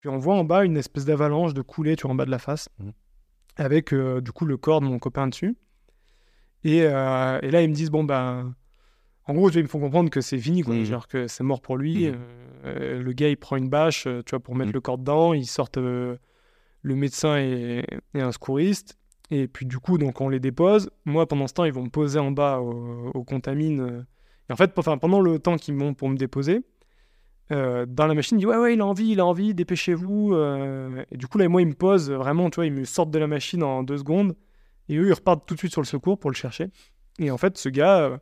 Puis on voit en bas une espèce d'avalanche de coulée, tu vois, en bas de la face, Mhm. avec euh, du coup le corps de mon copain dessus. Et, euh, et là, ils me disent, bon, ben, en gros, tu vois, ils me font comprendre que c'est fini, quoi. Mhm. Genre que c'est mort pour lui. Mhm. Euh, le gars, il prend une bâche, tu vois, pour mettre le corps dedans. Ils sortent le médecin et, et un secouriste. Et puis, du coup, donc, on les dépose. Moi, pendant ce temps, ils vont me poser en bas au, au contamine. euh. Et en fait, enfin, pendant le temps qu'ils m'ont pour me déposer, euh, dans la machine, il dit Ouais, ouais, il a envie, il a envie, dépêchez-vous. euh. Et du coup, là, moi, ils me posent vraiment, tu vois, ils me sortent de la machine en deux secondes. Et eux, ils repartent tout de suite sur le secours pour le chercher. Et en fait, ce gars, euh,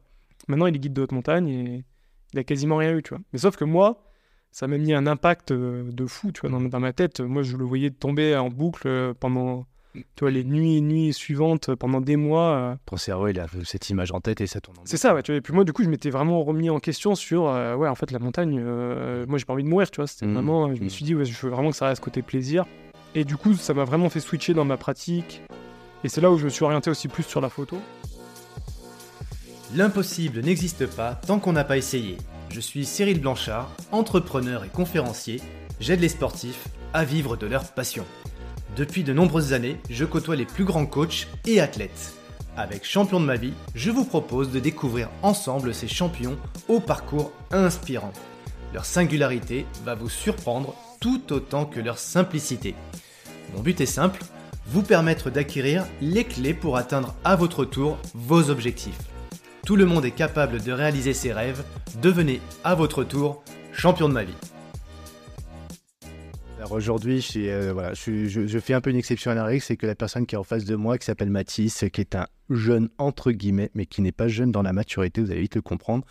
maintenant, il est guide de haute montagne et il a quasiment rien eu, tu vois. Mais sauf que moi, ça m'a mis un impact de fou, tu vois, dans, ma tête. Moi, je le voyais tomber en boucle pendant, tu vois, les nuits et nuits suivantes, euh, pendant des mois. euh. Ton cerveau, il a cette image en tête et ça tourne en C'est ça, ouais, tu vois. Et puis moi, du coup, je m'étais vraiment remis en question sur, euh, ouais, en fait, la montagne, euh, moi, j'ai pas envie de mourir, tu vois. C'était Mhm. vraiment, je me Mhm. suis dit, ouais, je veux vraiment que ça reste côté plaisir. Et du coup, ça m'a vraiment fait switcher dans ma pratique. Et c'est là où je me suis orienté aussi plus sur la photo. L'impossible n'existe pas tant qu'on n'a pas essayé. Je suis Cyril Blanchard, entrepreneur et conférencier. J'aide les sportifs à vivre de leur passion. Depuis de nombreuses années, je côtoie les plus grands coachs et athlètes. Avec Champion de ma vie, je vous propose de découvrir ensemble ces champions au parcours inspirant. Leur singularité va vous surprendre tout autant que leur simplicité. Mon but est simple, vous permettre d'acquérir les clés pour atteindre à votre tour vos objectifs. Tout le monde est capable de réaliser ses rêves. Devenez à votre tour champion de ma vie. Alors aujourd'hui, euh, je, fais un peu une exception à la règle, c'est que la personne qui est en face de moi, qui s'appelle Mathis, qui est un jeune entre guillemets, mais qui n'est pas jeune dans la maturité, vous allez vite le comprendre,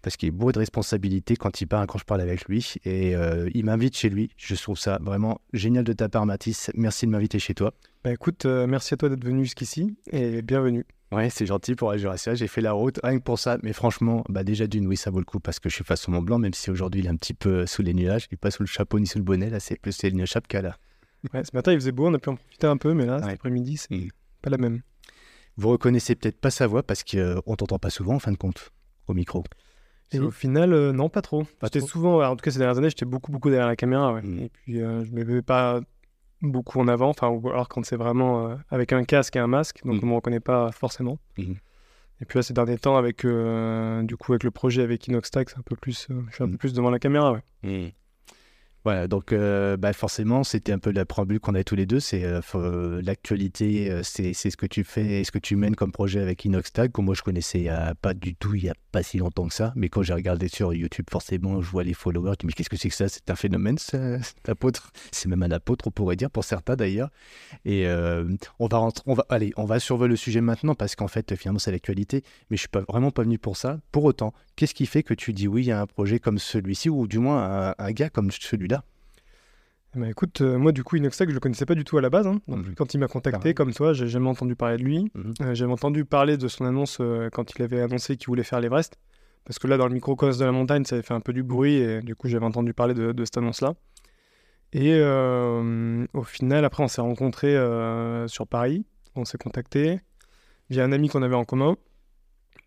parce qu'il est bourré de responsabilités quand il parle, quand je parle avec lui, et euh, il m'invite chez lui. Je trouve ça vraiment génial de ta part, Mathis. Merci de m'inviter chez toi. Bah écoute, euh, merci à toi d'être venu jusqu'ici et bienvenue. Ouais, c'est gentil pour la Jurassic. J'ai fait la route rien que pour ça. Mais franchement, bah déjà d'une, oui, ça vaut le coup parce que je suis face au Mont Blanc, même si aujourd'hui il est un petit peu sous les nuages. Il n'est pas sous le chapeau ni sous le bonnet. Là, c'est plus une chape qu'à là. Ouais, ce matin, il faisait beau, on a pu en profiter un peu, mais là, cet après-midi, c'est Mm. pas la même. Vous reconnaissez peut-être pas sa voix parce qu'on t'entend pas souvent en fin de compte au micro. Et au final, euh, non, pas trop. J'étais souvent, en tout cas ces dernières années, j'étais beaucoup, beaucoup derrière la caméra. ouais. Mm. Et puis, euh, je me mets pas beaucoup en avant, enfin, ou alors quand c'est vraiment euh, avec un casque et un masque, donc Mm. on me reconnaît pas forcément. Mhm. Et puis là, ces derniers temps, avec, euh, du coup, avec le projet avec Inoxtag, c'est un peu plus, euh, je suis un Mm. peu plus devant la caméra. Ouais. Voilà, donc euh, bah, forcément, c'était un peu la préambule qu'on avait tous les deux. C'est euh, euh, l'actualité, c'est ce que tu fais, ce que tu mènes comme projet avec Inoxtag, que moi je connaissais pas du tout, il y a pas si longtemps que ça. Mais quand j'ai regardé sur YouTube, forcément, je vois les followers. Je dis, mais qu'est-ce que c'est que ça? C'est un phénomène, cet apôtre? C'est même un apôtre, on pourrait dire, pour certains d'ailleurs. Et on va rentrer, on va, allez, on va survoler le sujet maintenant parce qu'en fait, finalement, c'est l'actualité. Mais je suis pas, vraiment pas venu pour ça. Pour autant, qu'est-ce qui fait que tu dis oui à un projet comme celui-ci ou du moins un, un gars comme celui-là? Ben, écoute, euh, moi, du coup, Inoxtag, je le connaissais pas du tout à la base. hein. Donc, Mhm. quand il m'a contacté, comme toi, j'ai jamais entendu parler de lui. Mhm. Euh, J'avais entendu parler de son annonce euh, quand il avait annoncé qu'il voulait faire l'Everest. Parce que là, dans le microcosme de la montagne, ça avait fait un peu du bruit et du coup, j'avais entendu parler de, de cette annonce-là. Et euh, au final, après, on s'est rencontrés sur Paris. On s'est contactés via un ami qu'on avait en commun.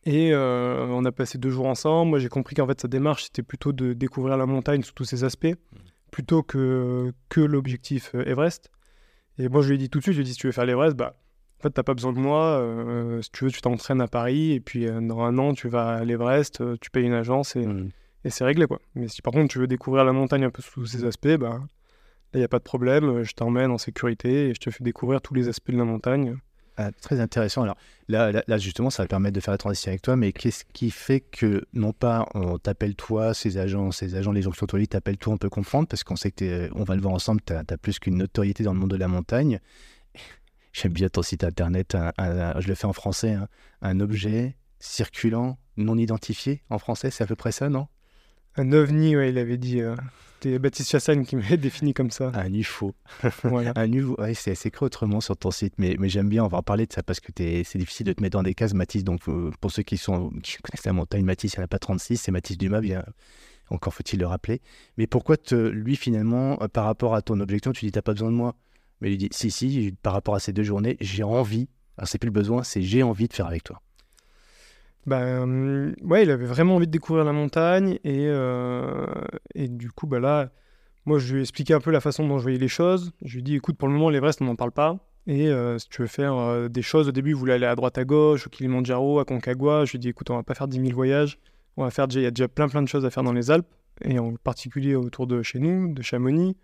Et on a passé deux jours ensemble. Moi, j'ai compris qu'en fait, sa démarche, c'était plutôt de découvrir la montagne sous tous ses aspects, plutôt que, que l'objectif euh, Everest. Et moi, je lui ai dit tout de suite, je lui ai dit, si tu veux faire l'Everest, bah, en fait, t'as pas besoin de moi. euh, si tu veux, tu t'entraînes à Paris, et puis euh, dans un an, tu vas à l'Everest, euh, tu payes une agence, et, Mhm. et c'est réglé, quoi. Mais si par contre, tu veux découvrir la montagne un peu sous ses aspects, bah, là, il n'y a pas de problème. Je t'emmène en sécurité, et je te fais découvrir tous les aspects de la montagne. Ah, très intéressant. Alors là, là, justement, ça va permettre de faire la transition avec toi, mais qu'est-ce qui fait que, non pas on t'appelle toi, ces agents, ces agents, les gens qui sont autour t'appellent toi, on peut comprendre, parce qu'on sait que on va le voir ensemble, tu as, plus qu'une notoriété dans le monde de la montagne. J'aime bien ton site internet, je le fais en français, hein, un objet circulant non identifié en français, c'est à peu près ça, non? Un ovni, ouais, il avait dit. euh, C'était Baptiste Chassagne qui m'avait défini comme ça. Un UFO. Voilà. Un UFO, ouais, c'est écrit autrement sur ton site, mais, mais j'aime bien, on va en parler de ça parce que c'est difficile de te mettre dans des cases, Mathis. Donc, euh, pour ceux qui, sont, qui connaissent la montagne, Mathis, il n'y en a pas 36, c'est Mathis Dumas, bien, encore faut-il le rappeler. Mais pourquoi, te, lui, finalement, euh, par rapport à ton objection, tu dis, t'as pas besoin de moi? Mais il dit, si, si, par rapport à ces deux journées, j'ai envie, alors c'est plus le besoin, c'est j'ai envie de faire avec toi. Ben, ouais, il avait vraiment envie de découvrir la montagne et, euh, et du coup, bah là, moi, je lui ai expliqué un peu la façon dont je voyais les choses. Je lui ai dit, écoute, pour le moment, l'Everest, on n'en parle pas. Et euh, si tu veux faire des choses, au début, il voulait aller à droite à gauche, au Kilimanjaro, à Concagua. Je lui ai dit, écoute, on va pas faire 10 000 voyages. On va faire il y a déjà plein plein de choses à faire dans les Alpes, et en particulier autour de chez nous, de Chamonix.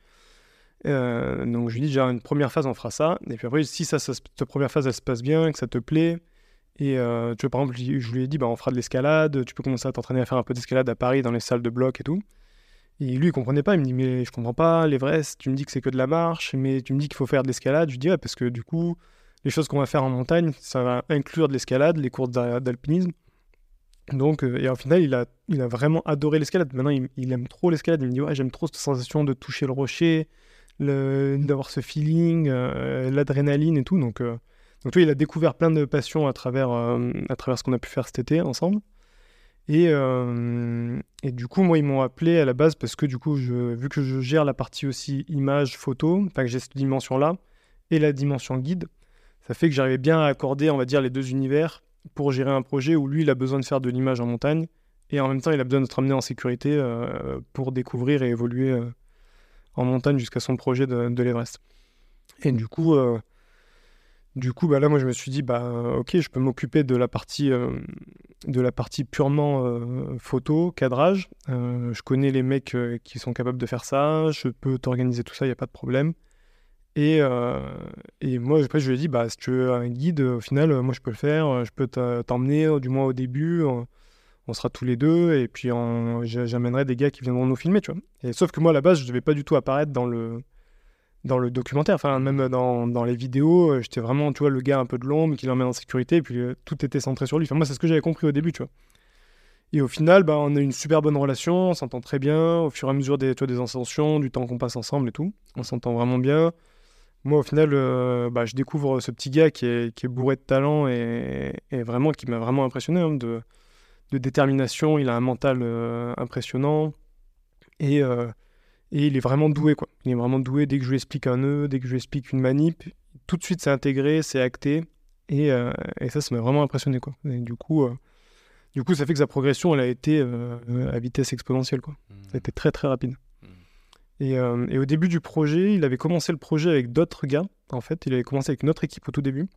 Donc je lui ai dit, déjà, une première phase, on fera ça. Et puis après, si ça, ça, cette première phase, elle se passe bien, que ça te plaît, et tu vois, par exemple, je lui ai dit, bah, on fera de l'escalade, tu peux commencer à t'entraîner à faire un peu d'escalade à Paris dans les salles de bloc et tout. Et lui, il comprenait pas. Il me dit, mais je comprends pas, l'Everest, tu me dis que c'est que de la marche, mais tu me dis qu'il faut faire de l'escalade. Je lui dis, ouais, parce que du coup, les choses qu'on va faire en montagne, ça va inclure de l'escalade, les courses d'alpinisme. Donc, euh, et au final, il a, il a vraiment adoré l'escalade. Maintenant, il, aime trop l'escalade. Il me dit, ouais, j'aime trop cette sensation de toucher le rocher, d'avoir ce feeling, euh, l'adrénaline et tout. Donc, euh, donc, il a découvert plein de passions à travers, à travers ce qu'on a pu faire cet été ensemble. Et, euh, et, du coup, moi, ils m'ont appelé à la base parce que du coup, vu que je gère la partie aussi image, photo, enfin que j'ai cette dimension-là, et la dimension guide, ça fait que j'arrivais bien à accorder, on va dire, les deux univers pour gérer un projet où lui, il a besoin de faire de l'image en montagne, et en même temps, il a besoin d'être amené en sécurité euh, pour découvrir et évoluer euh, en montagne jusqu'à son projet de, de l'Everest. Et du coup, du coup, bah là, moi, je me suis dit, bah, ok, je peux m'occuper de la partie, euh, de la partie purement euh, photo, cadrage. Euh, je connais les mecs qui sont capables de faire ça. Je peux t'organiser tout ça, il n'y a pas de problème. Et, moi, après, je lui ai dit, bah, si tu veux un guide, au final, moi, je peux le faire. Je peux t'emmener, du moins au début. On, sera tous les deux. Et puis, j'amènerai des gars qui viendront nous filmer, tu vois. Sauf que moi, à la base, je ne devais pas du tout apparaître dans le dans le documentaire, enfin même dans, dans les vidéos, euh, j'étais vraiment, tu vois, le gars un peu de l'ombre qui l'emmène en sécurité, et puis euh, tout était centré sur lui. Enfin moi, c'est ce que j'avais compris au début, tu vois. Et au final, bah, on a une super bonne relation, on s'entend très bien, au fur et à mesure des, tu des ascensions, du temps qu'on passe ensemble et tout, on s'entend vraiment bien. Moi, au final, euh, bah, je découvre ce petit gars qui est, qui est bourré de talent et, et vraiment qui m'a vraiment impressionné, hein, de, de, détermination, il a un mental impressionnant, et et il est vraiment doué, quoi. Il est vraiment doué dès que je lui explique un nœud, dès que je lui explique une manip, tout de suite c'est intégré, c'est acté. Et, euh, et ça, ça m'a vraiment impressionné, quoi. Et du coup, euh, du coup, ça fait que sa progression, elle a été euh, à vitesse exponentielle, quoi. Mmh. Ça a été très, très rapide. Mmh. Et, et, au début du projet, il avait commencé le projet avec d'autres gars, en fait. Il avait commencé avec notre équipe au tout début.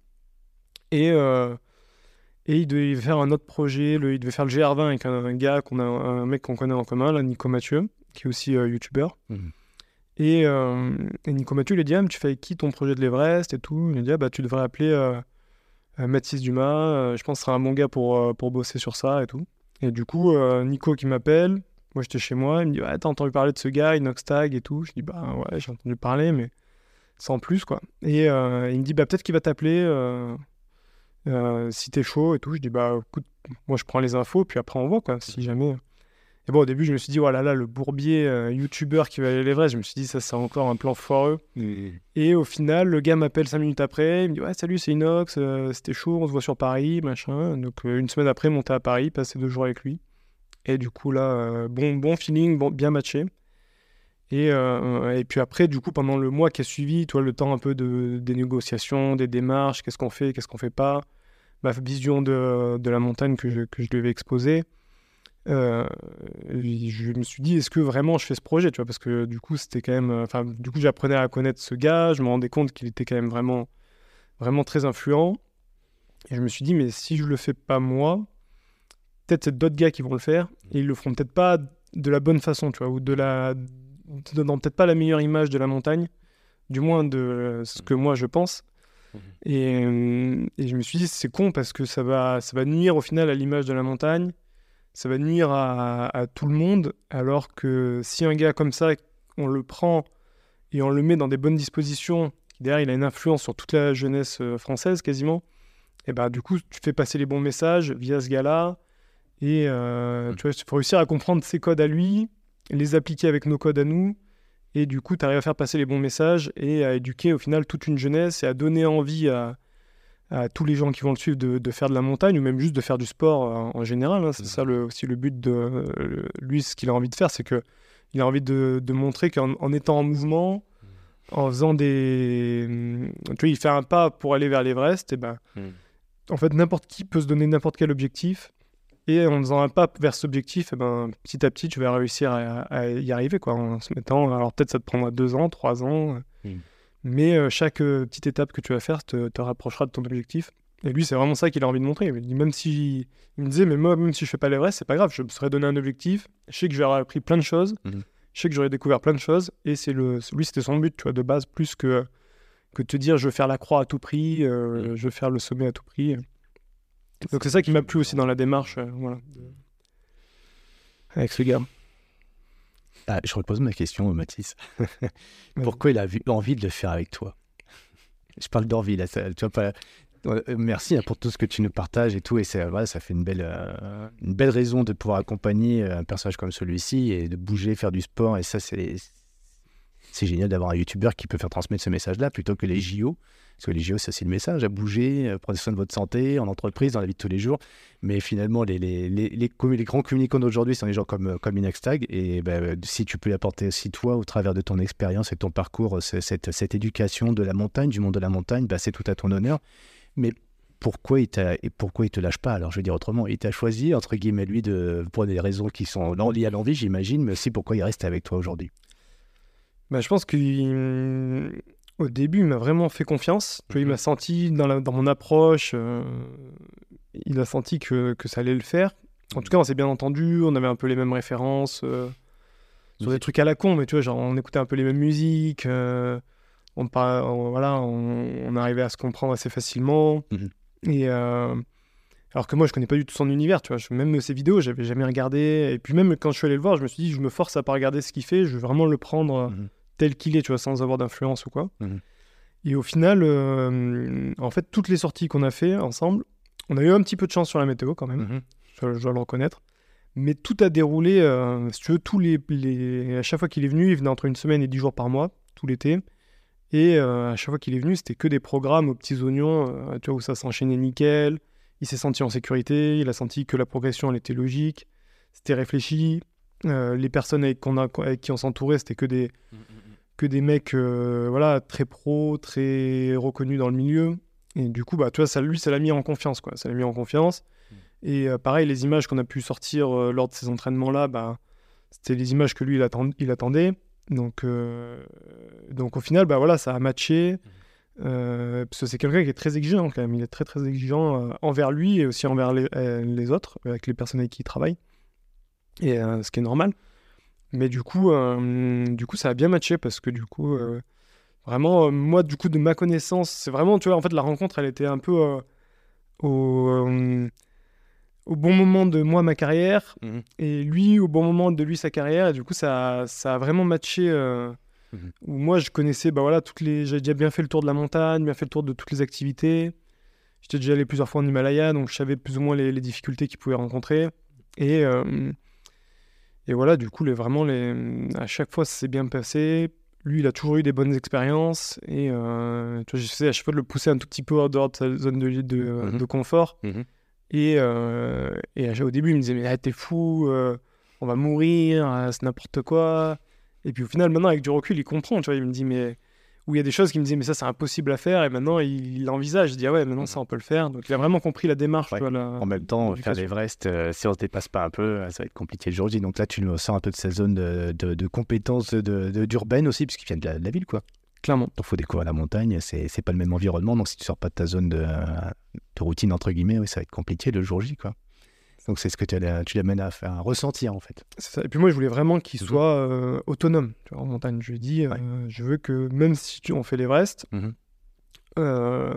Et, et il devait faire un autre projet. Le, il devait faire le GR20 avec un, gars, qu'on a, un mec qu'on connaît en commun, là, Nico Mathieu qui est aussi euh, youtubeur. Et, euh, et, Nico Mathieu, il a dit ah, Tu fais avec qui ton projet de l'Everest et tout? Il a dit ah, bah, Tu devrais appeler euh, Mathis Dumas, je pense que ce sera un bon gars pour, pour bosser sur ça et tout. Et du coup, Nico qui m'appelle, moi j'étais chez moi, il me dit ouais, T'as entendu parler de ce gars, Inoxtag et tout? Je dis Bah ouais, j'ai entendu parler, mais sans plus quoi. Et il me dit Bah peut-être qu'il va t'appeler si t'es chaud et tout. Je dis Bah écoute, moi je prends les infos, puis après on voit quoi, si jamais. Et bon, au début, je me suis dit, oh là, le bourbier euh, youtubeur qui va aller l'Everest, je me suis dit, ça, c'est encore un plan foireux. Et au final, le gars m'appelle cinq minutes après, il me dit, ouais, salut, c'est Inox, euh, c'était chaud, on se voit sur Paris, machin. Donc, euh, une semaine après, monter à Paris, passer deux jours avec lui. Et du coup, là, bon, bon feeling, bon, bien matché. Et, et puis après, du coup, pendant le mois qui a suivi, toi, le temps un peu de, des négociations, des démarches, qu'est-ce qu'on fait, qu'est-ce qu'on fait pas, ma vision de, de la montagne que je, que je devais exposer. Euh, je me suis dit, est-ce que vraiment je fais ce projet, tu vois, parce que du coup, c'était quand même, enfin, du coup, j'apprenais à connaître ce gars, je me rendais compte qu'il était quand même vraiment, vraiment très influent, et je me suis dit, mais si je le fais pas moi, peut-être c'est d'autres gars qui vont le faire, et ils le feront peut-être pas de la bonne façon, tu vois, ou de la, donnant peut-être pas la meilleure image de la montagne, du moins de ce que moi je pense. Mmh. Et, et je me suis dit, c'est con parce que ça va, ça va nuire au final à l'image de la montagne ça va nuire à, tout le monde, alors que si un gars comme ça, on le prend et on le met dans des bonnes dispositions, derrière il a une influence sur toute la jeunesse euh, française quasiment, et bah du coup tu fais passer les bons messages via ce gars-là, et euh, mm. tu vois, il faut réussir à comprendre ses codes à lui, les appliquer avec nos codes à nous, et du coup tu arrives à faire passer les bons messages et à éduquer au final toute une jeunesse et à donner envie à, à tous les gens qui vont le suivre de, faire de la montagne ou même juste de faire du sport euh, en, général. Hein. C'est mmh. ça le, aussi le but de euh, lui, ce qu'il a envie de faire, c'est que il a envie de, montrer qu'en étant en mouvement, mmh. en faisant des, tu vois, il fait un pas pour aller vers l'Everest, et ben, mmh. en fait, n'importe qui peut se donner n'importe quel objectif Et en faisant un pas vers cet objectif, eh ben, petit à petit, tu vas réussir à, à y arriver, quoi, en se mettant. Alors peut-être ça te prendra deux ans, trois ans. Mais euh, chaque euh, petite étape que tu vas faire te, te rapprochera de ton objectif. Et lui, c'est vraiment ça qu'il a envie de montrer. Il dit, même si il me disait, mais moi, même si je fais pas l'Everest, c'est pas grave. Je me serais donné un objectif. Je sais que j'aurais appris plein de choses. Mhm. Je sais que j'aurais découvert plein de choses. Et c'est le, lui, c'était son but, tu vois, de base, plus que que te dire, je veux faire la croix à tout prix, euh, Mhm. je veux faire le sommet à tout prix. Donc c'est ça qui m'a plu aussi dans la démarche, euh, voilà, avec ce gars. Ah, je repose ma question, Mathis. Pourquoi il a envie de le faire avec toi? Je parle d'envie, là. ça- tu vois, pas... Euh, Merci hein, pour tout ce que tu nous partages et tout. Et c'est- voilà, ça fait une belle, euh, une belle raison de pouvoir accompagner euh, un personnage comme celui-ci et de bouger, faire du sport. Et ça, c'est c'est génial d'avoir un youtubeur qui peut faire transmettre ce message-là plutôt que les JO. Parce que les JO, c'est aussi le message à bouger, euh, prenez soin de votre santé, en entreprise, dans la vie de tous les jours. Mais finalement, les, les, les, les, grands communicants d'aujourd'hui sont des gens comme, euh, comme Inoxtag. Et ben, si tu peux l'apporter aussi, toi, au travers de ton expérience et ton parcours, euh, ce- cette, cette éducation de la montagne, du monde de la montagne, ben, c'est tout à ton honneur. Mais pourquoi il, t'a- et pourquoi il te lâche pas? Alors, je veux dire autrement, il t'a choisi, entre guillemets, lui, de, pour des raisons qui sont liées à l'envie, j'imagine, mais aussi pourquoi il reste avec toi aujourd'hui. Bah, je pense qu'au début, il m'a vraiment fait confiance. Il Mhm. m'a senti dans, la- dans mon approche, euh, il a senti que, que ça allait le faire. En tout cas, on s'est bien entendu, on avait un peu les mêmes références euh, sur des trucs à la con, mais tu vois, genre on écoutait un peu les mêmes musiques, euh, on, voilà, on, on arrivait à se comprendre assez facilement. Mhm. Et alors que moi, je connais pas du tout son univers, tu vois. Je- même ses vidéos, j'avais jamais regardé. Et puis même quand je suis allé le voir, je me suis dit, je me force à pas regarder ce qu'il fait, je veux vraiment le prendre Mhm. Tel qu'il est, tu vois, sans avoir d'influence ou quoi. Mhm. Et au final, euh, en fait, toutes les sorties qu'on a fait ensemble, on a eu un petit peu de chance sur la météo quand même, Mhm. je, je dois le reconnaître. Mais tout a déroulé, euh, si tu veux, tous les, les- à chaque fois qu'il est venu, il venait entre une semaine et dix jours par mois, tout l'été. Et euh, à chaque fois qu'il est venu, c'était que des programmes aux petits oignons, tu vois, où ça s'enchaînait nickel. Il s'est senti en sécurité, il a senti que la progression, elle était logique, c'était réfléchi. Les personnes avec, qu'on a, avec qui on s'entourait, c'était que des, que des mecs euh, voilà, très pros, très reconnus dans le milieu. Et du coup, bah, tu vois, ça, lui, ça l'a mis en confiance. Quoi. Ça l'a mis en confiance. Et euh, pareil, les images qu'on a pu sortir euh, lors de ces entraînements-là, bah, c'était les images que lui, il, attend- il attendait. Donc, donc au final, bah, voilà, ça a matché. Euh, parce que c'est quelqu'un qui est très exigeant quand même. Il est très très exigeant envers lui et aussi envers les, les autres, avec les personnes avec qui il travaille. Et ce qui est normal. Mais du coup, euh, du coup, ça a bien matché parce que du coup, euh, vraiment, euh, moi, du coup, de ma connaissance, c'est vraiment, tu vois, en fait, la rencontre, elle était un peu au, au bon moment de moi, ma carrière, Mhm. et lui, au bon moment de lui, sa carrière. Et du coup, ça, ça a vraiment matché. Mhm. Où moi, je connaissais, bah voilà, toutes les, j'avais déjà bien fait le tour de la montagne, bien fait le tour de toutes les activités. J'étais déjà allé plusieurs fois en Himalaya, donc je savais plus ou moins les, les difficultés qu'il pouvait rencontrer. Et, et voilà, du coup, les, vraiment, les, à chaque fois, ça s'est bien passé. Lui, il a toujours eu des bonnes expériences. Et euh, tu vois, j'essaie à chaque fois de le pousser un tout petit peu hors de sa zone de, de, Mhm. de confort. Mhm. Et, euh, et au début, il me disait, mais t'es fou, euh, on va mourir, euh, c'est n'importe quoi. Et puis au final, maintenant, avec du recul, il comprend, tu vois. Il me dit, mais. Où il y a des choses qu'il me disait, mais ça, c'est impossible à faire. Et maintenant, il l'envisage. Il dit, ah ouais, maintenant, ça, on peut le faire. Donc, il a vraiment compris la démarche, Ouais. tu vois, la- En même temps, faire l'Everest, euh, si on ne se dépasse pas un peu, euh, ça va être compliqué le jour J. Donc là, tu le sors un peu de sa zone de, de, de compétences de- d'urbaine aussi, puisqu'il vient de la, de la ville, quoi. Clairement. Donc, il faut découvrir la montagne, c'est c'est pas le même environnement. Donc, si tu sors pas de ta zone de, de routine, entre guillemets, oui, ça va être compliqué le jour J, quoi. Donc, c'est ce que tu l'amènes à faire, à ressentir, en fait. Ça. Et puis moi, je voulais vraiment qu'il Mhm. soit euh, autonome tu vois, en montagne. Je lui ai dit, euh, je veux que même si tu, on fait l'Everest, Mhm. euh,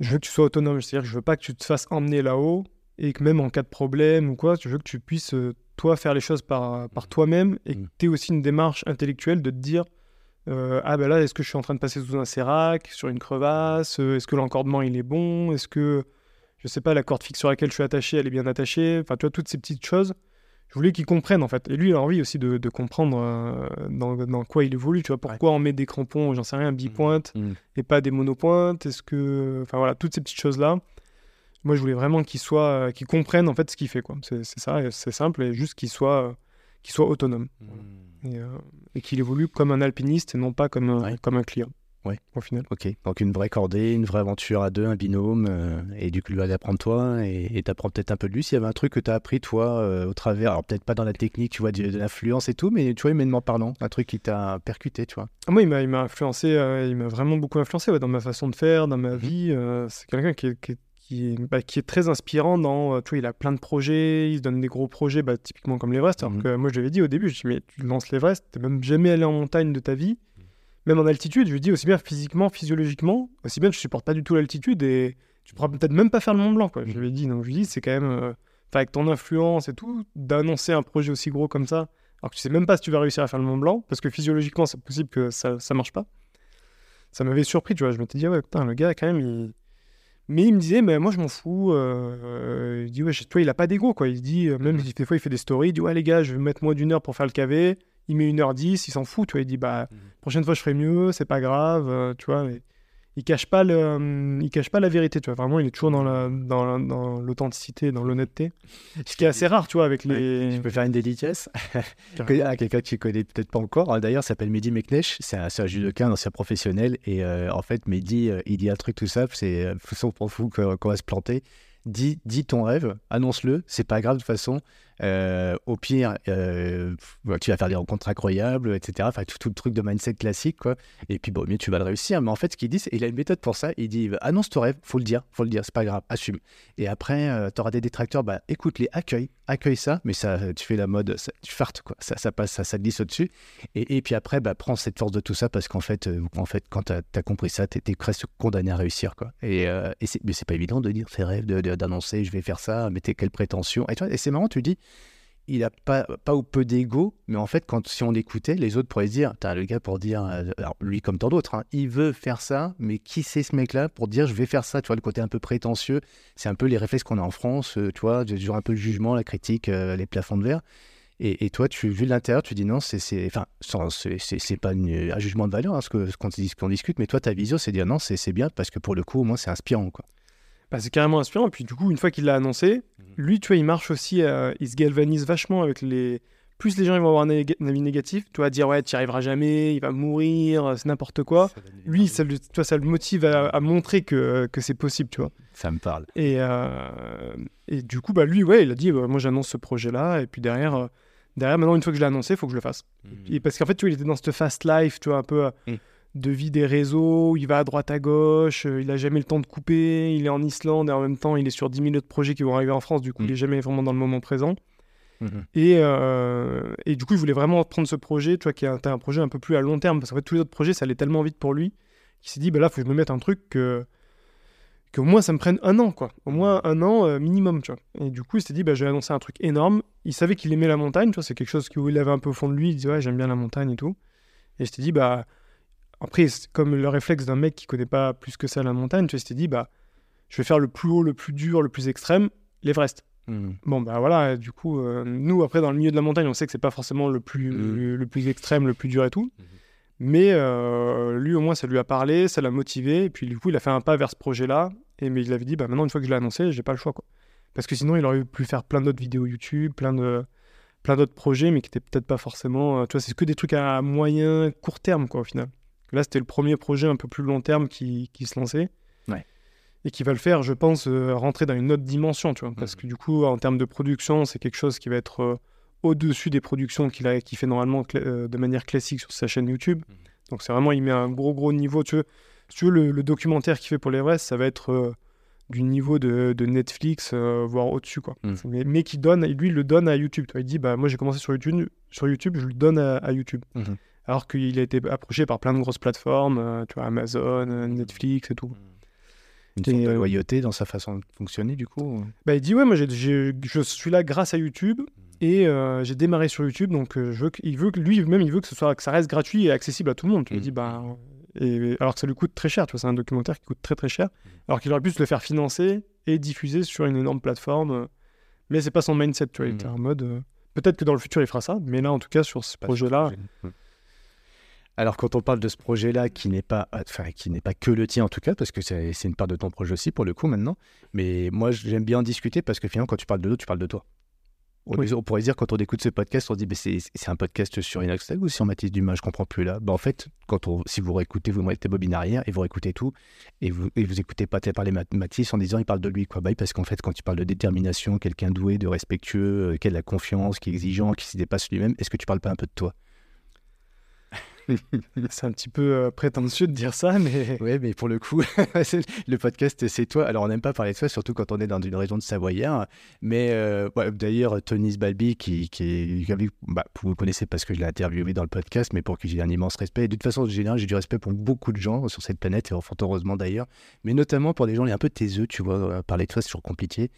je veux que tu sois autonome. C'est-à-dire que je veux pas que tu te fasses emmener là-haut et que même en cas de problème ou quoi, je veux que tu puisses, toi, faire les choses par, par toi-même et que Mhm. tu aies aussi une démarche intellectuelle de te dire, euh, ah ben là, est-ce que je suis en train de passer sous un sérac, sur une crevasse Est-ce que l'encordement, il est bon Est-ce que, je sais pas, la corde fixe sur laquelle je suis attaché, elle est bien attachée Enfin, tu vois, toutes ces petites choses je voulais qu'il comprenne en fait. Et lui, il a envie aussi de, de comprendre euh, dans, dans quoi il évolue. Tu vois, pourquoi on met des crampons, j'en sais rien, bipointe Mhm. et pas des monopointes? Est-ce que. Enfin voilà, toutes ces petites choses-là. Moi, je voulais vraiment qu'il soit. euh, qu'il comprenne en fait ce qu'il fait. quoi. C'est ça, c'est simple, et juste qu'il soit, euh, qu'il soit autonome. Et, euh, et qu'il évolue comme un alpiniste et non pas comme un, Ouais. comme un client. Ouais. au final. Ok, donc une vraie cordée, une vraie aventure à deux, un binôme, euh, et du coup, lui apprendre toi, et t'apprends peut-être un peu de lui. S'il y avait un truc que t'as appris, toi, euh, au travers, alors peut-être pas dans la technique, tu vois, de, de l'influence et tout, mais tu vois, humainement parlant, un truc qui t'a percuté, tu vois. Ah, Moi, il m'a, il m'a influencé, euh, il m'a vraiment beaucoup influencé ouais, dans ma façon de faire, dans ma Mhm. vie. euh, c'est quelqu'un qui est, qui bah, qui est très inspirant dans, tu vois, il a plein de projets, il se donne des gros projets, bah, typiquement comme l'Everest. Alors Mhm. que moi, je l'avais dit au début, je dis, mais tu lances l'Everest, t'es même jamais allé en montagne de ta vie, même en altitude. Je lui dis aussi bien physiquement, physiologiquement, aussi bien, je supporte pas du tout l'altitude et tu pourras peut-être même pas faire le Mont Blanc, quoi. Je lui ai dit, donc je lui dis, c'est quand même, euh, avec ton influence et tout, d'annoncer un projet aussi gros comme ça. Alors que tu sais même pas si tu vas réussir à faire le Mont Blanc, parce que physiologiquement, c'est possible que ça, ça marche pas. Ça m'avait surpris, tu vois. Je m'étais dit, ah ouais, putain, le gars, quand même, il. Mais il me disait, mais moi, je m'en fous. euh, Il dit, ouais, vois, il a pas d'ego, quoi. Il dit, même si des fois, il fait des stories, il dit, ouais, les gars, je vais mettre moins d'une heure pour faire le KV. Il met une heure dix, il s'en fout, tu vois. Il dit, bah, Mhm. prochaine fois, je ferai mieux, c'est pas grave, euh, tu vois. mais il cache pas le, euh, il cache pas la vérité, tu vois. Vraiment, il est toujours dans la, dans, la- dans l'authenticité, dans l'honnêteté. Ce qui est assez rare, tu vois, avec les. Je peux faire une dédicace à quelqu'un que tu connais peut-être pas encore. hein, D'ailleurs, il s'appelle Mehdi Meknesh. C'est un, un judoka, un ancien professionnel. Et euh, en fait, Mehdi, euh, il dit un truc tout simple c'est euh, façon pour fou qu'on qu'on va se planter. Dis, dis ton rêve, annonce-le, c'est pas grave de toute façon. Euh, au pire, euh, tu vas faire des rencontres incroyables, etc. Enfin, tout, le truc de mindset classique, quoi. Et puis, bon, mieux, tu vas le réussir. Mais en fait, ce qu'il dit, c'est il a une méthode pour ça. Il dit annonce ton rêve, faut le dire, faut le dire, c'est pas grave, assume. Et après, tu auras des détracteurs, bah écoute-les, accueille, accueille ça, mais ça, tu fais la mode, tu fartes, quoi. Ça, passe, ça, glisse au-dessus. Et, puis après, bah, prends cette force de tout ça parce qu'en fait, euh, en fait quand tu as, compris ça, tu es, presque condamné à réussir, quoi. Et, euh, mais c'est pas évident de dire ses rêves, d'annoncer je vais faire ça, mais t'es quelle prétention. Et, et c'est marrant, tu dis, il a pas, pas ou peu d'ego, mais en fait, si on l'écoutait, les autres pourraient se dire, t'as le gars pour dire, euh, lui comme tant d'autres, hein, il veut faire ça, mais qui c'est ce mec-là pour dire je vais faire ça, tu vois, le côté un peu prétentieux, c'est un peu les réflexes qu'on a en France, euh, tu vois, toujours un peu le jugement, la critique, euh, les plafonds de verre. Et, toi, tu vu de l'intérieur, tu dis non, c'est, c'est, enfin, pas un jugement de valeur, hein, ce, que, qu'on, discute, mais toi, ta vision, c'est dire non, c'est bien parce que pour le coup, au moins, c'est inspirant, quoi. Bah, c'est carrément inspirant. Et puis, du coup, une fois qu'il l'a annoncé, lui, tu vois, il marche aussi, euh, il se galvanise vachement avec les. Plus les gens ils vont avoir un, avis négatif, tu vas dire, ouais, tu n'y arriveras jamais, il va mourir, c'est n'importe quoi. Lui, ça le, tu vois, ça le motive à, à montrer que, que c'est possible, tu vois. Ça me parle. Et, euh, et du coup, bah, lui, ouais, il a dit, bah, moi, j'annonce ce projet-là. Et puis derrière, euh, derrière, maintenant, une fois que je l'ai annoncé, il faut que je le fasse. Et parce qu'en fait, tu vois, il était dans cette fast life, tu vois, un peu Mm. De vie des réseaux, où il va à droite à gauche, euh, il a jamais le temps de couper, il est en Islande et en même temps, il est sur 10 000 autres projets qui vont arriver en France, du coup, Mm. il est jamais vraiment dans le moment présent. Mhm. Et, euh, et du coup, il voulait vraiment prendre ce projet, tu vois, qui est un, projet un peu plus à long terme, parce qu'en fait, tous les autres projets, ça allait tellement vite pour lui, qu'il s'est dit, bah là, faut que je me mette un truc que qu'au moins ça me prenne un an, quoi. Au moins un an euh, minimum, tu vois. Et du coup, il s'est dit, bah, je vais annoncer un truc énorme. Il savait qu'il aimait la montagne, tu vois, c'est quelque chose qu'il avait un peu au fond de lui. Il disait, ouais, j'aime bien la montagne et tout. Et je t'ai dit, bah, après, comme le réflexe d'un mec qui connaît pas plus que ça la montagne, tu s'était dit, bah, je vais faire le plus haut, le plus dur, le plus extrême, l'Everest. Mhm. Bon, bah voilà, du coup, euh, nous, après, dans le milieu de la montagne, on sait que c'est pas forcément le plus, Mhm. le, le plus extrême, le plus dur et tout. Mhm. Mais euh, lui, au moins, ça lui a parlé, ça l'a motivé. Et puis, du coup, il a fait un pas vers ce projet-là. Et mais il avait dit, bah maintenant, une fois que je l'ai annoncé, j'ai pas le choix, quoi. Parce que sinon, il aurait pu faire plein d'autres vidéos YouTube, plein de plein d'autres projets, mais qui étaient peut-être pas forcément. euh, tu vois, c'est que des trucs à moyen, court terme, quoi, au final. Là, c'était le premier projet un peu plus long terme qui, qui se lançait. Ouais. Et qui va le faire, je pense, euh, rentrer dans une autre dimension, tu vois. Parce Mhm. que du coup, en termes de production, c'est quelque chose qui va être euh, au-dessus des productions qu'il qu'il fait normalement euh, de manière classique sur sa chaîne YouTube. Mhm. Donc c'est vraiment, il met un gros gros niveau. Tu veux, si tu veux le, le documentaire qu'il fait pour l'Everest, ça va être du niveau de, de Netflix, euh, voire au-dessus, quoi. Mhm. Mais, mais qui donne, lui, il le donne à YouTube. Il dit, bah moi j'ai commencé sur YouTube, sur YouTube, je le donne à, à YouTube. Alors qu'il a été approché par plein de grosses plateformes, euh, tu vois, Amazon, euh, Netflix et tout. Une Et, sorte de euh, loyauté dans sa façon de fonctionner, du coup. Bah, il dit ouais, moi je suis là grâce à YouTube et euh, j'ai démarré sur YouTube, donc je veux que- il veut que lui même il veut que ce soit que ça reste gratuit et accessible à tout le monde. Tu lui dis bah et alors que ça lui coûte très cher, tu vois, c'est un documentaire qui coûte très très cher, alors qu'il aurait pu se le faire financer et diffuser sur une énorme plateforme. Mais c'est pas son mindset, tu vois. Il était en mode euh, peut-être que dans le futur il fera ça, mais là en tout cas sur ce projet-là, projet. Alors quand on parle de ce projet-là, qui n'est pas, enfin, qui n'est pas que le tien en tout cas, parce que c'est une part de ton projet aussi pour le coup maintenant. Mais moi j'aime bien en discuter parce que finalement quand tu parles de l'autre, tu parles de toi. On, Oui. on pourrait dire quand on écoute ce podcast, on se dit bah, c'est un podcast sur Inoxtag ou sur Mathis Dumas, je comprends plus là. Bah, en fait, quand on, si vous réécoutez, vous mettez bobine arrière et vous réécoutez tout et vous, et vous écoutez pas parler Mat- Mathis en disant il parle de lui quoi. Bah, parce qu'en fait, quand tu parles de détermination, quelqu'un doué, de respectueux, euh, qui a de la confiance, qui est exigeant, qui se dépasse lui-même, est-ce que tu parles pas un peu de toi? C'est un petit peu euh, prétentieux de dire ça, mais Oui, mais pour le coup, le podcast, c'est toi. Alors, on n'aime pas parler de toi, surtout quand on est dans une région de Savoyard. Mais euh, d'ailleurs, Tony Sbalby, qui, qui bah, vous connaissez parce que je l'ai interviewé dans le podcast, mais pour qui j'ai un immense respect. De toute façon, général, j'ai du respect pour beaucoup de gens sur cette planète, et fort heureusement d'ailleurs. Mais notamment pour des gens un peu taiseux, tu vois. euh, Parler de toi, c'est toujours compliqué.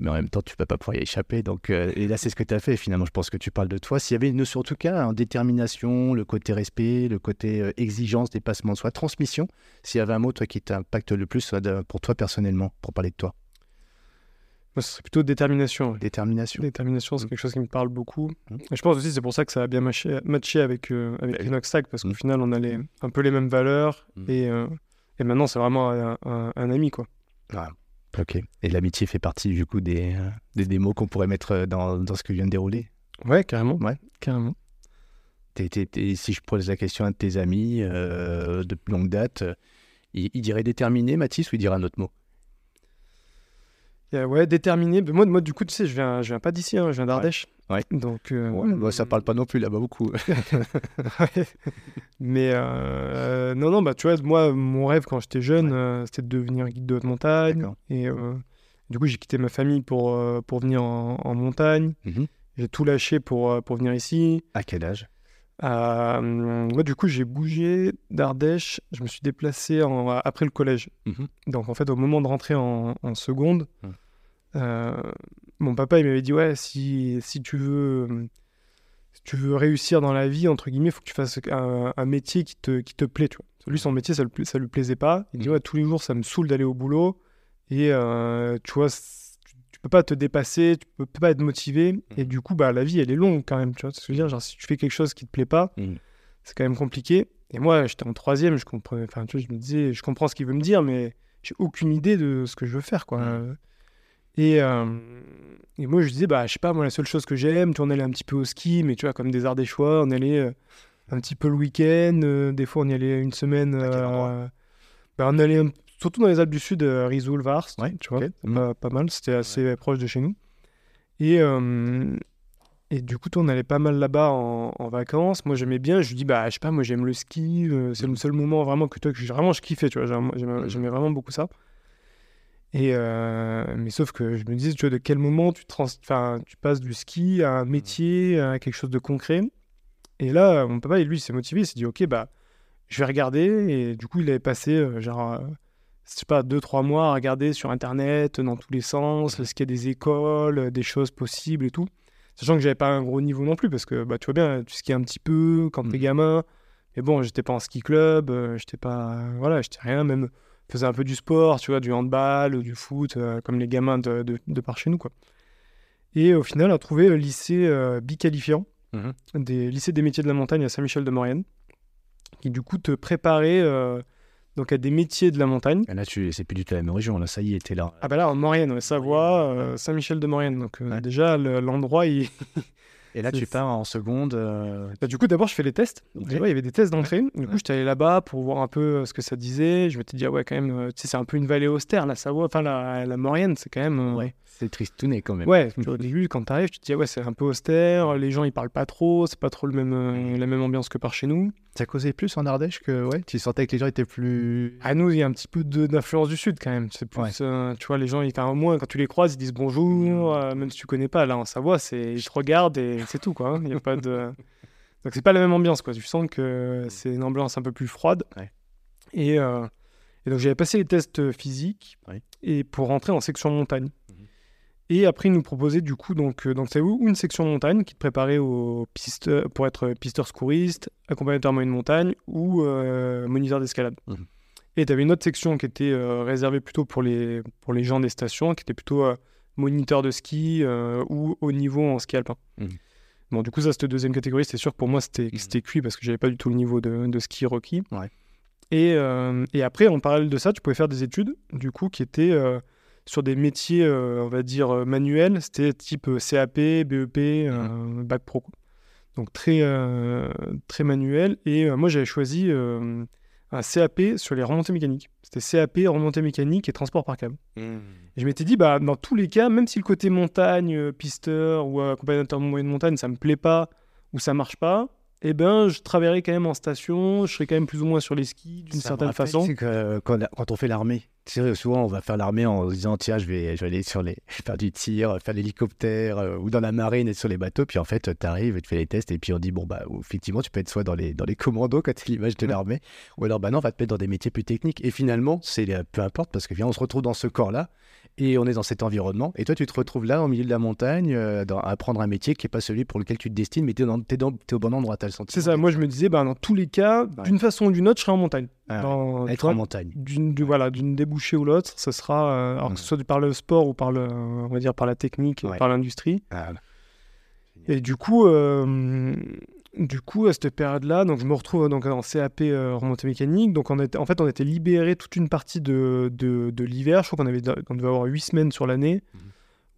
Mais en même temps, tu ne vas pas pouvoir y échapper. Donc, euh, et là, c'est ce que tu as fait. Finalement, je pense que tu parles de toi. S'il y avait une notion, en tout cas, en détermination, le côté respect, le côté euh, exigence, dépassement de soi, transmission, s'il y avait un mot, toi, qui t'impacte le plus euh, pour toi personnellement, pour parler de toi, moi, ce serait plutôt détermination. ouais. détermination. Détermination, c'est Mm. quelque chose qui me parle beaucoup. Mm. Et je pense aussi c'est pour ça que ça a bien matché, matché avec, euh, avec Bah parce qu'au Mm. final, on a les- un peu les mêmes valeurs. Et, et maintenant, c'est vraiment un, un- un ami, quoi. Ok. Et l'amitié fait partie, du coup, des, euh, des, des mots qu'on pourrait mettre euh, dans, dans ce que je viens de dérouler? Ouais, carrément. Ouais. Carrément. Si je pose la question à tes amis euh, de longue date, il, il dirait déterminé, Mathis, ou il dirait un autre mot? Ouais, déterminé. Moi, moi, du coup, tu sais, je viens, je viens pas d'ici, hein, je viens d'Ardèche. Ouais. Donc. euh, Ouais, bah, ça parle pas non plus là-bas beaucoup. Ouais. Mais euh, non, non, bah tu vois, moi, mon rêve quand j'étais jeune, euh, c'était de devenir guide de haute montagne. Et euh, du coup, j'ai quitté ma famille pour, pour venir en, en montagne. Mhm. J'ai tout lâché pour, pour venir ici. À quel âge? Euh, moi, du coup, j'ai bougé d'Ardèche. Je me suis déplacé en- après le collège. Mhm. Donc, en fait, au moment de rentrer en, en seconde, euh, mon papa, il m'avait dit Ouais, si, si tu veux. euh, Si tu veux réussir dans la vie, entre guillemets, il faut que tu fasses un, un métier qui te, qui te plaît. Tu vois. Lui, son métier, ça ne lui plaisait pas. Il dit Mhm. Ouais, tous les jours, ça me saoule d'aller au boulot. Et euh, tu vois, tu, peux pas te dépasser, tu peux, peux pas être motivé. Et du coup, bah, la vie, elle est longue quand même. Tu vois ce que je veux dire? Genre, si tu fais quelque chose qui te plaît pas, Mhm. c'est quand même compliqué. Et moi, j'étais en troisième, je comprenais, enfin, tu vois, je me disais, je comprends ce qu'il veut me dire, mais j'ai aucune idée de ce que je veux faire, quoi. Mhm. Et, euh, et moi, je disais, bah, je sais pas, moi, la seule chose que j'aime, tu vois, on allait un petit peu au ski, mais tu vois, comme des arts des choix, on allait euh, un petit peu le week-end, euh, des fois, on y allait une semaine. À quel euh, endroit bah, on allait un- surtout dans les Alpes du Sud, euh, Risoul, Vars, Ouais, tu vois. Mhm. pas, pas mal, c'était assez proche de chez nous. Et, euh, et du coup, on allait pas mal là-bas en, en vacances. Moi, j'aimais bien. Je lui dis, bah, je sais pas, moi, j'aime le ski. euh, c'est le Mhm. seul moment vraiment que toi, que j'ai- vraiment, je kiffais, tu vois. j'aimais- J'aimais vraiment beaucoup ça. Et euh, mais sauf que je me disais, tu vois, de quel moment tu, trans... tu passes du ski à un métier, à quelque chose de concret? Et là, mon papa, lui, il s'est motivé. Il s'est dit, ok, bah, je vais regarder. Et du coup, il avait passé, genre, je sais pas, deux, trois mois à regarder sur Internet, dans tous les sens, ce qu'il y a des écoles, des choses possibles et tout. Sachant que j'avais pas un gros niveau non plus, parce que bah, tu vois bien, tu skis un petit peu quand t'es Mhm. gamin. Mais bon, j'étais pas en ski club, euh, j'étais pas. Voilà, j'étais rien, même. Faisais un peu du sport, tu vois, du handball, du foot, euh, comme les gamins de, de, de par chez nous, quoi. Et au final, on a trouvé le lycée euh, biqualifiant, Mhm. des lycées des métiers de la montagne à Saint-Michel-de-Maurienne, qui du coup te préparait euh, donc à des métiers de la montagne. Et Là, tu... c'est plus du tout la même région. Là, ça y t'es là. Ah bah là, en Maurienne, ouais, Savoie, euh, Saint-Michel-de-Maurienne. Donc euh, Ouais. déjà, le- l'endroit, il... Et là, C'est- tu pars en seconde. euh, Bah, du coup, d'abord, je fais les tests. Ok. Tu vois, il y avait des tests d'entrée. Du coup, j'étais allé là-bas pour voir un peu ce que ça disait. Je m'étais dit, ah ouais, quand même, tu sais, c'est un peu une vallée austère, la Savoie. Enfin, la, la Maurienne, c'est quand même... Ouais, c'est tristouné quand même. Ouais, au début, quand t'arrives, tu te dis, ah ouais, c'est un peu austère, les gens, ils parlent pas trop, c'est pas trop le même, euh, la même ambiance que par chez nous. Ça causait plus en Ardèche que. Ouais, tu sentais que les gens étaient plus. À nous, il y a un petit peu d'influence du Sud quand même. C'est plus, Ouais. euh, tu vois, les gens, ils, au moins, quand tu les croises, ils disent bonjour, euh, même si tu connais pas. Là, en Savoie, c'est, ils te regardent et c'est tout, quoi. hein. Il y a pas de... Donc, c'est pas la même ambiance, quoi. Tu sens que c'est une ambiance un peu plus froide. Ouais. Et, euh, et donc, j'avais passé les tests physiques Ouais. et pour rentrer en section montagne. Et après, ils nous proposaient du coup, donc, euh, donc c'est où une section montagne qui te préparait au piste, pour être pisteur secouriste, accompagnateur moyenne montagne ou euh, moniteur d'escalade. Mhm. Et tu avais une autre section qui était euh, réservée plutôt pour les, pour les gens des stations, qui était plutôt euh, moniteur de ski euh, ou haut niveau en ski alpin. Mhm. Bon, du coup, ça, cette deuxième catégorie, c'est sûr pour moi, c'était c'était cuit parce que j'avais pas du tout le niveau de, de ski requis. Ouais. Et, euh, et après, en parallèle de ça, tu pouvais faire des études, du coup, qui étaient euh, sur des métiers, euh, on va dire, euh, manuels. C'était type euh, CAP, BEP, Bac Pro. Donc très, très manuel. Et moi, j'avais choisi un CAP sur les remontées mécaniques. C'était CAP, remontée mécanique et transport par câble. Et je m'étais dit, bah, dans tous les cas, même si le côté montagne, pisteur ou accompagnateur de moyenne montagne, ça me plaît pas ou ça marche pas, eh ben, je travaillerai quand même en station, je serai quand même plus ou moins sur les skis d'une certaine façon. sais, que quand, quand on fait l'armée, souvent on va faire l'armée en se disant tiens, je vais, je vais aller sur les, faire du tir, faire l'hélicoptère euh, ou dans la marine et sur les bateaux. Puis en fait, tu arrives tu fais les tests et puis on dit bon, bah effectivement, tu peux être soit dans les, dans les commandos quand tu l'image de Mhm. l'armée ou alors bah non, on va te mettre dans des métiers plus techniques. Et finalement, c'est euh, peu importe parce que viens, on se retrouve dans ce corps-là et on est dans cet environnement. Et toi, tu te retrouves là, au milieu de la montagne, euh, dans- à apprendre un métier qui n'est pas celui pour lequel tu te destines, mais tu es, au bon endroit, tu as le sentiment. C'est ça, moi je me disais, bah, dans tous les cas, Ouais. d'une façon ou d'une autre, je serai en montagne. Ah. Dans- Être vois, en montagne. d'une du- voilà débouchée ou l'autre ce sera euh, alors que ce soit par le sport ou par le on va dire par la technique Ouais. par l'industrie Ah, et du coup euh, du coup à cette période là donc je me retrouve donc en CAP euh, remontée mécanique donc on était en fait on était libéré toute une partie de, de, de l'hiver je crois qu'on avait on devait avoir huit semaines sur l'année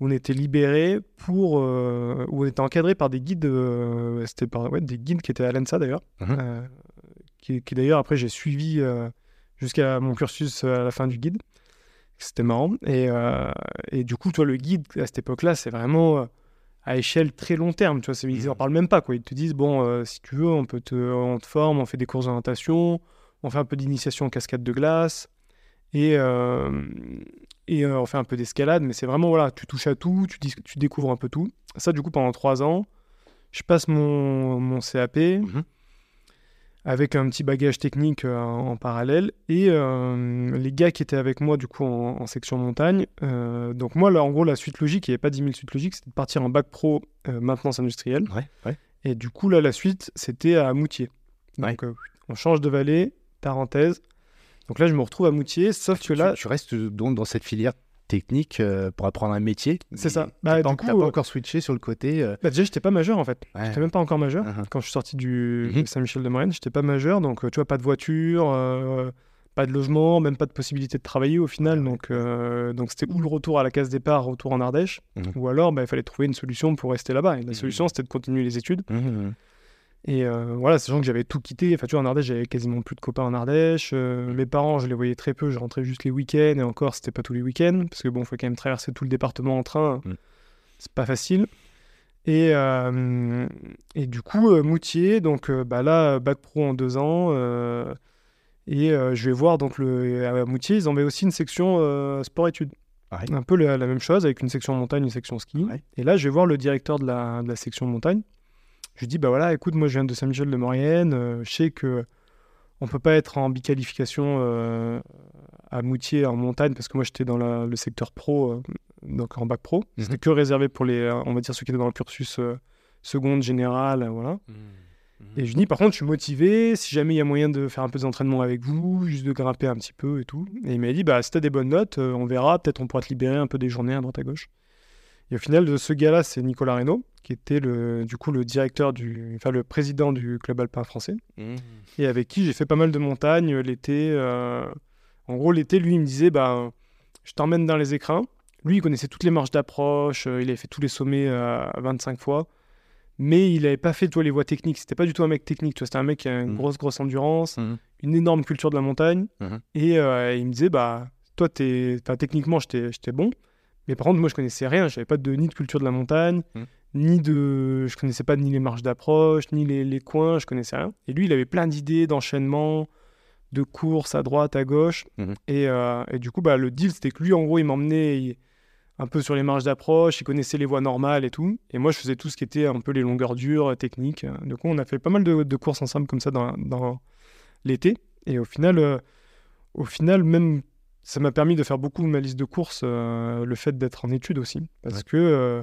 où on était libéré pour euh, où on était encadré par des guides euh, c'était par ouais, des guides qui étaient à l'ENSA d'ailleurs Mhm. euh, qui, qui d'ailleurs après j'ai suivi jusqu'à mon cursus à la fin du guide. C'était marrant. Et, et du coup, toi, le guide à cette époque-là, c'est vraiment à échelle très long terme. Tu vois, ils en Mhm. parlent même pas. Quoi. Ils te disent bon, euh, si tu veux, on peut te, on te forme, on fait des cours d'orientation, on fait un peu d'initiation en cascade de glace et, euh, et euh, on fait un peu d'escalade. Mais c'est vraiment voilà, tu touches à tout, tu, dis- tu découvres un peu tout. Ça, du coup, pendant trois ans, je passe mon, mon CAP Mhm. Avec un petit bagage technique euh, en parallèle. Et euh, les gars qui étaient avec moi, du coup, en, en section montagne, euh, donc moi, là, en gros, la suite logique, il n'y avait pas 10 000 suites logiques, c'était de partir en bac pro maintenance industrielle. Ouais, ouais. Et du coup, là, la suite, c'était à Moutier. Donc, on change de vallée, parenthèse. Donc là, je me retrouve à Moutier, sauf que là, tu, tu restes donc dans cette filière technique euh, pour apprendre un métier. C'est ça. Bah, coup, t'as pas encore switché sur le côté. euh, bah, déjà, j'étais pas majeur en fait. Ouais. J'étais même pas encore majeur. uh-huh. Quand je suis sorti du Mhm. Saint-Michel-de-Maurienne, j'étais pas majeur, donc euh, tu vois, pas de voiture, euh, pas de logement, même pas de possibilité de travailler au final. Donc, euh, donc c'était ou le retour à la case départ, retour en Ardèche, Mhm. ou alors bah, il fallait trouver une solution pour rester là-bas. Et la Mhm. solution, c'était de continuer les études. Et euh, voilà, sachant que j'avais tout quitté. Enfin, tu vois, en Ardèche, j'avais quasiment plus de copains en Ardèche. Euh, mes parents, je les voyais très peu. Je rentrais juste les week-ends. Et encore, c'était pas tous les week-ends. Parce que bon, il faut quand même traverser tout le département en train. Mm. C'est pas facile. Et, euh, et du coup, euh, Moutier, donc bah là, bac pro en deux ans. et je vais voir, donc, le, à Moutier, ils avaient aussi une section sport-études. Ouais. Un peu la, la même chose, avec une section montagne, une section ski. Ouais. Et là, je vais voir le directeur de la, de la section montagne. Je lui dis, bah voilà, écoute, moi je viens de Saint-Michel-de-Maurienne, euh, je sais que on peut pas être en biqualification euh, à Moutier en montagne parce que moi j'étais dans la- le secteur pro, euh, donc en bac pro. Mhm. C'était que réservé pour les, euh, on va dire ceux qui étaient dans le cursus seconde générale, voilà. Et je lui dis, par contre, je suis motivé, si jamais il y a moyen de faire un peu d'entraînement avec vous, juste de grimper un petit peu et tout. Et il m'a dit, bah si t'as des bonnes notes, on verra, peut-être on pourra te libérer un peu des journées à droite à gauche. Et au final, de ce gars-là, c'est Nicolas Reynaud, qui était le, du coup le directeur du, enfin le président du club alpin français, et avec qui j'ai fait pas mal de montagnes euh, l'été. euh, En gros, l'été, lui, il me disait, bah, je t'emmène dans les écrins. Lui, il connaissait toutes les marches d'approche, euh, il avait fait tous les sommets euh, 25 fois, mais il n'avait pas fait toi, les voies techniques. C'était pas du tout un mec technique, tu vois, c'était un mec qui a une Mhm. grosse, grosse endurance, Mhm. une énorme culture de la montagne, et euh, il me disait, bah, toi, t'es, techniquement, j'étais j'étais bon, mais par contre, moi, je connaissais rien, j'avais pas de, ni de culture de la montagne, Mhm. ni de, je connaissais pas ni les marches d'approche, ni les, les coins, je connaissais rien. Et lui, il avait plein d'idées d'enchaînement, de courses à droite, à gauche. Mhm. Et, euh, et du coup, bah, le deal, c'était que lui, en gros, il m'emmenait un peu sur les marches d'approche, il connaissait les voies normales et tout. Et moi, je faisais tout ce qui était un peu les longueurs dures, euh, techniques. Du coup, on a fait pas mal de, de courses ensemble comme ça dans, dans l'été. Et au final, euh, au final, même, ça m'a permis de faire beaucoup de ma liste de courses, euh, le fait d'être en études aussi. Parce Ouais. que, euh,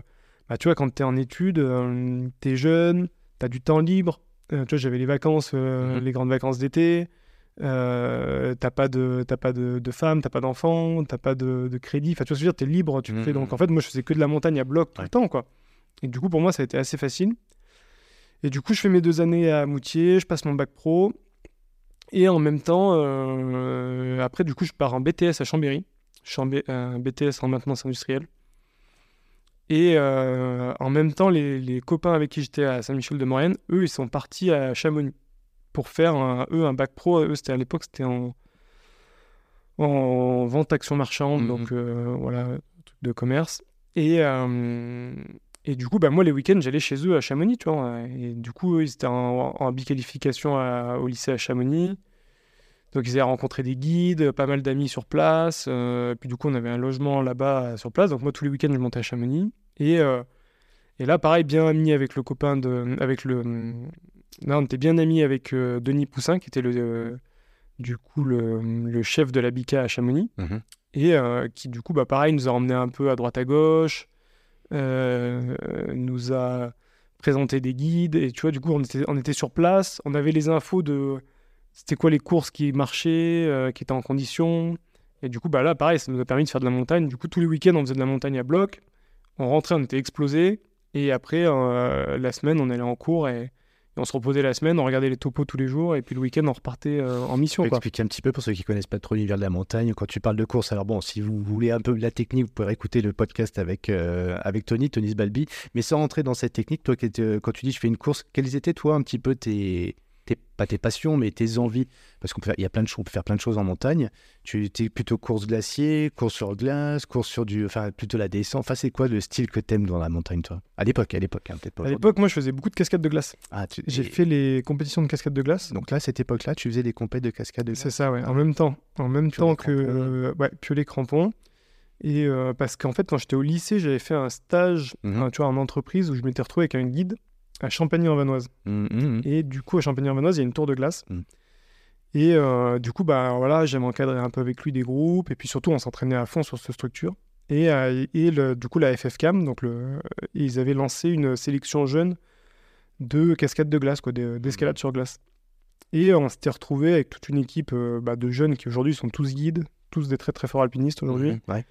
bah, tu vois, quand tu es en études, euh, tu es jeune, tu as du temps libre. Euh, tu vois, j'avais les vacances, Mhm. les grandes vacances d'été. T'as pas de t'as pas de, de femme, t'as pas d'enfant, t'as pas de, de crédit. Enfin, tu vois, ce que je veux dire, t'es libre, tu fais. Mhm. Donc, en fait, moi, je faisais que de la montagne à bloc tout Ouais. le temps, quoi. Et du coup, pour moi, ça a été assez facile. Et du coup, je fais mes deux années à Moutier, je passe mon bac pro. Et en même temps, euh, après, du coup, je pars en BTS à Chambéry. Je suis en B- un BTS en maintenance industrielle. Et euh, en même temps, les, les copains avec qui j'étais à Saint-Michel-de-Maurienne, eux, ils sont partis à Chamonix pour faire, un- eux, un bac pro. Eux, c'était à l'époque, c'était en, en vente action marchande, Mhm. donc euh, voilà, truc de commerce. Et, euh, et du coup, bah, moi, les week-ends, j'allais chez eux à Chamonix, tu vois. Et du coup, eux, ils étaient en, en biqualification à- au lycée à Chamonix. Donc, ils avaient rencontré des guides, pas mal d'amis sur place. euh, puis, du coup, on avait un logement là-bas euh, sur place. Donc, moi, tous les week-ends, je montais à Chamonix. Et, euh, et là, pareil, bien ami avec le copain de. Avec le, là, on était bien amis avec euh, Denis Poussin, qui était le, euh, du coup le, le chef de la BICA à Chamonix. Mhm. Et euh, qui, du coup, bah, pareil, nous a emmené un peu à droite à gauche, euh, euh, nous a présenté des guides. Et tu vois, du coup, on était, on était sur place, on avait les infos de c'était quoi les courses qui marchaient, euh, qui étaient en condition. Et du coup, bah là, pareil, ça nous a permis de faire de la montagne. Du coup, tous les week-ends, on faisait de la montagne à bloc. On rentrait, on était explosé. Et après, euh, la semaine, on allait en cours et on se reposait la semaine, on regardait les topos tous les jours. Et puis le week-end, on repartait euh, en mission. peux Quoi. expliquer un petit peu pour ceux qui connaissent pas trop l'univers de la montagne quand tu parles de course. Alors bon, si vous voulez un peu de la technique, vous pouvez écouter le podcast avec euh, avec Tony, Tony Sbalbi. Mais sans rentrer dans cette technique, toi, quand tu dis je fais une course, quelles étaient toi un petit peu tes, tes pas tes passions, mais tes envies Parce qu'on peut, il y a plein de choses, on peut faire plein de choses en montagne. Tu étais plutôt course glacier, course sur glace, course sur du, enfin plutôt la descente. Enfin, c'est quoi le style que t'aimes dans la montagne, toi? À l'époque, à l'époque, hein, peut-être pas. À l'époque, moi, je faisais beaucoup de cascades de glace. Ah, tu- J'ai et- fait les compétitions de cascades de glace. Donc là, à cette époque-là, tu faisais des compètes de cascade de C'est glace. ça, ouais. En même temps. En même temps que. euh, ouais, piolet crampons. Et euh, parce qu'en fait, quand j'étais au lycée, j'avais fait un stage, Mhm. enfin, tu vois, en entreprise où je m'étais retrouvé avec un guide à Champagny-en-Vanoise. Hum, hum, hum. Et du coup, à Champagny-en-Vanoise, il y a une tour de glace. Et euh, du coup, bah voilà, j'aime encadrer un peu avec lui des groupes. Et puis surtout, on s'entraînait à fond sur cette structure. Et, euh, et le- du coup, la FFCAM, donc le, ils avaient lancé une sélection jeune de cascades de glace, quoi, de- d'escalade sur glace. Et on s'était retrouvé avec toute une équipe euh, bah, de jeunes qui aujourd'hui sont tous guides, tous des très très forts alpinistes aujourd'hui, Ouais.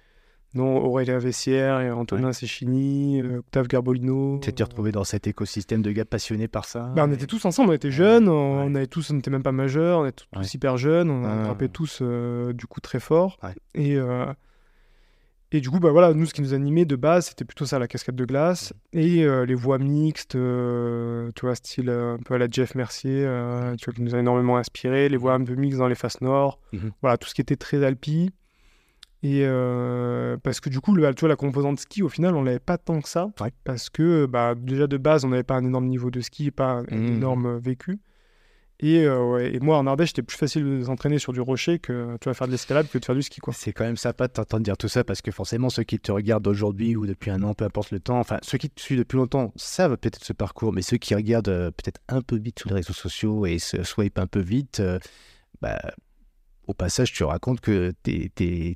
Dont Aurélien Vessière, Antonin Sechini, euh, Octave Garbolino. Tu t'es retrouvé dans cet écosystème de gars passionnés par ça Bah, on était tous ensemble, on était jeunes, on, ouais. on avait tous, on n'était même pas majeurs, on était tous Ouais. hyper jeunes, on Ah. grimpait tous euh, du coup très fort. Ouais. Et, euh, et du coup, bah voilà, nous ce qui nous animait de base, c'était plutôt ça, la cascade de glace et euh, les voies mixtes, tu vois, style un peu à la Jeff Mercier, tu vois, qui nous a énormément inspiré, les voies un peu mixtes dans les faces nord, Mhm. voilà, tout ce qui était très alpi. Et euh, parce que du coup, le, tu vois, la composante ski, au final, on l'avait pas tant que ça. Ouais. Parce que bah, déjà de base, on n'avait pas un énorme niveau de ski, pas un Mhm. énorme vécu. Et, euh, ouais, et moi, en Ardèche, c'était plus facile de s'entraîner sur du rocher que tu vas faire de l'escalade que de faire du ski. Quoi. C'est quand même sympa de t'entendre dire tout ça parce que forcément, ceux qui te regardent aujourd'hui ou depuis un an, peu importe le temps, enfin, ceux qui te suivent depuis longtemps savent peut-être ce parcours, mais ceux qui regardent euh, peut-être un peu vite sur les réseaux sociaux et se swipe un peu vite, bah, au passage, tu racontes que t'es-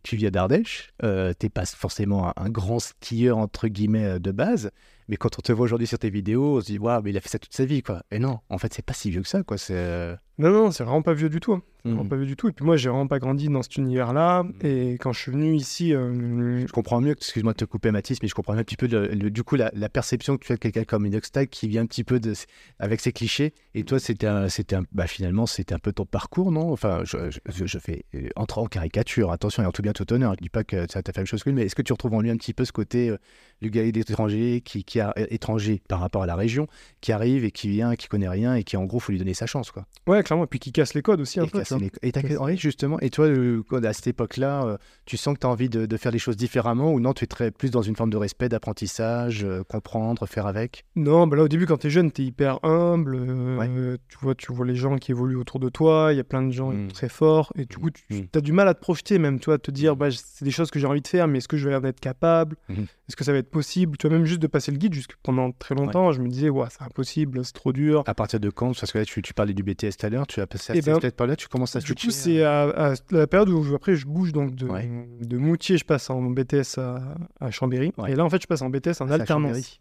tu viens d'Ardèche, euh, t'es pas forcément un, un grand skieur entre guillemets euh, de base, mais quand on te voit aujourd'hui sur tes vidéos, on se dit waouh, mais il a fait ça toute sa vie, quoi. Et non, en fait, c'est pas si vieux que ça, quoi. C'est euh, Non, non, c'est vraiment pas vieux du tout. hein. Mhm. pas vieux du tout. Et puis moi, j'ai vraiment pas grandi dans cet univers-là. Mhm. Et quand je suis venu ici, euh, Je comprends mieux, excuse-moi de te couper Mathis, mais je comprends un petit peu le- le- du coup la, la perception que tu as de quelqu'un comme Inoxtag qui vient un petit peu de, avec ses clichés. Et toi, c'était un, c'était un, bah, finalement, c'était un peu ton parcours, non? Enfin, je, je, je fais euh, entre en caricature, attention, et en tout bien tout honneur. Je dis pas que ça t'a fait la même chose que lui, mais est-ce que tu retrouves en lui un petit peu ce côté euh, le gars étranger qui, qui a, étranger par rapport à la région, qui arrive et qui vient, qui connaît rien et qui en gros faut lui donner sa chance, quoi. ouais, clairement. Et puis qui casse les codes aussi un Et peu. tu les- et ouais, justement, et toi, euh, à cette époque-là, euh, tu sens que tu as envie de, de faire les choses différemment ou non, tu es très plus dans une forme de respect, d'apprentissage, euh, comprendre, faire avec? Non, bah là au début quand t'es jeune, t'es hyper humble. euh, Tu vois, tu vois les gens qui évoluent autour de toi. Il y a plein de gens Mm. très forts et du coup, tu Mm. as du mal à te projeter même, tu vois, te dire, bah, c'est des choses que j'ai envie de faire, mais est-ce que je vais en être capable? Est-ce que ça va être possible Tu vois, même juste de passer le guide, jusque pendant très longtemps, je me disais, ouais, c'est impossible, c'est trop dur. À partir de quand? Parce que là, tu, tu parlais du BTS tout à l'heure, tu as passé à Eh ben, cette période-là, tu commences à Du coup, c'est à, à la période où je- après je bouge donc de, Ouais. de Moutier, je passe en BTS à, à Chambéry. Ouais. Et là, en fait, je passe en BTS en alternance.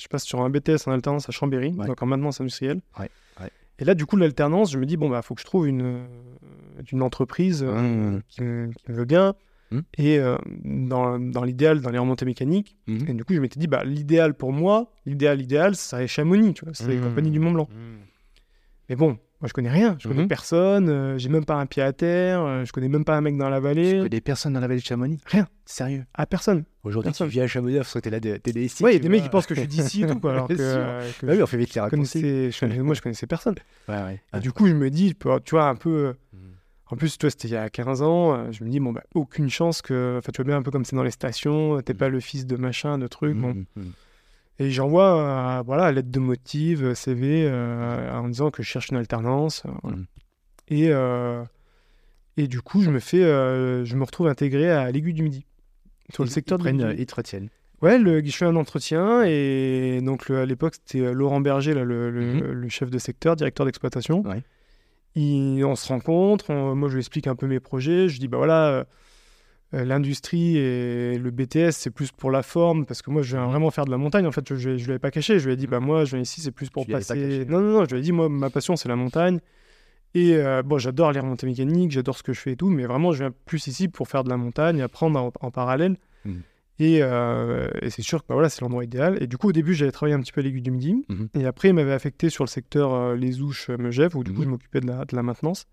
Je passe sur un BTS en alternance à Chambéry, donc en maintenance industrielle. Et là, du coup, l'alternance, je me dis, bon, bah, faut que je trouve une, euh, une entreprise euh, Mmh. qui, me- qui me veut bien. Mmh. Et euh, dans, dans l'idéal, dans les remontées mécaniques. Mhm. Et du coup, je m'étais dit, bah, l'idéal pour moi, l'idéal, idéal, ça serait Chamonix, tu vois, c'est les Mmh. compagnies du Mont Blanc. Mais bon, Moi, je connais rien. Je connais personne. euh, j'ai même pas un pied à terre. euh, je connais même pas un mec dans la Tu vallée. connais personne dans la vallée de Chamonix? Rien. Sérieux? À personne. Aujourd'hui, tu viens à Chamonix parce que t'es là, t'es des ici. ouais, il y a tu des mecs qui pensent que je suis d'ici et tout, quoi. Alors que, euh, que Bah oui, on fait vite les raccourcis. connaissais, je connaissais- moi, je connaissais personne. Ouais, ouais. Et du coup, je me dis, tu vois, un peu. Mm. En plus, tu vois, c'était il y a 15 ans. euh, Je me dis, bon, bah, aucune chance que. Enfin, tu vois bien un peu comme c'est dans les stations. T'es Mm. pas le fils de machin, de truc. Bon. Mm, mm, mm. Et j'envoie, euh, voilà, lettre de motive, euh, CV, euh, en disant que je cherche une alternance. euh, voilà. Et, euh, et du coup, je me fais, je me retrouve intégré à l'Aiguille du Midi, sur le secteur ils prennent, ils te retiennent. Ouais, le, je fais un entretien et donc le- à l'époque c'était Laurent Berger, là, le, le- le chef de secteur, directeur d'exploitation. Ouais. Il- on se rencontre, on- moi je lui explique un peu mes projets, je dis bah voilà, euh, euh, l'industrie et le BTS c'est plus pour la forme parce que moi je viens vraiment faire de la montagne en fait, je, je, je lui avais pas caché, je lui ai dit bah moi je viens ici c'est plus pour Tu pas passer. Non non non, je lui ai dit moi ma passion c'est la montagne et euh, bon j'adore les remontées mécaniques, j'adore ce que je fais et tout, mais vraiment je viens plus ici pour faire de la montagne, apprendre en, en parallèle. Mhm. Et, euh, et c'est sûr que bah, voilà, c'est l'endroit idéal. Et du coup, au début, j'avais travaillé un petit peu à l'Aiguille du Midi. Mhm. Et après, il m'avait affecté sur le secteur euh, Les Ouches, euh, Megève, où du coup, Mhm. je m'occupais de la, de la maintenance.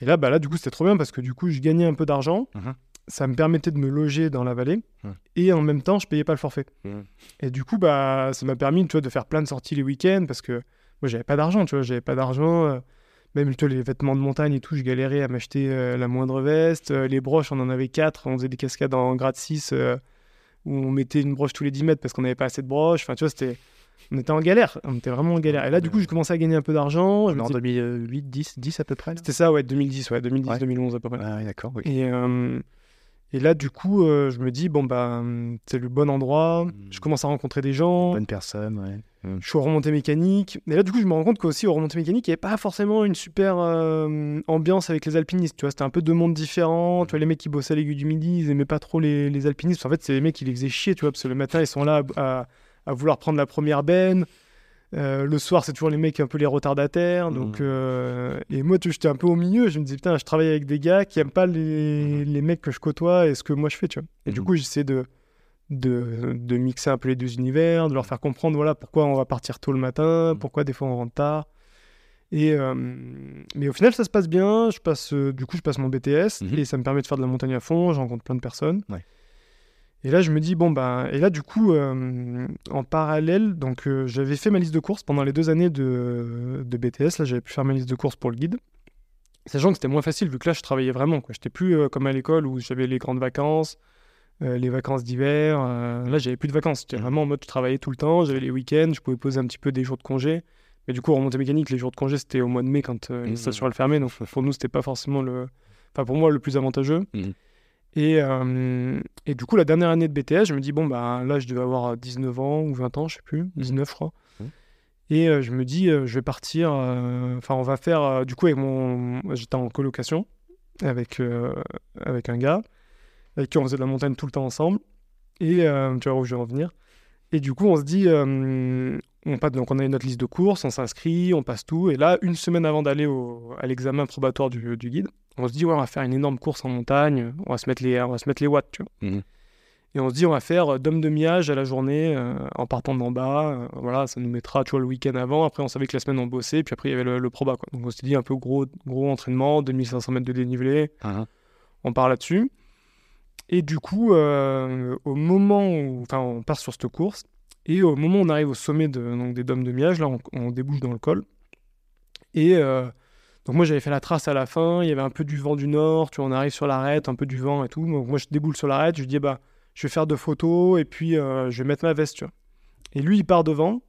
Et là, bah, là, du coup, c'était trop bien parce que du coup, je gagnais un peu d'argent. Mhm. Ça me permettait de me loger dans la vallée. Mhm. Et en même temps, je payais pas le forfait. Mhm. Et du coup, bah, ça m'a permis tu vois, de faire plein de sorties les week-ends parce que moi, j'avais pas d'argent. Tu vois, j'avais pas d'argent. euh, même tu vois, les vêtements de montagne et tout, je galérais à m'acheter la moindre veste. Les broches, on en avait quatre. On faisait des cascades en grade 6 euh, où on mettait une broche tous les 10 mètres parce qu'on n'avait pas assez de broches. Enfin, tu vois, c'était. On était en galère. On était vraiment en galère. Et là, du coup, j'ai commencé à gagner un peu d'argent. Je en disais- 2008, 10, 10 à peu près C'était ça, ouais, 2010, ouais, 2010, Ouais. 2011 à peu près. Ah d'accord, oui. Et, euh, et là, du coup, euh, je me dis, bon, bah, hum, c'est le bon endroit. Mm. Je commence à rencontrer des gens. Bonne personne, ouais. Je suis au remontée mécanique. Et là, du coup, je me rends compte qu'aussi, au remontée mécanique, il n'y avait pas forcément une super euh, ambiance avec les alpinistes. Tu vois, c'était un peu deux mondes différents. Tu vois, les mecs qui bossaient à l'aiguille du midi, ils aimaient pas trop les, les alpinistes. En fait, c'est les mecs qui les faisaient chier, tu vois, parce que le matin, ils sont là à, à- à vouloir prendre la première benne. Euh, le soir, c'est toujours les mecs un peu les retardataires. Donc, Mhm. euh, et moi, j'étais un peu au milieu. Je me disais, putain, je travaille avec des gars qui aiment pas les, les mecs que je côtoie et ce que moi je fais, tu vois. Et du Mhm. coup, j'essaie de, de, de mixer un peu les deux univers, de leur faire comprendre, voilà, pourquoi on va partir tôt le matin, pourquoi des fois on rentre tard. Et euh, mais au final, ça se passe bien. Je passe, du coup, je passe mon BTS Mhm. et ça me permet de faire de la montagne à fond. Je rencontre plein de personnes. Ouais. Et là, je me dis, bon, ben, et là, du coup, euh, en parallèle, donc euh, j'avais fait ma liste de courses pendant les deux années de, de BTS. Là, j'avais pu faire ma liste de courses pour le guide. Sachant que c'était moins facile, vu que là, je travaillais vraiment. Je n'étais plus euh, comme à l'école où j'avais les grandes vacances, les vacances d'hiver. là, j'avais plus de vacances. J'étais Mhm. vraiment en mode, je travaillais tout le temps. J'avais les week-ends, je pouvais poser un petit peu des jours de congé. Mais du coup, en remontée mécanique, les jours de congé, c'était au mois de mai quand les Mhm. stations elles fermaient. Donc pour nous, c'était pas forcément le. Enfin, pour moi, le plus avantageux. Mhm. Et, euh, et du coup, la dernière année de BTS, je me dis, bon, bah là, je devais avoir 19 ans ou 20 ans, je sais plus, 19, je crois. Mhm. Et euh, je me dis, euh, je vais partir. Enfin, on va faire. du coup, avec mon. J'étais en colocation avec, avec un gars avec qui on faisait de la montagne tout le temps ensemble. Et tu vois où je vais en venir. Et du coup, on se dit, euh, on passe, donc on a notre liste de courses, on s'inscrit, on passe tout. Et là, une semaine avant d'aller à l'examen probatoire du, du guide, on se dit, ouais, on va faire une énorme course en montagne, on va se mettre les, on va se mettre les watts, tu vois. Mhm. Et on se dit, on va faire euh, d'homme de miage à la journée euh, en partant d'en bas. euh, voilà, ça nous mettra, tu vois, le week-end avant. Après, on savait que la semaine, on bossait. Puis après, il y avait le, le proba, quoi. Donc, on s'est dit, un peu gros, gros entraînement, 2500 mètres de dénivelé Ah, on part là-dessus. Et du coup, euh, au moment où, enfin, on part sur cette course, et au moment où on arrive au sommet de, donc, des dômes de miage, là, on, débouche dans le col. Et euh, donc moi, j'avais fait la trace à la fin, il y avait un peu du vent du nord, tu vois, on arrive sur l'arête, un peu du vent et tout. Donc moi, je déboule sur l'arête, je dis, bah, je vais faire deux photos, et puis euh, je vais mettre ma veste, tu. Et lui, il part devant,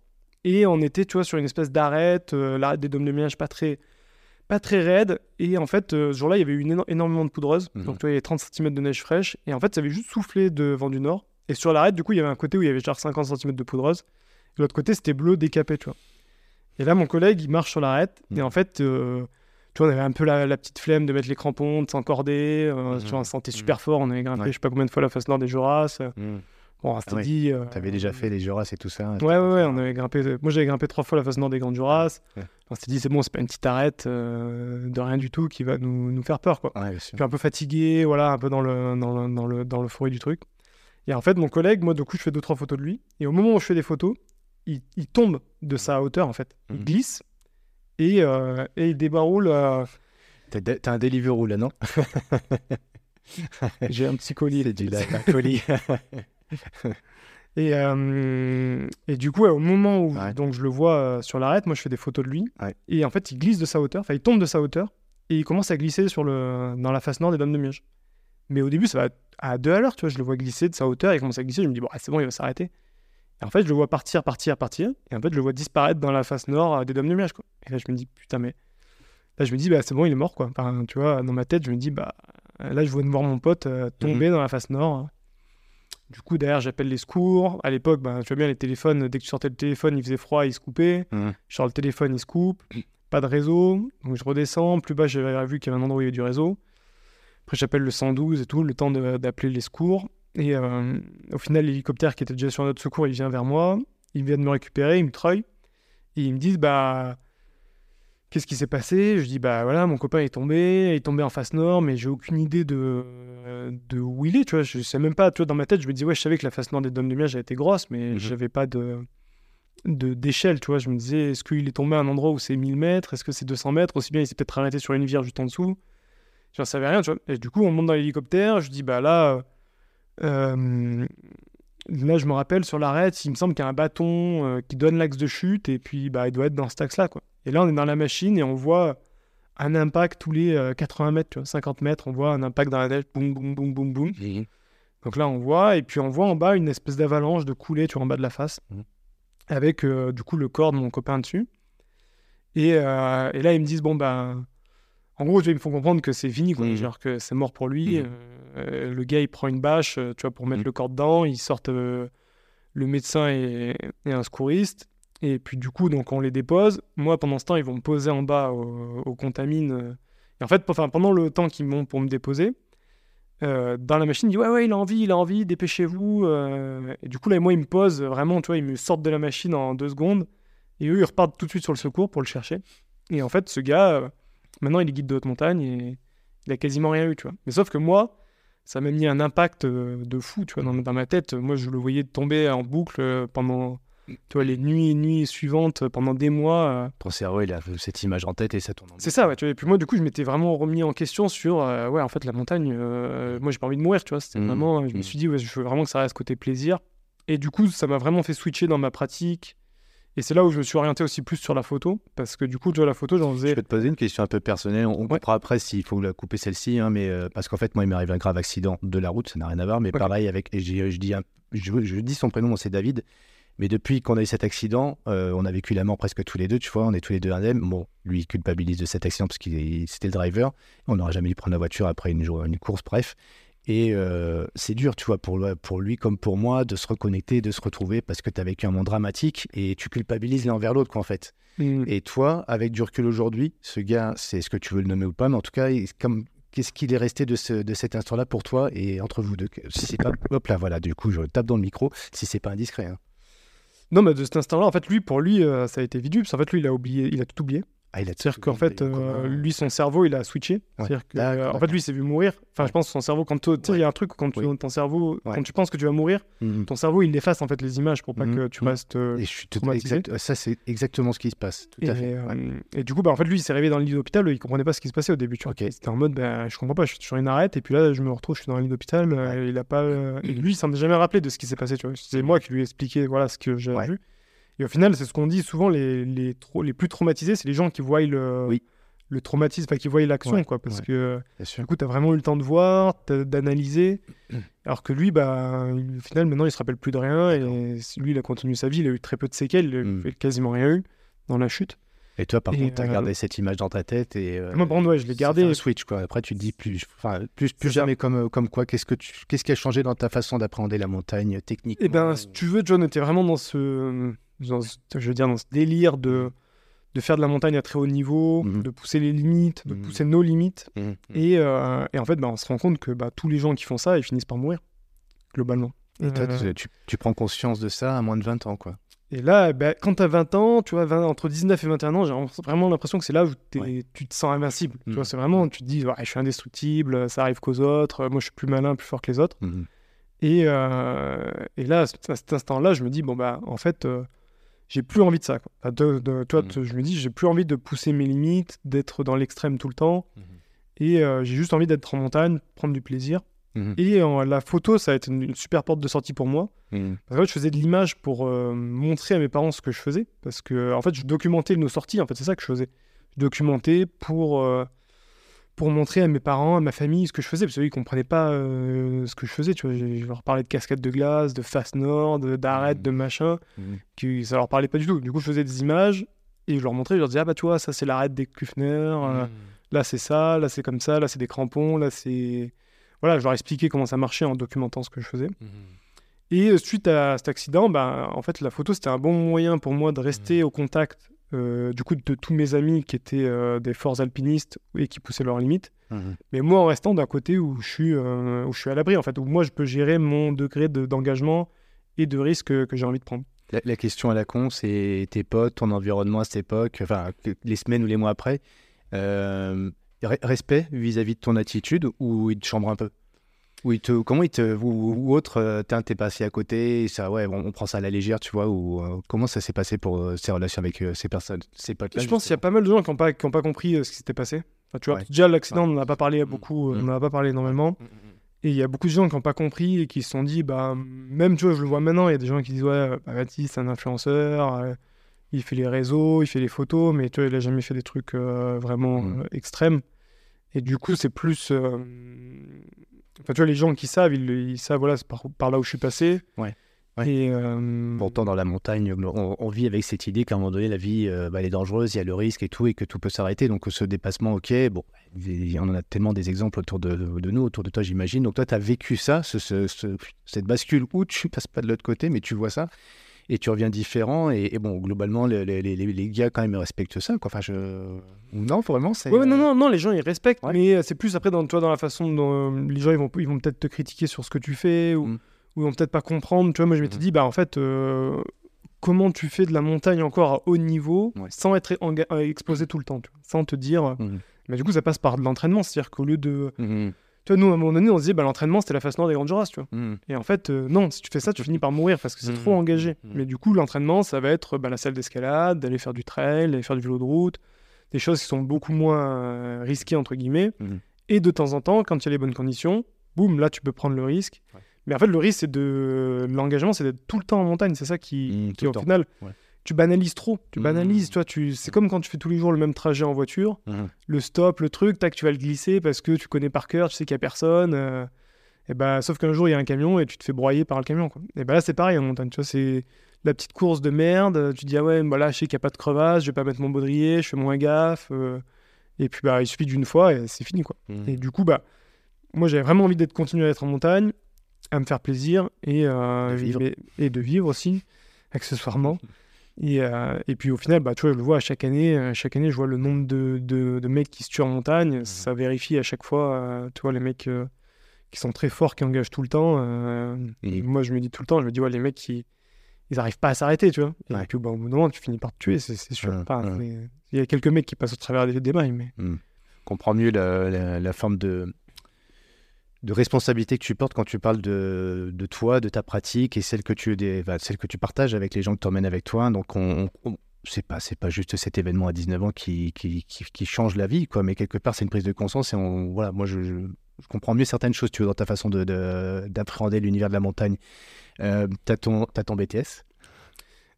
et on était, tu vois, sur une espèce d'arête, l'arête des dômes de miage pas très, pas très raide. Et en fait, euh, ce jour-là, il y avait eu une éno- énormément de poudreuse. Mhm. Donc, tu vois, il y avait 30 cm de neige fraîche. Et en fait, ça avait juste soufflé de vent du nord. Et sur l'arête, du coup, il y avait un côté où il y avait genre 50 cm de poudreuse. Et l'autre côté, c'était bleu décapé, tu vois. Et là, mon collègue, il marche sur l'arête. Et Mhm. en fait, euh, tu vois, on avait un peu la, la petite flemme de mettre les crampons, de s'encorder. euh, tu Mhm. vois, on se sentait super fort. On avait grimpé, Ouais. je sais pas combien de fois la face nord des Joras. Mhm. Bon, on s'était Ah ouais. dit. T'avais déjà fait les Joras et tout ça. Ouais, ouais, ouais, on avait grimpé. Moi, j'avais grimpé trois fois la face nord des Grandes Juras. On s'était dit, c'est bon, c'est pas une petite arête euh, de rien du tout qui va nous, nous faire peur, quoi. Ouais. Puis un peu fatigué, voilà, un peu dans le, dans le, dans le, dans l'euphorie du truc. Et en fait, mon collègue, moi, du coup, je fais deux, trois photos de lui. Et au moment où je fais des photos, il, il tombe de sa hauteur, en fait. Il Mhm. glisse. Et, euh, et il débaroule. euh, T'as un Deliveroo là, non? J'ai un petit colis. C'est du la- un colis. Et, euh, et du coup, ouais, au moment où Ouais. donc, je le vois euh, sur l'arête, moi je fais des photos de lui. Ouais. Et en fait, il glisse de sa hauteur, enfin il tombe de sa hauteur et il commence à glisser sur le, dans la face nord des Dames de Miège. Mais au début, ça va à deux à l'heure, tu vois. Je le vois glisser de sa hauteur, il commence à glisser. Je me dis, bon, ah, c'est bon, il va s'arrêter. Et en fait, je le vois partir, partir, partir. Et en fait, je le vois disparaître dans la face nord euh, des Dames de Miège, quoi. Et là, je me dis, putain, mais. Là, je me dis, bah, c'est bon, il est mort, quoi. Enfin, tu vois, dans ma tête, je me dis, bah, là, je vois de voir mon pote euh, tomber dans la face nord. Du coup, derrière, j'appelle les secours. À l'époque, bah, tu vois bien, les téléphones, dès que tu sortais le téléphone, il faisait froid, il se coupait. Mhm. Je sors le téléphone, il se coupe. Pas de réseau. Donc, je redescends. Plus bas, j'avais vu qu'il y avait un endroit où il y avait du réseau. Après, j'appelle le 112 et tout, le temps d'appeler les secours. Et euh, au final, l'hélicoptère qui était déjà sur notre secours, il vient vers moi. Il vient de me récupérer, il me treuille. Et ils me disent, bah, qu'est-ce qui s'est passé? Je dis, bah voilà, mon copain est tombé, il est tombé en face nord, mais j'ai aucune idée de, de où il est, tu vois. Je sais même pas, tu vois, dans ma tête, je me dis, ouais, je savais que la face nord des Dômes de elle était grosse, mais Mhm. j'avais pas de de- d'échelle, tu vois. Je me disais, est-ce qu'il est tombé à un endroit où c'est 1000 mètres? Est-ce que c'est 200 mètres? Aussi bien, il s'est peut-être arrêté sur une rivière juste en dessous. J'en savais rien, tu vois. Et du coup, on monte dans l'hélicoptère. Je dis, bah là, euh, là, je me rappelle sur l'arête, il me semble qu'il y a un bâton euh, qui donne l'axe de chute, et puis bah, il doit être dans cet axe-là, quoi. Et là, on est dans la machine et on voit un impact tous les euh, 80 mètres, tu vois, 50 mètres, on voit un impact dans la neige, boum, boum, boum, boum, boum. Mhm. Donc là, on voit, et puis on voit en bas une espèce d'avalanche de coulée, tu vois, en bas de la face, Mhm. avec euh, du coup le corps de mon copain dessus. Et, euh, et là, ils me disent, bon, bah, en gros, tu vois, ils me font comprendre que c'est fini, quoi. Mhm. Genre que c'est mort pour lui. Euh, le gars, il prend une bâche, euh, tu vois, pour mettre le corps dedans. Ils sortent euh, le médecin et, et un secouriste. Et puis, du coup, donc, on les dépose. Moi, pendant ce temps, ils vont me poser en bas au, au contamine. euh. Et en fait, pendant le temps qu'ils m'ont pour me déposer, euh, dans la machine, il dit Ouais, ouais, il a envie, il a envie, dépêchez-vous. euh. Et du coup, là, moi, ils me posent vraiment, tu vois, ils me sortent de la machine en deux secondes. Et eux, ils repartent tout de suite sur le secours pour le chercher. Et en fait, ce gars, maintenant, il est guide de haute montagne et il a quasiment rien eu, tu vois. Mais sauf que moi, ça m'a mis un impact de fou, tu vois, dans, ma tête. Moi, je le voyais tomber en boucle pendant, tu vois, les nuits et nuits suivantes, euh, pendant des mois. euh. Ton cerveau, il a cette image en tête et ça tourne en C'est ça, ouais, tu vois. Et puis moi, du coup, je m'étais vraiment remis en question sur, euh, ouais, en fait, la montagne, euh, moi, j'ai pas envie de mourir, tu vois. C'était Mhm. vraiment, je me Mhm. suis dit, ouais, je veux vraiment que ça reste côté plaisir. Et du coup, ça m'a vraiment fait switcher dans ma pratique. Et c'est là où je me suis orienté aussi plus sur la photo, parce que du coup, tu vois, la photo, j'en Je faisais. peux te poser une question un peu personnelle. On, Ouais. coupera après s'il faut la couper celle-ci, hein, mais euh, parce qu'en fait, moi, il m'est arrivé un grave accident de la route, ça n'a rien à voir, mais pareil avec. et j'ai- je, dis un- je, je dis son prénom, c'est David. Mais depuis qu'on a eu cet accident, euh, on a vécu la mort presque tous les deux, tu vois, on est tous les deux indemnes. Bon, lui, il culpabilise de cet accident parce qu'il c'était le driver. On n'aurait jamais dû prendre la voiture après une, course, bref. Et euh, c'est dur, tu vois, pour, lui comme pour moi, de se reconnecter, de se retrouver parce que tu as vécu un monde dramatique et tu culpabilises l'un vers l'autre, quoi, en fait. Mhm. Et toi, avec du recul aujourd'hui, ce gars, c'est ce que tu veux le nommer ou pas, mais en tout cas, comme, qu'est-ce qu'il est resté de, ce, de cet instant-là pour toi et entre vous deux? Que- Si c'est pas, hop là, voilà, du coup, je tape dans le micro, si c'est pas indiscret. hein. Non, mais de cet instant-là, en fait, lui, pour lui, euh, ça a été vide. Parce qu'en fait, lui, il a oublié, il a tout oublié. Ah, il a C'est-à-dire qu'en fait, euh, lui, son cerveau, il a switché. C'est-à-dire que, euh, en fait, lui, il s'est vu mourir. Enfin, je pense que son cerveau, quand tu il y a un truc, quand tu- Oui. ton cerveau, Ouais. quand tu penses que tu vas mourir, ton cerveau, il efface en fait les images pour pas Mhm. que tu Mhm. restes. euh, Et je suis tout exact, ça, c'est exactement ce qui se passe. Tout et, à fait. ouais. et du coup, bah, en fait, lui, il s'est réveillé dans le lit d'hôpital, il comprenait pas ce qui se passait au début. Tu vois. Ok. Il était en mode, ben, je comprends pas, je suis sur une arête, et puis là, je me retrouve, je suis dans un lit d'hôpital, il a pas. et lui, il s'en est jamais rappelé de ce qui s'est passé. tu vois. C'est moi qui lui ai expliqué voilà, ce que j'ai Ouais. vu. Et au final, c'est ce qu'on dit souvent, les, les, plus traumatisés, c'est les gens qui voient le, Oui. le traumatisme, enfin, qui voient l'action, Ouais, quoi. Parce ouais. que du coup, tu as vraiment eu le temps de voir, d'analyser. Alors que lui, bah, au final, maintenant, il se rappelle plus de rien. Et lui, il a continué sa vie. Il a eu très peu de séquelles. Il a Mm. fait quasiment rien eu dans la chute. Et toi, par Et, contre, tu as euh, gardé cette image dans ta tête et. euh, Moi, contre, ouais, je l'ai gardé. un switch, quoi. Après, tu te dis plus, enfin, plus, plus jamais comme, euh, comme quoi. Qu'est-ce que tu, qu'est-ce qui a changé dans ta façon d'appréhender la montagne technique Eh ben, si tu veux, John était vraiment dans ce, dans ce- je veux dire, dans ce délire de, de faire de la montagne à très haut niveau, Mhm. de pousser les limites, de Mhm. pousser nos limites. Mhm. Et, euh, et en fait, bah, on se rend compte que bah, tous les gens qui font ça, ils finissent par mourir, globalement. Et toi, Euh, tu, tu- prends conscience de ça à moins de 20 ans, quoi. Et là, bah, quand tu as 20 ans, tu vois, 20 entre 19 et 21 ans, j'ai vraiment l'impression que c'est là où t'es- Ouais. tu te sens invincible. Tu Mhm. vois, c'est vraiment, tu te dis, ouais, je suis indestructible, ça arrive qu'aux autres, moi je suis plus malin, plus fort que les autres. Mhm. Et, euh, et là, à cet à cet instant-là, je me dis, bon, bah, en fait, euh, j'ai plus envie de ça. Quoi. Enfin, de- de- toi, te- je me dis, j'ai plus envie de pousser mes limites, d'être dans l'extrême tout le temps. Mhm. Et euh, j'ai juste envie d'être en montagne, prendre du plaisir. Mhm. Et euh, la photo, ça a été une, une super porte de sortie pour moi. Mhm. Parce qu'en fait, je faisais de l'image pour euh, montrer à mes parents ce que je faisais. Parce que, en fait, je documentais nos sorties. En fait, c'est ça que je faisais. Je documentais pour, euh, pour montrer à mes parents, à ma famille, ce que je faisais. Parce qu'ils ne comprenaient pas euh, ce que je faisais. Tu vois, je leur parlais de cascades de glace, de face nord, de- d'arêtes, Mhm. de machin. Mhm. Que ça leur parlait pas du tout. Du coup, je faisais des images et je leur montrais. Je leur disais, ah bah, tu vois, ça, c'est l'arête des Klufner. euh, là, c'est ça. Là, c'est comme ça. Là, c'est des crampons. Là, c'est. Voilà, je leur expliquais comment ça marchait en documentant ce que je faisais. Et euh, suite à cet accident, bah, en fait, la photo, c'était un bon moyen pour moi de rester au contact euh, du coup, de tous mes amis qui étaient euh, des forts alpinistes et qui poussaient leurs limites. Mhm. Mais moi, en restant d'un côté où je suis, euh, où je suis à l'abri, en fait, où moi, je peux gérer mon degré de- d'engagement et de risque que, j'ai envie de prendre. La, la question à la con, c'est tes potes, ton environnement à cette époque, enfin les semaines ou les mois après, re- respect vis-à-vis de ton attitude ou ils te chambrent un peu? Ou ils te, comment ils te, ou, ou autre, euh, t'es passé à côté, ça, ouais, on, on prend ça à la légère, tu vois, ou euh, comment ça s'est passé pour euh, ces relations avec euh, ces personnes, ces potes je pense qu'il y a pas mal de gens qui n'ont pas, qui ont pas compris euh, ce qui s'était passé. Enfin, tu vois, Ouais. déjà, l'accident, on n'en a pas parlé beaucoup, euh, Mm. on n'en a pas parlé énormément. Et il y a beaucoup de gens qui n'ont pas compris et qui se sont dit, bah, même, tu vois, je le vois maintenant, il y a des gens qui disent, ouais, bah, Baptiste, c'est un influenceur, euh, il fait les réseaux, il fait les photos, mais tu vois, il a jamais fait des trucs euh, vraiment Mm. euh, extrêmes. Et du coup, c'est plus. euh, Enfin, tu vois, les gens qui savent, ils, ils savent, voilà, par, par là où je suis passé. Ouais. Ouais. Et. euh, Pourtant, dans la montagne, on, on vit avec cette idée qu'à un moment donné, la vie, euh, bah, elle est dangereuse, il y a le risque et tout, et que tout peut s'arrêter. Donc, ce dépassement, ok, bon, y en a tellement des exemples autour de, de nous, autour de toi, j'imagine. Donc, toi, tu as vécu ça, ce, ce- ce- cette bascule où tu passes pas de l'autre côté, mais tu vois ça, et tu reviens différent. Et, et bon, globalement, les, les, les, les gars, quand même, respectent ça. Quoi. Enfin, je... Non, vraiment, c'est. Ouais, non, non, non, les gens ils respectent, Ouais. mais euh, c'est plus après dans, toi, dans la façon dont euh, les gens ils vont, ils vont peut-être te critiquer sur ce que tu fais ou, Mm. ou ils vont peut-être pas comprendre. Tu vois, moi je m'étais Mhm. dit, bah en fait, euh, comment tu fais de la montagne encore à haut niveau Ouais. sans être exposé tout le temps, tu vois, sans te dire. euh, Mhm. Mais du coup, ça passe par de l'entraînement, c'est-à-dire qu'au lieu de. Tu vois, nous à un moment donné, on se disait, bah l'entraînement c'était la face nord des Grandes Jurasses, tu vois. Mhm. Et en fait, euh, non, si tu fais ça, tu finis par mourir parce que c'est Mhm. trop engagé. Mais du coup, l'entraînement, ça va être bah, la salle d'escalade, d'aller faire du trail, d'aller faire du vélo de route, des choses qui sont beaucoup moins euh, risquées, entre guillemets. Et de temps en temps, quand il y a les bonnes conditions, boum, là, tu peux prendre le risque. Ouais. Mais en fait, le risque, c'est de. L'engagement, c'est d'être tout le temps en montagne. C'est ça qui, qui au final. Ouais. Tu banalises trop. Tu Mhm. banalises, toi, tu... c'est comme quand tu fais tous les jours le même trajet en voiture Mhm. le stop, le truc, tac, tu vas le glisser parce que tu connais par cœur, tu sais qu'il y a personne. euh, et bah, sauf qu'un jour, il y a un camion et tu te fais broyer par le camion. Quoi. Et bah là, c'est pareil en montagne. Tu vois, c'est la petite course de merde. Tu dis, ah ouais, bah là, je sais qu'il n'y a pas de crevasse, je vais pas mettre mon baudrier, je fais moins gaffe. euh, et puis, bah, il suffit d'une fois et c'est fini. Quoi. Mhm. Et du coup, bah, moi, j'avais vraiment envie d'être continuer à être en montagne, à me faire plaisir et, euh, De et de vivre aussi, accessoirement. Et, euh, et puis au final, bah, tu vois, je le vois à chaque année. euh, chaque année, je vois le nombre de, de, de mecs qui se tuent en montagne. Ça vérifie à chaque fois. euh, tu vois, les mecs euh, qui sont très forts, qui engagent tout le temps. et Mhm. moi, je me dis tout le temps, je me dis, ouais, les mecs, qui, ils arrivent pas à s'arrêter, tu vois. Et puis bah, au bout d'un moment, tu finis par te tuer, c'est sûr. Enfin, ouais. c'est- Il y a quelques mecs qui passent au travers des, des mailles, mais. comprends mieux la, la- la forme de, de responsabilité que tu portes quand tu parles de, de toi, de ta pratique et celle que tu, que tu partages avec les gens que tu emmènes avec toi. Donc, on, on- c'est pas, c'est pas juste cet événement à 19 ans qui, qui, qui, change la vie, quoi. Mais quelque part, c'est une prise de conscience et on, voilà, moi, je, je, comprends mieux certaines choses, tu vois, dans ta façon de, de- d'appréhender l'univers de la montagne. Euh, t'as ton, t'as ton BTS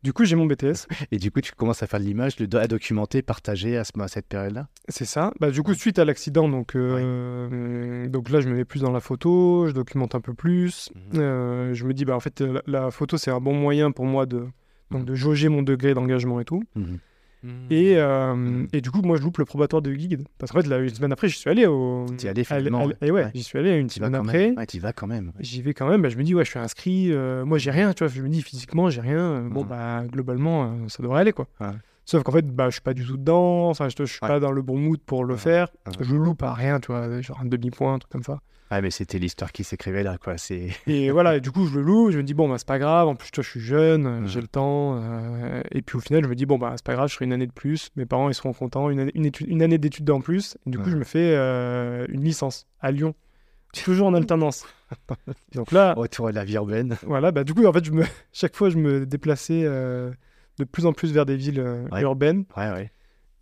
Du coup, j'ai mon BTS. et du coup, tu commences à faire de l'image, à documenter, partager à, ce, à cette période-là? C'est ça. Bah, du coup, suite à l'accident, donc, euh, donc là, je me mets plus dans la photo, je documente un peu plus. Mhm. Euh, je me dis, bah, en fait, la, la photo, c'est un bon moyen pour moi de, donc, de jauger mon degré d'engagement et tout. Et, euh, et du coup, moi, je loupe le probatoire de guide. Parce qu'en fait, là, une semaine après, j'y suis allé au. T'y allé, finalement, à- ouais. et ouais, j'y suis allé une semaine après. Ouais, t'y vas quand même. J'y vais quand même, bah, je me dis, ouais, je suis inscrit. euh, moi, j'ai rien, tu vois. Je me dis, physiquement, j'ai rien. Bon, Mhm. bah, globalement, euh, ça devrait aller, quoi. Sauf qu'en fait, bah, je suis pas du tout dedans. Enfin, je, je suis pas dans le bon mood pour le faire. Je loupe à rien, tu vois. Genre un demi-point, un truc comme ça. Ouais, mais c'était l'histoire qui s'écrivait là, quoi. C'est. Et voilà, et du coup, je le loue. Je me dis, bon, bah, c'est pas grave. En plus, toi, je suis jeune, Mhm. j'ai le temps. euh, et puis, au final, je me dis, bon, bah, c'est pas grave, je ferai une année de plus. Mes parents, ils seront contents. Une année, une étude- une année d'études en plus. Et du coup, je me fais euh, une licence à Lyon. Toujours en alternance. Donc là, Retour à la vie urbaine. voilà, bah, du coup, en fait, je me... chaque fois, je me déplaçais euh, de plus en plus vers des villes Ouais. urbaines. Ouais, ouais.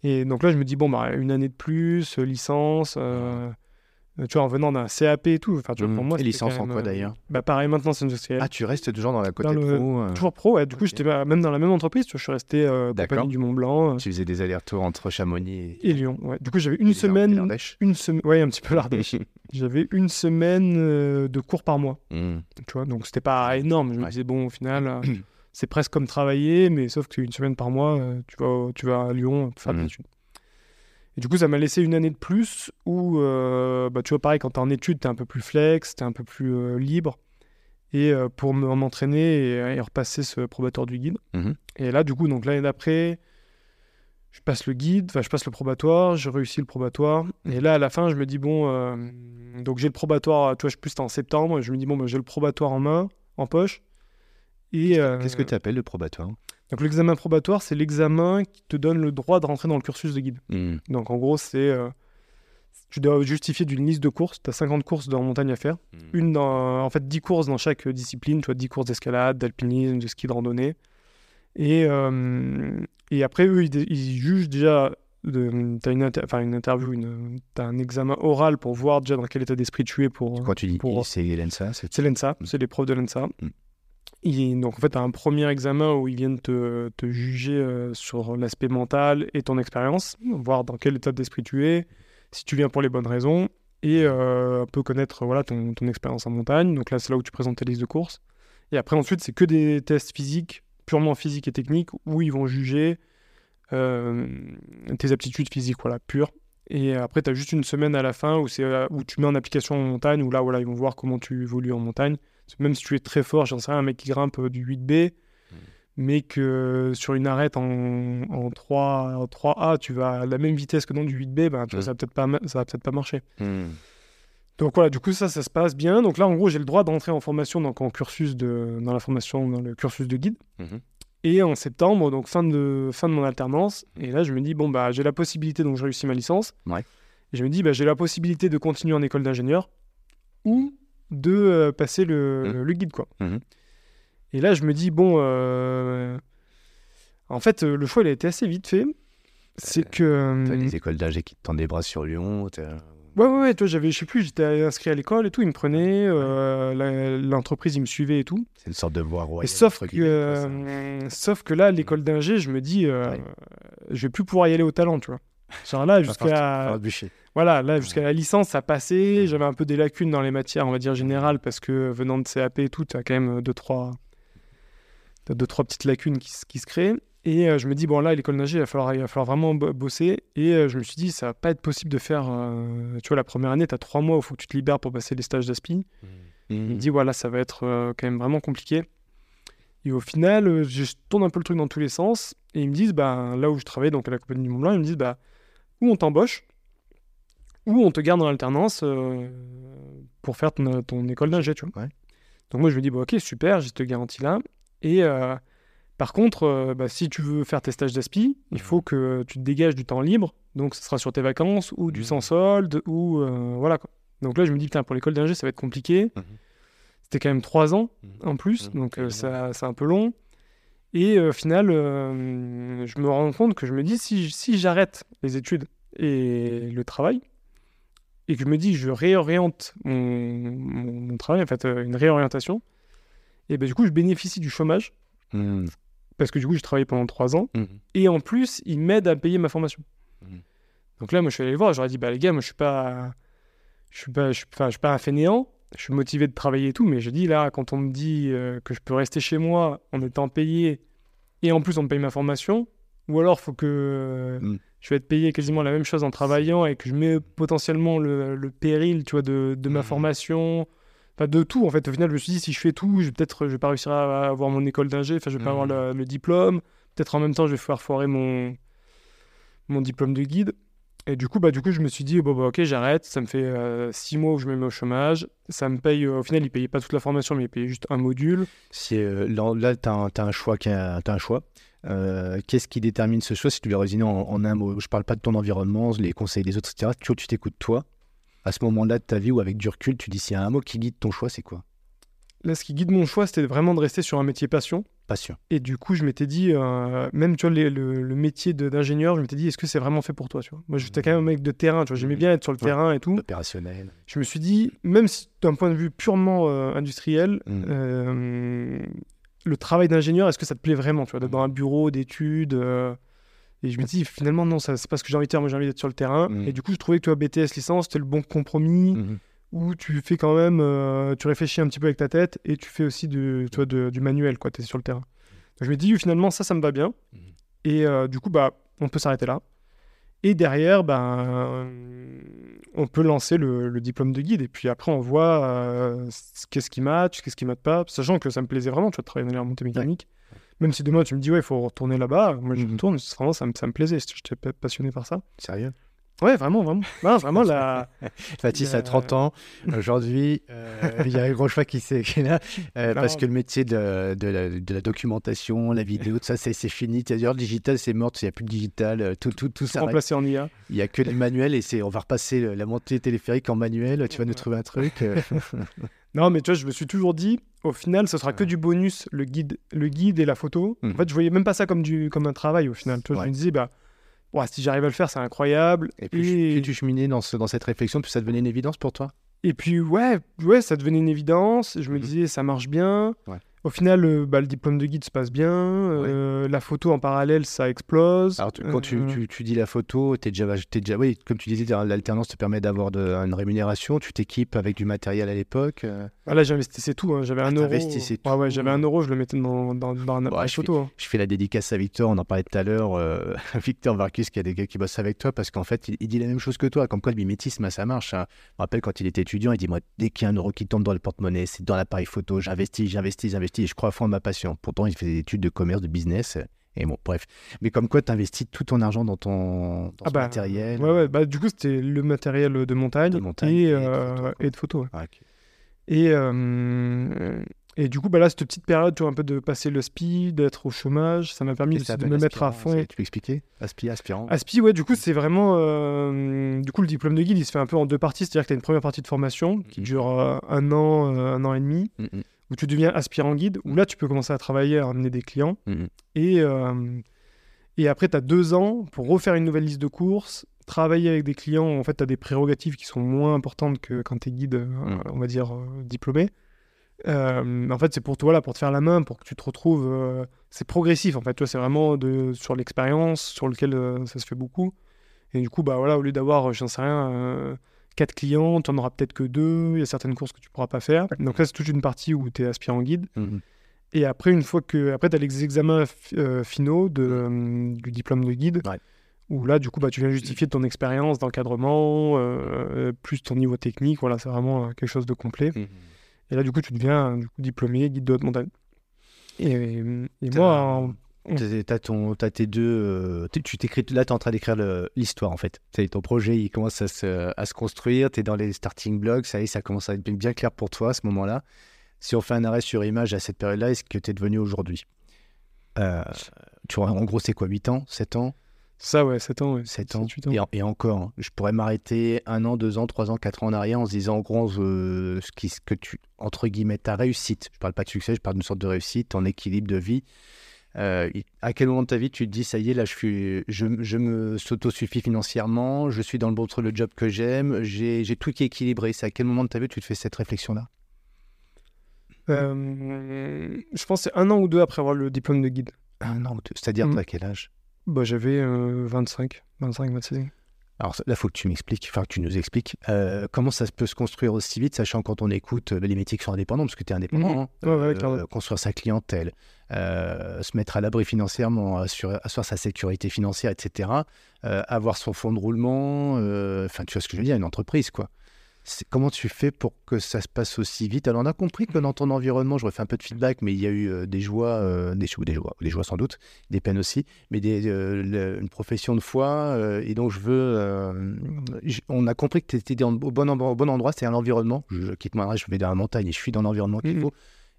Et donc là, je me dis, bon, bah, une année de plus, licence, euh, tu vois, en venant d'un CAP et tout. Enfin, tu vois, Mhm. pour moi, Et licence en quoi euh, d'ailleurs Bah, pareil, maintenant, c'est industriel. Ah, tu restes toujours dans la côté Dans le- pro euh, Toujours pro, ouais. Du coup, j'étais même dans la même entreprise. Tu vois, je suis resté euh, compagnie du Mont Blanc euh, Tu faisais des allers-retours entre Chamonix et, et Lyon. Ouais. Du coup, j'avais une semaine, une semaine, ouais, un petit peu l'Ardèche. j'avais une semaine euh, de cours par mois. Mhm. Tu vois, donc c'était pas énorme. Je me Ouais. disais, bon, au final, euh, c'est presque comme travailler, mais sauf qu'une semaine par mois, euh, tu, vas, tu vas à Lyon faire des études. Et du coup, ça m'a laissé une année de plus où, euh, bah, tu vois, pareil, quand t'es en études, t'es un peu plus flex, t'es un peu plus euh, libre. Et euh, pour me- m'entraîner et, et repasser ce probatoire du guide. Mhm. Et là, du coup, donc l'année d'après, je passe le guide, enfin, je passe le probatoire, je réussis le probatoire. Et là, à la fin, je me dis, bon, donc j'ai le probatoire, tu vois, je plus en septembre, et je me dis, bon, bah, j'ai le probatoire en main, en poche. Et, Qu'est-ce que tu appelles le probatoire? Donc l'examen probatoire, c'est l'examen qui te donne le droit de rentrer dans le cursus de guide. Mhm. Donc en gros, c'est euh, tu dois justifier d'une liste de courses. Tu as 50 courses dans montagne à faire. Une dans, en fait, 10 courses dans chaque discipline. Tu vois, 10 courses d'escalade, d'alpinisme, de ski de randonnée. Et, euh, et après, eux, ils, jugent déjà. Tu as une, inter- une interview, une, as un examen oral pour voir déjà dans quel état d'esprit tu es pour. Quand tu dis pour- c'est l'ENSA, c'est l'ENSA, Mm. c'est les profs de l'ENSA. Donc en fait, tu as un premier examen où ils viennent te, juger euh, sur l'aspect mental et ton expérience, voir dans quel état d'esprit tu es, si tu viens pour les bonnes raisons, et euh, un peu connaître voilà, ton, expérience en montagne. Donc là, c'est là où tu présentes tes listes de courses. Et après, ensuite, c'est que des tests physiques, purement physiques et techniques, où ils vont juger euh, tes aptitudes physiques, voilà, pures. Et après, tu as juste une semaine à la fin où, euh, où tu mets en application en montagne, où là, voilà, ils vont voir comment tu évolues en montagne. Même si tu es très fort, j'en sais rien, un mec qui grimpe euh, du 8B, mais que sur une arête en, en 3, en 3A, tu vas à la même vitesse que dans du 8B, ben, tu vois, Mm. ça va peut-être pas, ça va peut-être pas marcher. Mhm. Donc voilà, du coup, ça, ça se passe bien. Donc là, en gros, j'ai le droit d'entrer en formation, donc en cursus de, dans la formation, dans le cursus de guide. Et en septembre, donc fin de, fin de mon alternance, et là, je me dis, bon, bah, j'ai la possibilité, donc je réussis ma licence. Ouais. Et je me dis, bah, j'ai la possibilité de continuer en école d'ingénieur ou de euh, passer le, Mhm. le guide, quoi. Mhm. Et là, je me dis, bon, euh, en fait, euh, le choix, il a été assez vite fait. C'est que. T'as les écoles d'ingé qui te tendent des bras sur Lyon. Ouais, ouais, ouais, toi, j'avais, je sais plus, j'étais inscrit à l'école et tout, ils me prenaient, euh, l'entreprise, ils me suivait et tout. C'est une sorte de voie Et royale. sauf, entre que, euh, sauf que là, l'école d'ingé, je me dis, euh, Ouais. je vais plus pouvoir y aller au talent, tu vois. Genre là, jusqu'à. Voilà, là, jusqu'à la licence, ça passait. J'avais un peu des lacunes dans les matières, on va dire générales, parce que venant de CAP et tout, tu as quand même deux, trois, deux, trois petites lacunes qui, se- qui se créent. Et euh, je me dis, bon, là, l'école d'ingé, il va falloir, il va falloir vraiment bo- bosser. Et euh, je me suis dit, ça va pas être possible de faire. euh, tu vois, la première année, tu as trois mois où il faut que tu te libères pour passer les stages d'aspi. Il me Mhm. dit, voilà, ça va être euh, quand même vraiment compliqué. Et au final, euh, je tourne un peu le truc dans tous les sens. Et ils me disent, bah, là où je travaille, donc à la compagnie du Mont Blanc, ils me disent, bah, ou on t'embauche, ou on te garde en alternance euh, pour faire ton, ton école d'ingé, tu vois. Ouais. Donc moi, je me dis, bah, ok, super, j'ai cette garantie-là. Et euh, par contre, euh, bah, si tu veux faire tes stages d'aspi, il faut que tu te dégages du temps libre. Donc, ce sera sur tes vacances, ou du Mhm. sans solde, ou voilà, quoi. Donc là, je me dis, putain, pour l'école d'ingé, ça va être compliqué. Mhm. C'était quand même trois ans Mhm. en plus, donc ça, c'est un peu long. Et au final, je me rends compte que je me dis, si, si j'arrête les études et le travail, et que je me dis, je réoriente mon, mon, mon travail, en fait, euh, une réorientation, et ben du coup, je bénéficie du chômage, Mhm. parce que du coup, j'ai travaillé pendant trois ans, Mhm. et en plus, il m'aide à payer ma formation. Mhm. Donc là, moi, je suis allé les voir, j'aurais dit, bah les gars, moi, je suis pas, je suis pas, je suis, enfin, je suis pas un fainéant, je suis motivé de travailler et tout, mais je dis là, quand on me dit euh, que je peux rester chez moi en étant payé, et en plus on me paye ma formation, ou alors faut que euh. Je vais être payé quasiment la même chose en travaillant et que je mets potentiellement le, le péril, tu vois, de, de ma Mm. formation, enfin de tout. En fait, au final, je me suis dit, si je fais tout, je vais peut-être, je vais pas réussir à avoir mon école d'ingé, enfin, je vais pas avoir le, le diplôme. Peut-être en même temps, je vais faire foirer mon, mon diplôme de guide. Et du coup, bah, du coup, je me suis dit, bon, bah, ok, j'arrête. Ça me fait euh, six mois où je me mets au chômage. Ça me paye, euh, au final, il payait pas toute la formation, mais il payait juste un module. Si, euh, là, là tu as, un choix. qui a- t'as un choix. Euh, Qu'est-ce qui détermine ce choix? Si tu dois résumer en, en un mot, je parle pas de ton environnement, les conseils des autres, etc. Tu tu t'écoutes toi. À ce moment-là de ta vie ou avec du recul, tu dis s'il y a un mot qui guide ton choix, c'est quoi? Là, ce qui guide mon choix, c'était vraiment de rester sur un métier passion. Passion. Et du coup, je m'étais dit, euh, même tu vois, les- le, le métier d'ingénieur, je m'étais dit, est-ce que c'est vraiment fait pour toi tu vois? Moi, j'étais quand même un mec de terrain, tu vois, j'aimais Mhm. bien être sur le Ouais. terrain et tout. Opérationnel. Je me suis dit, même si d'un point de vue purement euh, industriel, Mhm. Le travail d'ingénieur, est-ce que ça te plaît vraiment, tu vois, d'être dans un bureau d'études euh, Et je me dis, finalement, non, ça, c'est pas ce que j'ai envie de faire. Moi, j'ai envie d'être sur le terrain. Mhm. Et du coup, je trouvais que tu vois, BTS licence, c'était le bon compromis Mhm. où tu fais quand même, euh, tu réfléchis un petit peu avec ta tête et tu fais aussi de, tu vois, de- du manuel, quoi. Tu es sur le terrain. Donc, je me dis, finalement, ça, ça me va bien. Mhm. Et euh, du coup, bah, on peut s'arrêter là. Et derrière, ben, on peut lancer le, le diplôme de guide. Et puis après, on voit euh, qu'est-ce qui match, qu'est-ce qui match pas. Sachant que ça me plaisait vraiment, tu vois, de travailler dans les remontées mécaniques. Même si demain, tu me dis, ouais, il faut retourner là-bas. Moi, je Mhm. retourne. Vraiment, ça me, ça me plaisait. J'étais pa- passionné par ça. Sérieux? Ouais, vraiment, vraiment. Non, vraiment, la... Y a- a 30 ans. Aujourd'hui, euh, il y a un gros choix qui, s'est- là. euh, parce que le métier de, de la, de la documentation, la vidéo, tout ça, c'est fini. C'est-à-dire, le digital, c'est mort. Il n'y a plus de digital. euh, Tout, tout, tout s'arrête. remplacé en IA. Il n'y a que les manuels et on va repasser la montée téléphérique en manuel. Tu vas nous trouver un truc. Non, mais tu vois, je me suis toujours dit, au final, ce sera que du bonus, le guide, le guide et la photo. En fait, je voyais même pas ça comme, du, comme un travail, au final. Tu vois, Ouais. Je me disais, bah, ouah, si j'arrive à le faire, c'est incroyable. Et puis, plus tu cheminais dans, ce, dans cette réflexion, plus ça devenait une évidence pour toi? Et puis, ouais, ouais, ça devenait une évidence. Je me Mhm. disais, ça marche bien. Ouais. Au final, euh, bah, le diplôme de guide se passe bien. euh, la photo en parallèle, ça explose. Alors, tu- quand tu, Euh, tu- tu dis la photo, es déjà, t'es déjà. Oui, comme tu disais, l'alternance te permet d'avoir une rémunération. Tu t'équipes avec du matériel à l'époque. ah, là, j'investissais tout. hein. J'avais Ah, un euro. ouais, tout. j'avais un euro, je le mettais dans, dans, dans un appareil je photo. hein. Je fais la dédicace à Victor, on en parlait tout à l'heure. Victor Varkus, qui a des gars qui bossent avec toi, parce qu'en fait, il, il dit la même chose que toi. Comme quoi, le mimétisme, ça marche. hein. Je me rappelle quand il était étudiant, il dit Moi, dès qu'il y a un euro qui tombe dans le porte-monnaie, c'est dans l'appareil photo, j'investis, j'investis, j'investis, et je crois à fond à ma passion. Pourtant, il fait des études de commerce, de business. Et bon, bref. Mais comme quoi, tu investis tout ton argent dans ton dans Ah bah, matériel. Ouais, ouais, bah, du coup, c'était le matériel de montagne, De montagne et, et de euh, photo, et de photo. ouais. Ah. Et, euh, et du coup, bah là, cette petite période, tu vois, un peu de passer le SPI, d'être au chômage, ça m'a permis de me mettre à fond. Tu peux expliquer Aspi, aspirant. ASPI, ouais, du coup, c'est vraiment. euh, du coup, le diplôme de guide, il se fait un peu en deux parties. C'est-à-dire que tu as une première partie de formation qui Mhm. dure un an, un an et demi, Mm, mm, où tu deviens aspirant guide, où là, tu peux commencer à travailler, à ramener des clients. mm, mm. Et, euh, et après, tu as deux ans pour refaire une nouvelle liste de courses, travailler avec des clients. En fait, tu as des prérogatives qui sont moins importantes que quand tu es guide, euh, Mm. on va dire, euh, diplômé. Euh, en fait, c'est pour toi, là, pour te faire la main, pour que tu te retrouves. c'est progressif, en fait. Tu vois, c'est vraiment de, sur l'expérience, sur lequel ça se fait beaucoup. Et du coup, bah voilà, au lieu d'avoir, j'en sais rien, quatre clients, tu n'en auras peut-être que deux. Il y a certaines courses que tu pourras pas faire. Donc là, c'est toute une partie où tu es aspirant guide. Mhm. Et après, une fois que. Après, tu as les examens euh, finaux de, euh, du diplôme de guide. Ouais. Où là, du coup, bah, tu viens justifier ton expérience d'encadrement, euh, plus ton niveau technique. Voilà, c'est vraiment quelque chose de complet. Mhm. Et là, du coup, tu deviens du coup, diplômé guide de haute montagne. Et, et moi, en- T'as t'as ton, t'as tes deux. euh, tu t'écris là, t'es en train d'écrire l'histoire en fait. C'est ton projet, il commence à se, à se construire. T'es dans les starting blocks, ça y est, ça commence à être bien clair pour toi à ce moment-là. Si on fait un arrêt sur image à cette période-là, est-ce que t'es devenu aujourd'hui? Euh, Tu vois, en gros, c'est quoi 8 ans 7 ans? Ça, ouais, 7 ans. Ouais. 7 ans. 7, 8 ans. Et, en- et encore, hein, je pourrais m'arrêter un an, deux ans, trois ans, quatre ans en arrière en se disant en gros euh, ce, qui, ce que tu, entre guillemets, ta réussite. Je parle pas de succès, je parle d'une sorte de réussite, ton équilibre de vie. Euh, à quel moment de ta vie tu te dis ça y est, là je, suis, je, je me s'autosuffis financièrement, je suis dans le bon le job que j'aime, j'ai j'ai tout qui est équilibré. C'est à quel moment de ta vie tu te fais cette réflexion-là? Euh, je pense que c'est un an ou deux après avoir le diplôme de guide. Un an ou deux. C'est-à-dire, Mm. toi, à quel âge? Bah, J'avais euh, 25, 25, 26 ans. Alors là, il faut que tu m'expliques, enfin que tu nous expliques euh, comment ça peut se construire aussi vite, sachant quand on écoute euh, les métiers qui sont indépendants, parce que tu es indépendant, Mhm. hein, Ouais, ouais, euh, construire sa clientèle, euh, se mettre à l'abri financièrement, assurer, assurer sa sécurité financière, etc., avoir son fonds de roulement, enfin tu vois ce que je veux dire, une entreprise, quoi. C'est- Comment tu fais pour que ça se passe aussi vite? Alors on a compris que dans ton environnement, je refais un peu de feedback, mais il y a eu euh, des joies, euh, des, des joies, des joies sans doute, des peines aussi, mais des, euh, le- une profession de foi. et donc je veux, on a compris que tu étais au bon, endroit- au bon endroit, c'est à l'environnement. Je, je quitte moi, je vais dans la montagne et je suis dans l'environnement qu'il Mhm. faut.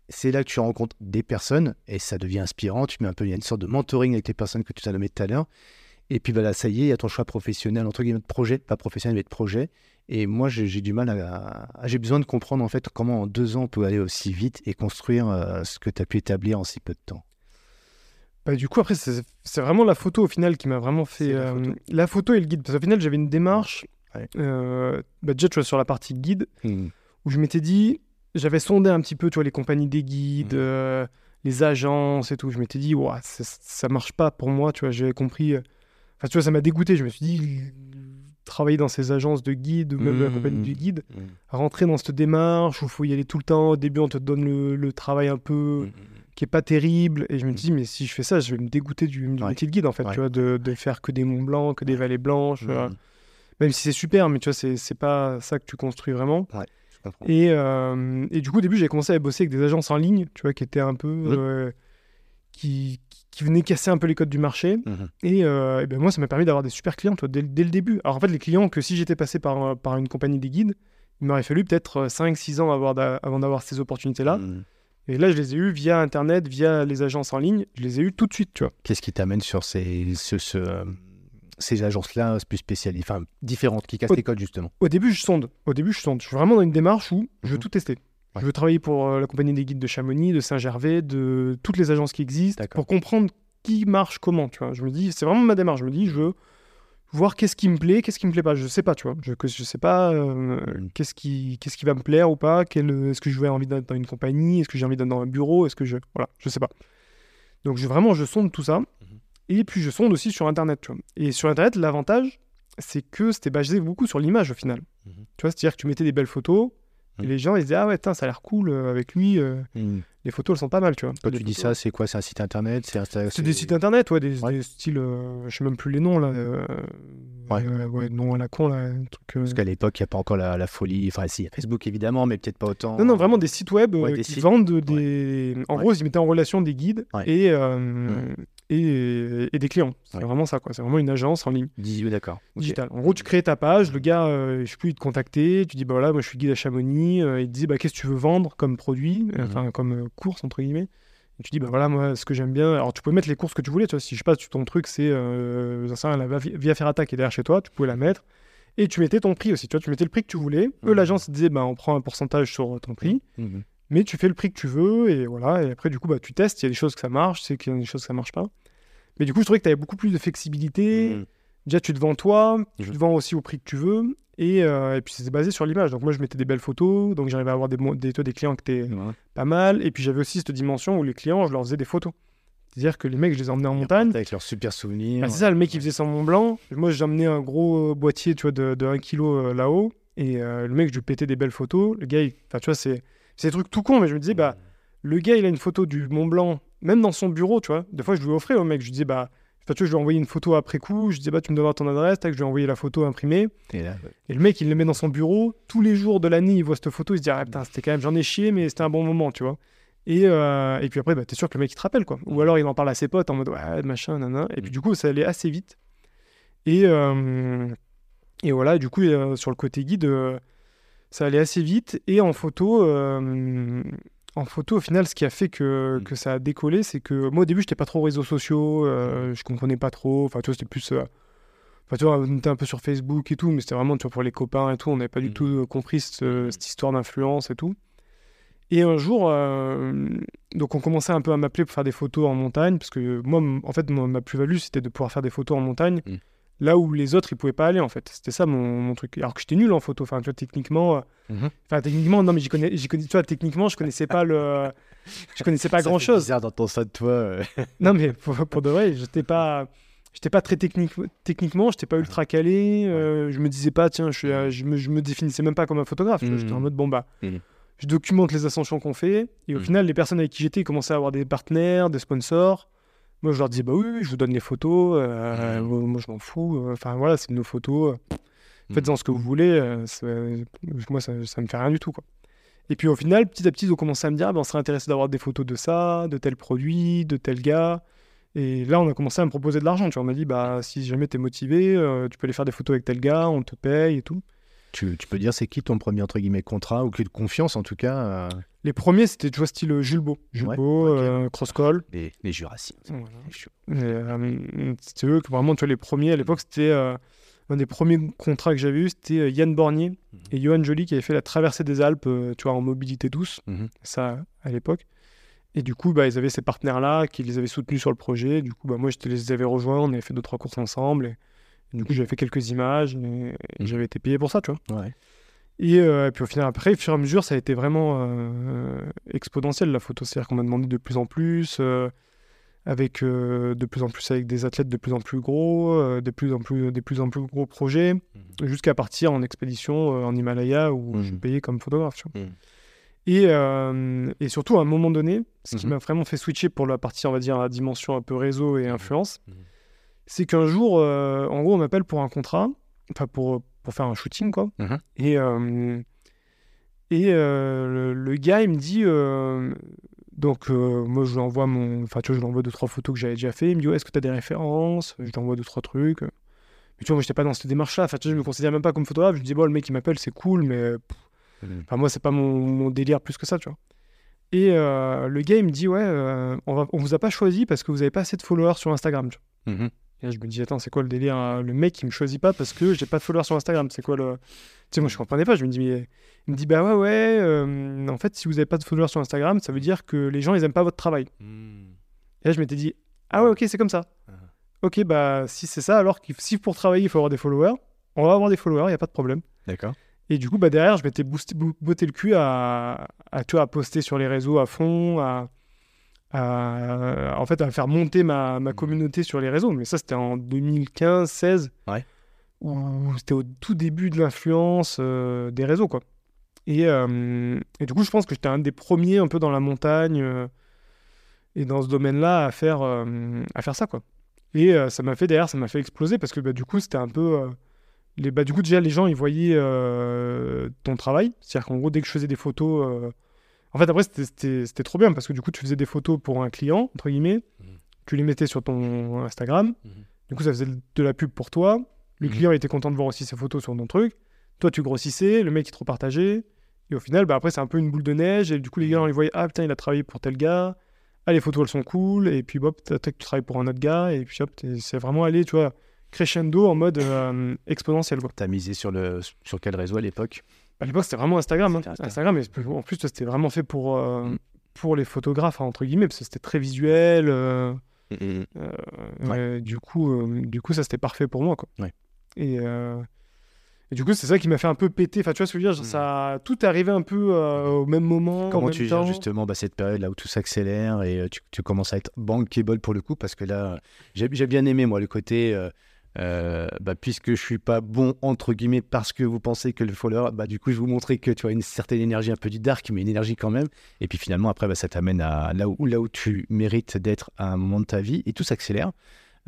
C'est là que tu rencontres des personnes et ça devient inspirant. Tu mets un peu, il y a une sorte de mentoring avec les personnes que tu as nommées tout à l'heure. Et puis voilà, ça y est, il y a ton choix professionnel, entre guillemets, de projet, pas professionnel, mais de projet. Et moi, j'ai j'ai du mal à, à- j'ai besoin de comprendre en fait comment en deux ans on peut aller aussi vite et construire euh, ce que tu as pu établir en si peu de temps. Bah, du coup, après, c'est vraiment la photo au final qui m'a vraiment fait. Euh, photo. la photo et le guide. Parce qu'au final, j'avais une démarche. Ouais. euh, bah, déjà, tu vois, sur la partie guide, Hmm. où je m'étais dit, j'avais sondé un petit peu, tu vois, les compagnies des guides, euh, les agences et tout. Je m'étais dit, Ouah, ça, marche pas pour moi, tu vois, j'avais compris. Enfin, tu vois, ça m'a dégoûté. Je me suis dit, travailler dans ces agences de guides, ou même la Mhm. compagnie du guide, Mhm. rentrer dans cette démarche où il faut y aller tout le temps. Au début, on te donne le, le travail un peu Mhm. qui est pas terrible. Et je me dis, mais si je fais ça, je vais me dégoûter du, du Ouais. métier de guide, en fait, Ouais. tu vois, de, de faire que des monts blancs, que des vallées blanches. euh, même si c'est super, mais tu vois, c'est pas ça que tu construis vraiment. Et, euh, et du coup, au début, j'ai commencé à bosser avec des agences en ligne, tu vois, qui étaient un peu. Euh, qui, qui venaient casser un peu les codes du marché. Mhm. Et, euh, et ben moi, ça m'a permis d'avoir des super clients, tu vois, dès, dès le début. Alors en fait, les clients que si j'étais passé par, euh, par une compagnie des guides, il m'aurait fallu peut-être 5-6 ans avoir d'a- avant d'avoir ces opportunités-là. Mhm. Et là, je les ai eues via Internet, via les agences en ligne. Je les ai eues tout de suite, tu vois. Qu'est-ce qui t'amène sur ces, ce- ce, euh, ces agences-là plus spécialisées, enfin différentes, qui cassent Au- les codes justement? Au début, je sonde. Au début, je sonde. Je suis vraiment dans une démarche où je veux Mhm. tout tester. Ouais. Je veux travailler pour euh, la compagnie des guides de Chamonix, de Saint-Gervais, de toutes les agences qui existent, pour comprendre qui marche comment, tu vois. Je me dis, c'est vraiment ma démarche. Je me dis, je veux voir qu'est-ce qui me plaît, qu'est-ce qui me plaît pas. Je sais pas, tu vois. Je, sais pas euh, Mhm. qu'est-ce qui, qu'est-ce qui va me plaire ou pas. Quel, est-ce que je vais envie d'être dans une compagnie Est-ce que j'ai envie d'être dans un bureau Est-ce que je, voilà, je sais pas. Donc je, vraiment, je sonde tout ça. Mhm. Et puis je sonde aussi sur Internet, tu vois. Et sur Internet, l'avantage, c'est que c'était basé beaucoup sur l'image au final. Mhm. Tu vois, c'est-à-dire que tu mettais des belles photos et les gens ils disaient ah ouais, tain, ça a l'air cool euh, avec lui. euh, les photos elles sont pas mal, tu vois. Quand tu dis ça, c'est quoi C'est un site internet C'est Insta- des sites internet, ouais, des, Ouais. des styles, euh, je sais même plus les noms là. euh, Ouais. euh, ouais, non à la con là, un truc. Parce qu'à l'époque, il n'y a pas encore la, la folie. Enfin, si, il y a Facebook évidemment, mais peut-être pas autant. Non, non, vraiment des sites web Ouais, des qui sites. vendent des. En gros, ils mettaient en relation des guides et, euh, et, et des clients. C'est Ouais. vraiment ça, quoi. C'est vraiment une agence en ligne. 18, d'accord. Digital. En gros, tu crées ta page, le gars, euh, je sais plus, il te contacter, tu dis, bah voilà, moi je suis guide à Chamonix, euh, il te dit, bah qu'est-ce que tu veux vendre comme produit, euh, Mhm. enfin comme euh, course, entre guillemets. Et tu dis, bah voilà, moi, ce que j'aime bien. Alors, tu peux mettre les courses que tu voulais, tu vois, si je sais pas, ton truc, c'est, euh, la Via Ferrata qui est derrière chez toi, tu pouvais la mettre. Et tu mettais ton prix aussi, tu vois, tu mettais le prix que tu voulais. Eux, Mhm. l'agence ils disaient, bah on prend un pourcentage sur euh, ton prix, Mhm. mais tu fais le prix que tu veux, et voilà. Et après, du coup, bah tu testes, il y a des choses que ça marche, c'est qu'il y a des choses que ça marche pas. Mais du coup, je trouvais que tu avais beaucoup plus de flexibilité. Mhm. Déjà, tu te vends toi, tu te vends aussi au prix que tu veux, et, euh, et puis c'est basé sur l'image. Donc moi, je mettais des belles photos, donc j'arrivais à avoir des, des, clients qui étaient Ouais. pas mal, et puis j'avais aussi cette dimension où les clients, je leur faisais des photos. C'est-à-dire que les mecs, je les emmenais en montagne. Avec leurs super souvenirs. Ah, c'est ça, le mec, il faisait son Mont Blanc. Moi, j'emmenais un gros euh, boîtier, tu vois, de, de 1 kg euh, là-haut, et euh, le mec, je lui pétais des belles photos. Le gars, il- enfin, tu vois, c'est c'est des trucs tout con, mais je me disais, bah, le gars, il a une photo du Mont Blanc, même dans son bureau, tu vois. Des fois, je lui offrais au mec, je lui disais, bah, tu vois, je lui ai envoyé une photo après coup, je disais, bah, tu me donneras ton adresse, tac, je lui ai envoyé la photo imprimée. Et là, Et le mec, il le met dans son bureau. Tous les jours de l'année, il voit cette photo. Il se dit, ah putain, c'était quand même, j'en ai chié, mais c'était un bon moment, tu vois. Et, euh, et puis après, bah, t'es sûr que le mec, il te rappelle, quoi. Ou alors, il en parle à ses potes en mode, ouais, machin, nana. Et puis, Mm. du coup, ça allait assez vite. Et, euh, et voilà, du coup, euh, sur le côté guide, ça allait assez vite. Et en photo, en photo, au final, ce qui a fait que, Mm. que ça a décollé, c'est que moi, au début, j'étais pas trop réseaux sociaux. euh, je comprenais pas trop. Enfin, tu vois, c'était plus. euh, Enfin, tu vois, on était un peu sur Facebook et tout, mais c'était vraiment tu vois, pour les copains et tout. On n'avait pas du Mhm. tout euh, compris cette, euh, cette histoire d'influence et tout. Et un jour, euh, donc on commençait un peu à m'appeler pour faire des photos en montagne, parce que moi, en fait, ma plus-value, c'était de pouvoir faire des photos en montagne. Là où les autres, ils pouvaient pas aller, en fait. C'était ça mon, mon truc. Alors que j'étais nul en photo, enfin, tu vois, techniquement... euh, Mhm. Enfin, techniquement, non, mais j'y connais, j'y connais, tu vois, techniquement, je connaissais pas le... Je connaissais pas ça fait grand-chose. bizarre d'entendre ça de toi. euh. Non, mais pour, pour de vrai, j'étais pas, j'étais pas très technique, techniquement, j'étais pas ultra calé. euh, je me disais pas, tiens, je, je, me, je me définissais même pas comme un photographe. J'étais en Mhm. mode, bon, bah, Mhm. je documente les ascensions qu'on fait. Et au final, les personnes avec qui j'étais ils commençaient à avoir des partenaires, des sponsors. Moi, je leur disais, bah oui, oui, je vous donne les photos. euh, moi, je m'en fous. euh, Enfin, voilà, c'est nos photos. euh, Faites-en Mhm. ce que vous voulez. euh, c'est- moi, ça, ça me fait rien du tout, quoi. Et puis au final, petit à petit, ils ont commencé à me dire, ah, ben, on serait intéressé d'avoir des photos de ça, de tel produit, de tel gars. Et là, on a commencé à me proposer de l'argent. Tu vois, on m'a dit, bah, si jamais tu es motivé, euh, tu peux aller faire des photos avec tel gars, on te paye et tout. Tu, tu peux dire c'est qui ton premier entre guillemets contrat ou qui de confiance en tout cas euh, Les premiers, c'était, tu vois, style euh, Jules Beau. Jules Ouais, Beau, ok. euh, Cross-Call. les, les Jurassiens. Voilà. Et, euh, c'était eux que vraiment, tu vois, les premiers à l'époque, c'était euh, un des premiers contrats que j'avais eu, c'était euh, Yann Bornier Mhm. et Johan Joly qui avaient fait la traversée des Alpes, euh, tu vois, en mobilité douce, Mhm. ça à l'époque. Et du coup, bah, ils avaient ces partenaires-là qui les avaient soutenus sur le projet. Du coup, bah, moi, je les avais rejoints, on avait fait deux, trois courses ensemble. Et du coup, j'avais fait quelques images et, et Mhm. j'avais été payé pour ça, tu vois. Ouais. Et, euh, et puis au final, après, au fur et à mesure, ça a été vraiment euh, exponentiel la photo. C'est-à-dire qu'on m'a demandé de plus en plus, euh, avec euh, de plus en plus avec des athlètes de plus en plus gros, de plus en plus, des plus en plus gros projets, jusqu'à partir en expédition en Himalaya où je suis Mhm. payé comme photographe. tu vois. Mhm. Et, et surtout, à un moment donné, ce qui Mhm. m'a vraiment fait switcher pour la partie, on va dire, à dimension un peu réseau et influence, Mhm. C'est qu'un jour, euh, en gros, on m'appelle pour un contrat, enfin pour, pour faire un shooting, quoi. Mhm. Et, euh, et euh, le, le gars, il me dit, donc moi, je lui envoie mon, enfin, tu vois, je lui envoie deux, trois photos que j'avais déjà fait. Il me dit, ouais, est-ce que tu as des références? Je lui envoie deux, trois trucs. Mais tu vois, moi, j'étais pas dans cette démarche-là. Enfin, tu vois, je me considère même pas comme photographe. Je me dis, bon, le mec, il m'appelle, c'est cool, mais Mhm. Enfin, moi, c'est pas mon, mon délire plus que ça, tu vois. Et euh, le gars, il me dit, ouais, euh, on, va, on vous a pas choisi parce que vous avez pas assez de followers sur Instagram. Tu vois. Mhm. Et là, je me dis, attends, c'est quoi le délire hein Le mec, il me choisit pas parce que j'ai pas de followers sur Instagram. C'est quoi le. Tu sais, moi, je comprenais pas. Je me dis, mais. Il me dit, bah ouais, ouais, euh, en fait, si vous avez pas de followers sur Instagram, ça veut dire que les gens, ils aiment pas votre travail. Mhm. Et là, je m'étais dit, ah ouais, ok, c'est comme ça. Ah. Ok, bah, si c'est ça, alors qu'il- si pour travailler, il faut avoir des followers, on va avoir des followers, il y a pas de problème. D'accord. Et du coup, bah, derrière, je m'étais botté le cul à, à, tu vois, à poster sur les réseaux à fond, à, à- en fait, à faire monter ma, ma Mhm. communauté sur les réseaux. Mais ça, c'était en 2015-16, Ouais. où c'était au tout début de l'influence euh, des réseaux, quoi. Et, euh, et du coup, je pense que j'étais un des premiers un peu dans la montagne euh, et dans ce domaine-là à faire, à faire ça, quoi. Et ça m'a fait, derrière, ça m'a fait exploser parce que bah, du coup, c'était un peu... les, bah, du coup, déjà, les gens, ils voyaient ton travail. C'est-à-dire qu'en gros, dès que je faisais des photos. En fait, après, c'était- trop bien parce que du coup, tu faisais des photos pour un client, entre guillemets. Mhm. Tu les mettais sur ton Instagram. Mhm. Du coup, ça faisait de la pub pour toi. Le Mhm. client était content de voir aussi ses photos sur ton truc. Toi, tu grossissais. Le mec, il te repartageait. Et au final, bah, après, c'est un peu une boule de neige. Et du coup, les gars, on les voyait. Ah, putain, il a travaillé pour tel gars. Ah, les photos, elles sont cool. Et puis, hop, tu travailles pour un autre gars. Et puis, hop, c'est vraiment allé, tu vois, crescendo en mode euh, exponentiel. T'as misé sur, le, sur quel réseau à l'époque? À l'époque, c'était vraiment Instagram. hein. Instagram, et en plus, c'était vraiment fait pour, euh, pour les photographes, hein, entre guillemets, parce que c'était très visuel. euh, euh, Ouais. euh, du, coup, du coup, ça, c'était parfait pour moi. Quoi. Ouais. Et, et du coup, c'est ça qui m'a fait un peu péter. Enfin, tu vois ce que je veux dire Mhm. ça, Tout est arrivé un peu au même moment. Comment en tu gères justement bah, cette période là où tout s'accélère et tu, tu commences à être bankable pour le coup parce que là, j'ai j'ai bien aimé moi le côté, euh, bah, puisque je suis pas bon entre guillemets parce que vous pensez que le follower, bah, du coup je vous montrer que tu as une certaine énergie un peu du dark mais une énergie quand même et puis finalement après bah, ça t'amène à là où, là où tu mérites d'être à un moment de ta vie et tout s'accélère.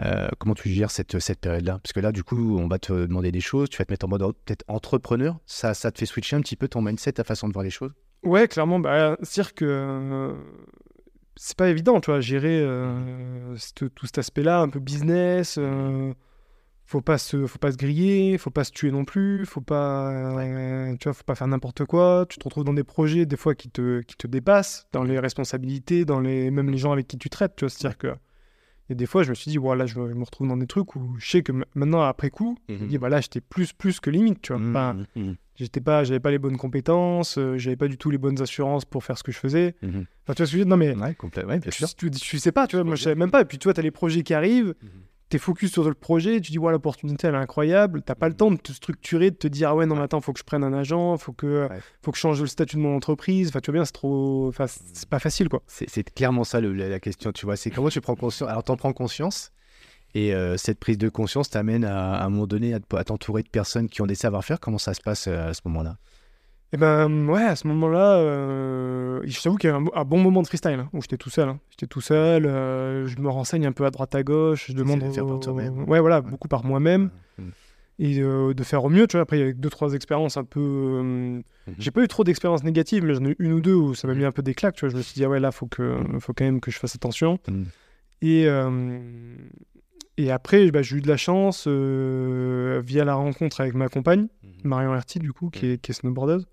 Euh, comment tu gères cette, cette période-là? Parce que là, du coup, on va te demander des choses, tu vas te mettre en mode peut-être entrepreneur. Ça, ça te fait switcher un petit peu ton mindset, ta façon de voir les choses? Ouais, clairement. Bah, C'est-à-dire que euh, c'est pas évident, tu vois, gérer cette- tout cet aspect-là, un peu business. Faut pas se, faut pas se griller, faut pas se tuer non plus, faut pas, euh, tu vois, faut pas faire n'importe quoi. Tu te retrouves dans des projets des fois qui te, qui te dépassent, dans les responsabilités, dans les, même les gens avec qui tu traites, tu vois. C'est-à-dire que et des fois, je me suis dit, voilà, je, me- je me retrouve dans des trucs où je sais que maintenant, après coup, je me Mhm. dis, voilà, j'étais plus, plus que limite, tu vois. Mhm, J'étais pas, j'avais pas les bonnes compétences, euh, j'avais pas du tout les bonnes assurances pour faire ce que je faisais. mhm. Enfin, tu vois ce que je veux dire? Non, mais Ouais, complètement. Ouais, bien tu, sûr. tu, tu sais pas, tu vois, moi je savais même pas. Et puis tu vois, t'as les projets qui arrivent, t'es focus sur le projet, tu dis, ouais, l'opportunité elle est incroyable, t'as pas le temps de te structurer, de te dire, ah ouais, non, mais attends, faut que je prenne un agent, faut que, Ouais. faut que je change le statut de mon entreprise. Enfin, tu vois bien, c'est trop. Enfin, c'est pas facile, quoi. C'est clairement ça le- la, la question, tu vois. C'est comment tu prends conscience. Alors, t'en prends conscience. Et euh, cette prise de conscience t'amène à, à un moment donné à t'entourer de personnes qui ont des savoir-faire. Comment ça se passe euh, à ce moment-là? Et ben, ouais, à ce moment-là, euh, je t'avoue qu'il y a un, un bon moment de freestyle hein, où j'étais tout seul. hein. J'étais tout seul, euh, je me renseigne un peu à droite à gauche, je demande. de faire par toi-même. Ouais, voilà, Ouais. beaucoup par moi-même. Mhm. et euh, de faire au mieux, tu vois. Après, il y a eu deux, trois expériences un peu. euh, Mhm. J'ai pas eu trop d'expériences négatives, mais j'en ai eu une ou deux où ça m'a Mhm. mis un peu des claques, tu vois. Je me suis dit, ah ouais, là, faut, que, faut quand même que je fasse attention. Mhm. Et, et après, bah, j'ai eu de la chance euh, via la rencontre avec ma compagne, Marion Herty, du coup, qui est, qui est snowboardeuse.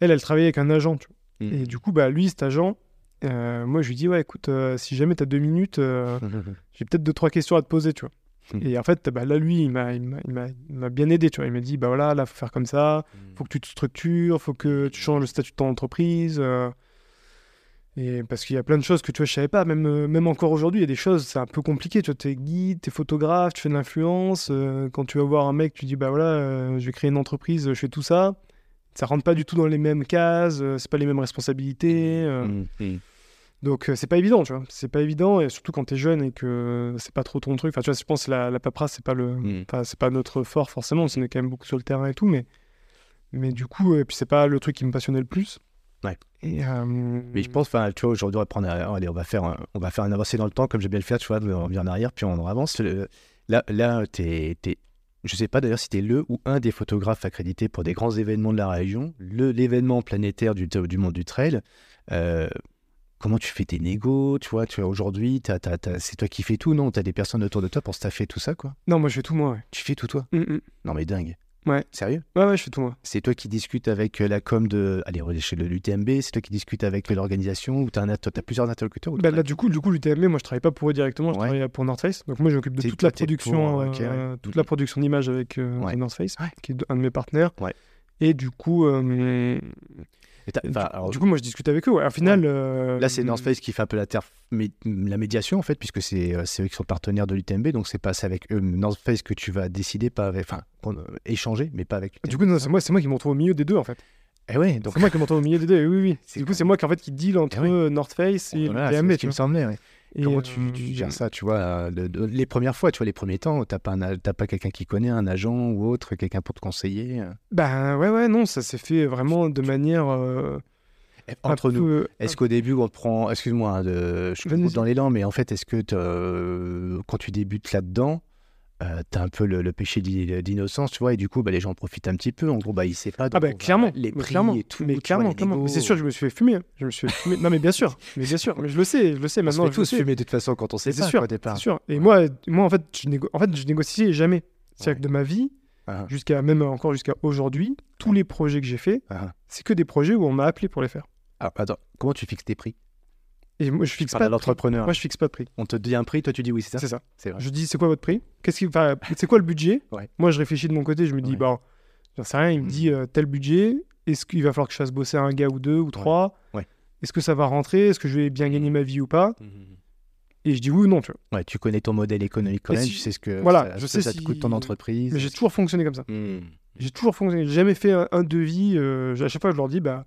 Elle, elle travaillait avec un agent, tu vois. Mhm. Et du coup, bah, lui, cet agent, euh, moi, je lui dis, ouais, écoute, euh, si jamais tu as deux minutes, j'ai peut-être deux, trois questions à te poser, tu vois. Mm. Et en fait, bah, là, lui, il m'a, il m'a, il m'a- il m'a bien aidé, tu vois. Il m'a dit, bah voilà, là, faut faire comme ça, faut que tu te structures, faut que tu changes le statut de ton entreprise. Et parce qu'il y a plein de choses que tu vois, je savais pas. Même, euh, même encore aujourd'hui, il y a des choses, c'est un peu compliqué. Tu vois, es guide, es photographe, tu fais de l'influence. euh, quand tu vas voir un mec, tu dis, bah voilà, euh, je vais créer une entreprise, je fais tout ça. Ça rentre pas du tout dans les mêmes cases, euh, c'est pas les mêmes responsabilités. euh, Mm, mm. donc c'est pas évident, tu vois. C'est pas évident, et surtout quand t'es jeune et que c'est pas trop ton truc. Enfin, tu vois, je pense que la, la paperasse, c'est pas le, Mm. c'est pas notre fort forcément. On est quand même beaucoup sur le terrain et tout, mais, mais du coup, et puis c'est pas le truc qui me passionnait le plus. Ouais. Et, euh, Mais je pense, enfin, tu vois, aujourd'hui, on va prendre, un- allez, on va faire, un, on va faire un avancé dans le temps, comme j'aime bien le faire, tu vois, on revient en arrière, puis on avance. Là, là, t'es, t'es- je sais pas d'ailleurs si t'es le ou un des photographes accrédités pour des grands événements de la région, le, l'événement planétaire du, du monde du trail. Euh, comment tu fais tes négos, tu vois, tu vois, aujourd'hui, t'as, t'as- t'as- c'est toi qui fais tout, non? T'as des personnes autour de toi pour staffer tout ça, quoi? Non, moi je fais tout moi, ouais. Tu fais tout toi? Mm, mm. Non mais dingue. Ouais. Sérieux? Ouais, ouais, je fais tout moi. C'est toi qui discutes avec euh, la com de, allez, chez l'UTMB, c'est toi qui discutes avec l'organisation, ou t'as, un, t'as plusieurs interlocuteurs ou Bah, as là, du coup, du coup, l'UTMB, moi je travaille pas pour eux directement, je Ouais. travaille pour North Face. Donc moi je m'occupe de T'es- toute la production, pour, ok, euh, ouais. toute la production d'images avec euh, Ouais. North Face, qui est un de mes partenaires. Ouais. Et du coup, euh, Et du, enfin, alors, du coup, moi je discute avec eux. ouais. Au final, euh, Là, c'est North Face qui fait un peu la, médiation, en fait, puisque c'est euh, c'est eux qui sont partenaires de l'UTMB, donc c'est pas avec eux, North Face, que tu vas décider, pas avec, enfin, euh, échanger, mais pas avec Du coup, c'est moi, c'est moi qui me retrouve au milieu des deux en fait. Eh ouais, donc C'est moi qui me retrouve au milieu des deux. Oui, oui. Du coup, c'est moi qui en fait qui deal entre Eh oui. euh, North Face et voilà, le c'est TMB. ce Tu qui me semblait. ouais. Et, Comment euh, tu, tu gères ça, tu vois, euh, le- le- les premières fois, tu vois, les premiers temps, t'as pas, un pas quelqu'un qui connaît, un agent ou autre, quelqu'un pour te conseiller. Ben ouais, ouais, non, ça s'est fait vraiment de manière. euh, Eh, Entre nous, peu- est-ce qu'au début, on te prend, excuse-moi, hein, de, je coupe dans l'élan, mais en fait, est-ce que quand tu débutes là-dedans, euh, t'as un peu le, le péché d'i- d'innocence, tu vois, et du coup, bah, les gens profitent un petit peu. En gros, bah, ils savent pas. Ah bah on clairement, les mais prix clairement, et tout. mais clairement, clairement. C'est sûr, je me suis fait fumer. hein. Je me suis fait fumer. Non mais bien sûr, mais bien sûr, mais je le sais, je le sais On se maintenant. fait je le tous sais. fumer de toute façon quand on sait C'est pas, sûr, quoi, au départ. C'est sûr. Et Ouais. moi, moi en fait, je négo... en fait, je négociais jamais. C'est-à-dire Ouais. que de ma vie, Ah, jusqu'à même encore jusqu'à aujourd'hui, tous les projets que j'ai faits, ah. c'est que des projets où on m'a appelé pour les faire. Alors, attends, comment tu fixes tes prix? Et moi, je fixe pas. à de prix. l'entrepreneur. Moi, je fixe pas de prix. On te dit un prix, toi tu dis oui, c'est ça C'est ça. C'est vrai. Je dis, c'est quoi votre prix Qu'est-ce qui, c'est quoi le budget Ouais. Moi, je réfléchis de mon côté. Je me dis, Ouais. bah, j'en sais rien. Il me Mhm. dit euh, tel budget. Est-ce qu'il va falloir que je fasse bosser un gars ou deux ou trois Ouais. Est-ce que ça va rentrer Est-ce que je vais bien gagner ma vie ou pas Et je dis oui ou non, tu vois. Ouais, tu connais ton modèle économique quand même, si- tu sais ce que voilà, ça, je sais ça te coûte ton entreprise. Mais j'ai toujours fonctionné comme ça. J'ai toujours fonctionné. J'ai jamais fait un, un devis. euh, à chaque fois, je leur dis, bah,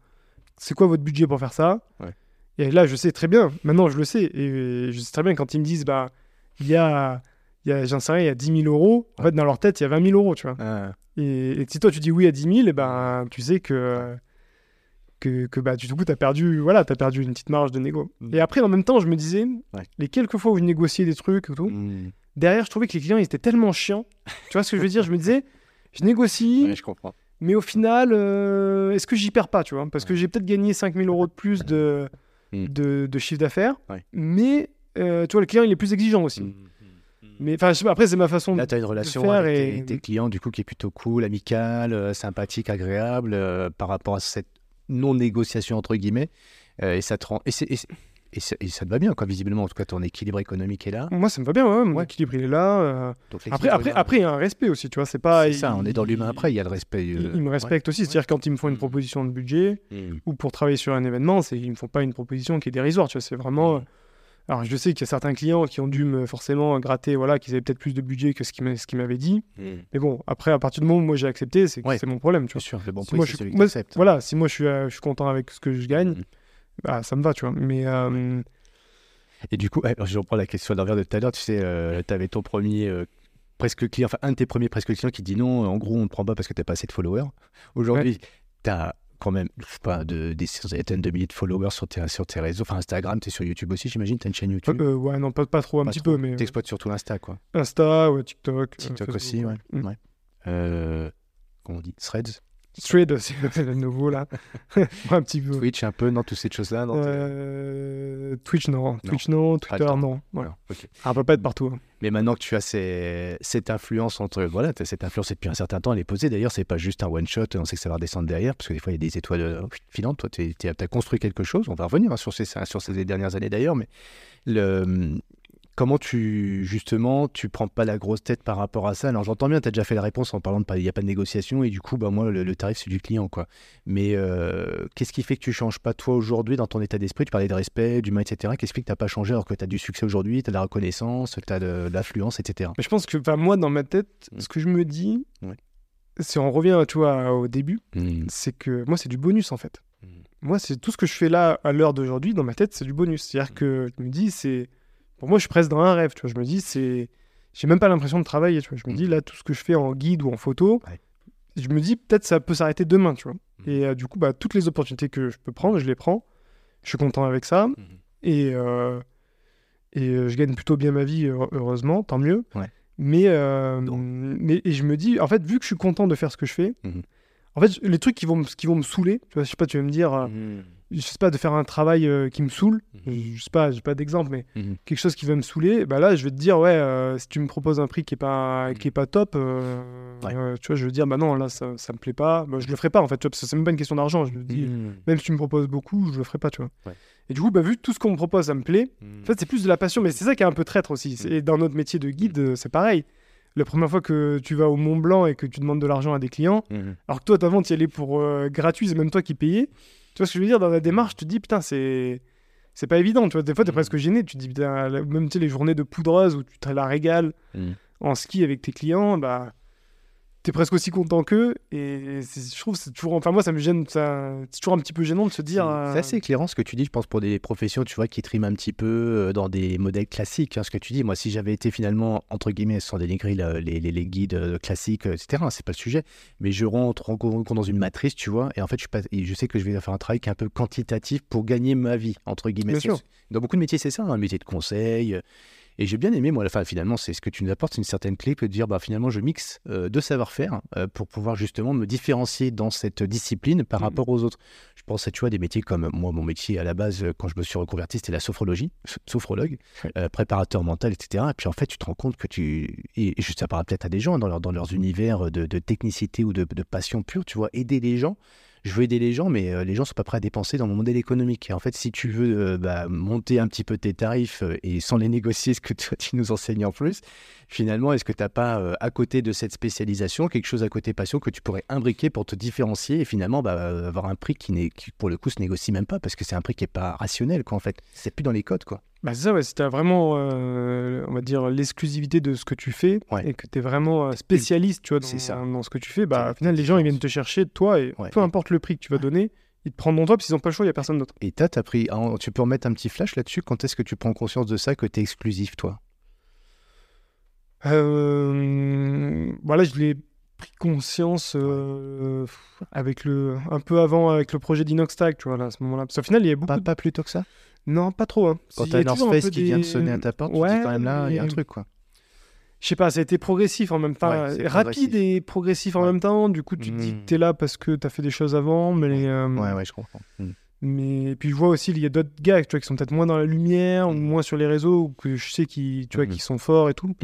c'est quoi votre budget pour faire ça Ouais. Et là, je sais très bien. Maintenant, je le sais. Et je sais très bien quand ils me disent, bah, il y a, il y a j'en sais rien, il y a 10 000 euros. En fait, dans leur tête, il y a 20 000 euros, tu vois. Ah, Et, et si toi, tu dis oui à 10 000, et ben, tu sais que, que, que bah, du coup, tu as perdu, voilà, as perdu une petite marge de négo. Mm. Et après, en même temps, je me disais, Ouais. les quelques fois où je négociais des trucs et tout, hmm. derrière, je trouvais que les clients, ils étaient tellement chiants. tu vois ce que je veux dire? Je me disais, je négocie, Ouais, je comprends. mais au final, euh, est-ce que j'y perds pas, tu vois? Parce que j'ai peut-être gagné 5000 euros de plus de, Mm. de, de chiffre d'affaires, Ouais. mais euh, tu vois, le client, il est plus exigeant aussi. Hmm. Mais enfin, après, c'est ma façon. Là, tu as une relation faire avec et- tes, tes clients, du coup, qui est plutôt cool, amicale, euh, sympathique, agréable, euh, par rapport à cette non-négociation, entre guillemets. Euh, et, ça te rend... et, et et ça- et ça te va bien, quoi, visiblement. En tout cas, ton équilibre économique est là. Moi, ça me va bien, ouais, mon Ouais. équilibre, il est là. euh. Donc, Après, après, là. après, il y a un respect aussi, tu vois, c'est pas. c'est ça, il- on est dans l'humain après, il y a le respect. Ils, euh, ils me respectent aussi, c'est-à-dire quand ils me font une Mm. proposition de budget. Hmm. ou pour travailler sur un événement, ils me font pas une proposition qui est dérisoire, tu vois, c'est vraiment. Mm. Alors je sais qu'il y a certains clients qui ont dû me forcément gratter, voilà, qu'ils avaient peut-être plus de budget que ce qu'ils m'avaient dit, mais bon, après à partir du moment où moi j'ai accepté, c'est Ouais. mon problème, tu vois. sûr, le bon Si prix, moi, je, moi, voilà, si moi je suis, euh, je suis content avec ce que je gagne, Bah, ça me va, tu vois. Mais euh, Et du coup, ouais, je reprends la question d'envers de tout à l'heure. Tu sais, tu avais ton premier euh, presque client, enfin un de tes premiers presque clients qui dit non, en gros, on ne prend pas parce que tu n'as pas assez de followers. Aujourd'hui, tu as quand même, je sais pas, de, des centaines de milliers de followers sur tes, sur tes réseaux. Enfin, Instagram, tu es sur YouTube aussi, j'imagine. Tu as une chaîne YouTube. euh, ouais, non, pas, pas trop, un Pas petit trop. peu, mais Tu exploites surtout l'Insta, quoi. Insta, ouais, TikTok. euh, TikTok Facebook, aussi, ouais. Mm. ouais. Euh, comment on dit? Threads? Thread, c'est le nouveau là. Un petit peu. Twitch, un peu, non, toutes ces choses-là non, Euh, Twitch non, Twitch non, le Twitter temps. non. Voilà. Non, ok. Ah, peut pas être partout. hein. Mais maintenant que tu as ces- cette influence entre. Voilà, cette influence depuis un certain temps, elle est posée. D'ailleurs, c'est pas juste un one-shot, on sait que ça va redescendre derrière, parce que des fois, il y a des étoiles euh, filantes. Toi, tu as construit quelque chose. On va revenir hein, sur, ces, sur ces dernières années d'ailleurs, mais le, comment tu, justement, tu prends pas la grosse tête par rapport à ça? Alors j'entends bien, tu as déjà fait la réponse en parlant de il n'y a pas de négociation et du coup, bah, moi, le, tarif, c'est du client, quoi. Mais euh, qu'est-ce qui fait que tu changes pas toi aujourd'hui dans ton état d'esprit? Tu parlais de respect, d'humain, etc. Qu'est-ce qui fait que tu n'as pas changé alors que tu as du succès aujourd'hui, tu as de la reconnaissance, tu as de, l'affluence, etc. Mais je pense que, moi, dans ma tête, mmh. ce que je me dis, si on revient, tu vois, au début, mmh. c'est que moi, c'est du bonus, en fait. Mmh. Moi, c'est tout ce que je fais là, à l'heure d'aujourd'hui, dans ma tête, c'est du bonus. C'est-à-dire que je me dis, c'est pour moi, je suis presque dans un rêve. Tu vois. Je me dis, c'est. J'ai même pas l'impression de travailler. Tu vois. Je me dis, mm. là, tout ce que je fais en guide ou en photo, je me dis, peut-être ça peut s'arrêter demain. Tu vois. Mm. Et euh, du coup, bah, toutes les opportunités que je peux prendre, je les prends. Je suis content avec ça. Mm-hmm. Et, euh, et euh, je gagne plutôt bien ma vie, heureusement, tant mieux. Mais, mais et je me dis, en fait, vu que je suis content de faire ce que je fais, mm-hmm. en fait, les trucs qui vont, qui vont me saouler, tu vois, je sais pas, tu vas me dire, mm je sais pas, de faire un travail euh, qui me saoule, mhm. je sais pas, j'ai pas d'exemple, mais mhm. quelque chose qui va me saouler, bah là, je vais te dire, ouais, euh, si tu me proposes un prix qui est pas, mhm. qui est pas top, euh, tu vois, je vais te dire, bah non, là, ça, ça me plaît pas, bah, je le ferai pas, en fait, tu vois, parce que c'est même pas une question d'argent, je dis, même si tu me proposes beaucoup, je le ferai pas, tu vois. Et du coup, bah, vu que tout ce qu'on me propose, ça me plaît, en fait, c'est plus de la passion, mais c'est ça qui est un peu traître aussi. Et dans notre métier de guide, c'est pareil. La première fois que tu vas au Mont Blanc et que tu demandes de l'argent à des clients, alors que toi, avant, tu y allais pour gratuit, c'est même toi qui payais. Tu vois ce que je veux dire Dans la démarche, tu te dis, putain, c'est. C'est pas évident, tu vois. Des fois, t'es mm. presque gêné. Tu te dis, putain, même tu sais, les journées de poudreuse où tu te la régales mm. en ski avec tes clients, bah t'es presque aussi content qu'eux. Et je trouve c'est toujours. Enfin, moi, ça me gêne. Ça... C'est toujours un petit peu gênant de se dire. C'est assez éclairant ce que tu dis, je pense, pour des professions, tu vois, qui triment un petit peu euh, dans des modèles classiques. Hein, ce que tu dis, moi, si j'avais été finalement, entre guillemets, sans dénigrer les, les, les, guides euh, classiques, euh, etc., c'est pas le sujet, mais je rentre encore dans une matrice, tu vois, et en fait, je, pas, je sais que je vais faire un travail qui est un peu quantitatif pour gagner ma vie, entre guillemets. Dans beaucoup de métiers, c'est ça, un hein, métier de conseil. Et j'ai bien aimé, moi, enfin, finalement, c'est ce que tu nous apportes, c'est une certaine clé de dire, bah, finalement, je mixe euh, deux savoir-faire euh, pour pouvoir justement me différencier dans cette discipline par mmh. rapport aux autres. Je pense à, tu vois, des métiers comme moi, mon métier à la base, euh, quand je me suis reconverti, c'était la sophrologie, sophrologue, préparateur mental, etc. Et puis, en fait, tu te rends compte que tu. Et, ça parle peut-être à des gens dans, dans leurs univers de, technicité ou de, de passion pure, tu vois, aider les gens je veux aider les gens, mais euh, les gens sont pas prêts à dépenser dans mon modèle économique. Et en fait, si tu veux euh, bah, monter un petit peu tes tarifs euh, et sans les négocier, ce que toi, tu nous enseignes en plus, finalement, est-ce que tu n'as pas, à côté de cette spécialisation, quelque chose à côté passion que tu pourrais imbriquer pour te différencier et finalement bah, avoir un prix qui, qui, pour le coup, se négocie même pas parce que c'est un prix qui n'est pas rationnel, quoi, en fait. C'est plus dans les codes, quoi. Bah c'est ça, ouais, si tu as vraiment, on va dire, l'exclusivité de ce que tu fais et que tu es vraiment spécialiste tu vois, dans, dans, ce que tu fais, bah, au final, les gens ils viennent te chercher, toi, et peu importe le prix que tu vas donner, ils te prendront toi, parce qu'ils n'ont pas le choix, il n'y a personne d'autre. Et toi, as pris, tu peux remettre un petit flash là-dessus Quand est-ce que tu prends conscience de ça, que tu es exclusif, toi? Euh, Voilà, je l'ai pris conscience euh, avec le, un peu avant avec le projet d'Inoxtag, tu vois, là, à ce moment-là. Parce qu'au final, il y a beaucoup. Pas, pas plus tôt que ça? Non, pas trop. Hein. Quand t'as North Face qui vient de sonner à ta porte, ouais, tu dis quand même là, il y a un truc, quoi je sais pas, ça a été progressif en même temps, rapide et progressif en même temps. Du coup, tu te dis que hmm. tu es là parce que tu as fait des choses avant, mais. Euh, ouais, ouais, je comprends. Hmm. Mais puis je vois aussi, il y a d'autres gars tu vois, qui sont peut-être moins dans la lumière ou hmm. moins sur les réseaux, ou que je sais qui, tu vois, qui sont forts et tout.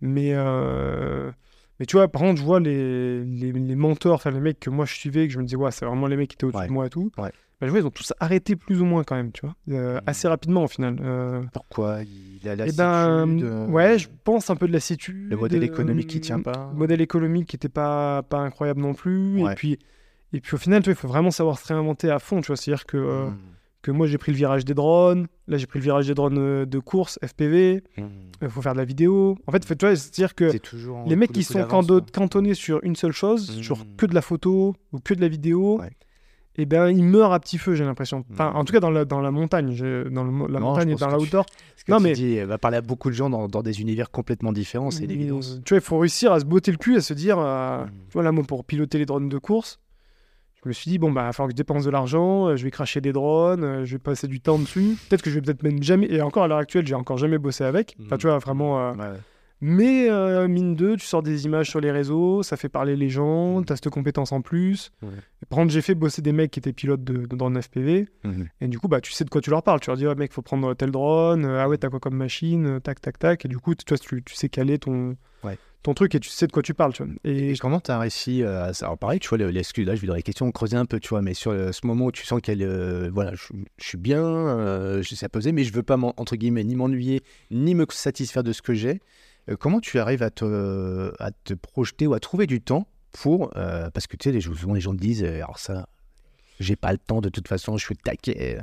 Mais, euh... mais tu vois, par contre, je vois les, les, les mentors, enfin les mecs que moi je suivais, que je me disais, ouais, c'est vraiment les mecs qui étaient au-dessus de moi et tout. Ouais. Bah, je vois, ils ont tous arrêté plus ou moins quand même, tu vois, euh, assez rapidement au final. Euh. Pourquoi Il a eh ben, euh, Ouais, je pense un peu de lassitude. Le modèle économique qui tient pas. Le modèle économique qui n'était pas, pas incroyable non plus. Et, puis, et puis au final, tu vois, il faut vraiment savoir se réinventer à fond, tu vois. C'est-à-dire que, hmm. que moi, j'ai pris le virage des drones. Là, j'ai pris le virage des drones de course, FPV. Hmm. Il faut faire de la vidéo. En fait, tu vois, c'est-à-dire que les mecs qui sont cantonnés sur une seule chose, sur hmm. que de la photo ou que de la vidéo eh ben, il meurt à petit feu, j'ai l'impression. Enfin, en tout cas, dans la, dans la montagne, dans la montagne et dans l'outdoor. Non, mais dis, elle va parler à beaucoup de gens dans, dans des univers complètement différents, c'est l'évidence. Tu vois, il faut réussir à se botter le cul, à se dire, euh, mm. tu vois, là, moi, pour piloter les drones de course, je me suis dit, bon, bah, il va falloir que je dépense de l'argent, euh, je vais cracher des drones, euh, je vais passer du temps dessus. Peut-être que je vais peut-être même jamais, et encore à l'heure actuelle, j'ai encore jamais bossé avec. Enfin, tu vois, vraiment. Mais euh, mine 2, tu sors des images sur les réseaux, ça fait parler les gens, mm. tu as cette compétence en plus. Prendre, j'ai fait bosser des mecs qui étaient pilotes de, de drone FPV. Mm-hmm. Et du coup, bah, tu sais de quoi tu leur parles. Tu leur dis, oh, mec, faut prendre tel drone. Euh, ah ouais, t'as quoi comme machine Tac, tac, tac. Et du coup, tu, tu, tu sais caler ton, ton truc et tu sais de quoi tu parles, tu vois. Et, Et comment tu as réussi euh, à ça Alors pareil, tu vois, le- l'excuse, là, je vais dans les questions creuser un peu, tu vois, mais sur euh, ce moment où tu sens qu'elle, euh, voilà, je, je suis bien, euh, je sais à poser, mais je veux pas, entre guillemets, ni m'ennuyer, ni me satisfaire de ce que j'ai. Euh, comment tu arrives à te, à te projeter ou à trouver du temps pour, euh, parce que tu sais, les, souvent les gens te disent, euh, alors ça, j'ai pas le temps de toute façon, je suis taquet.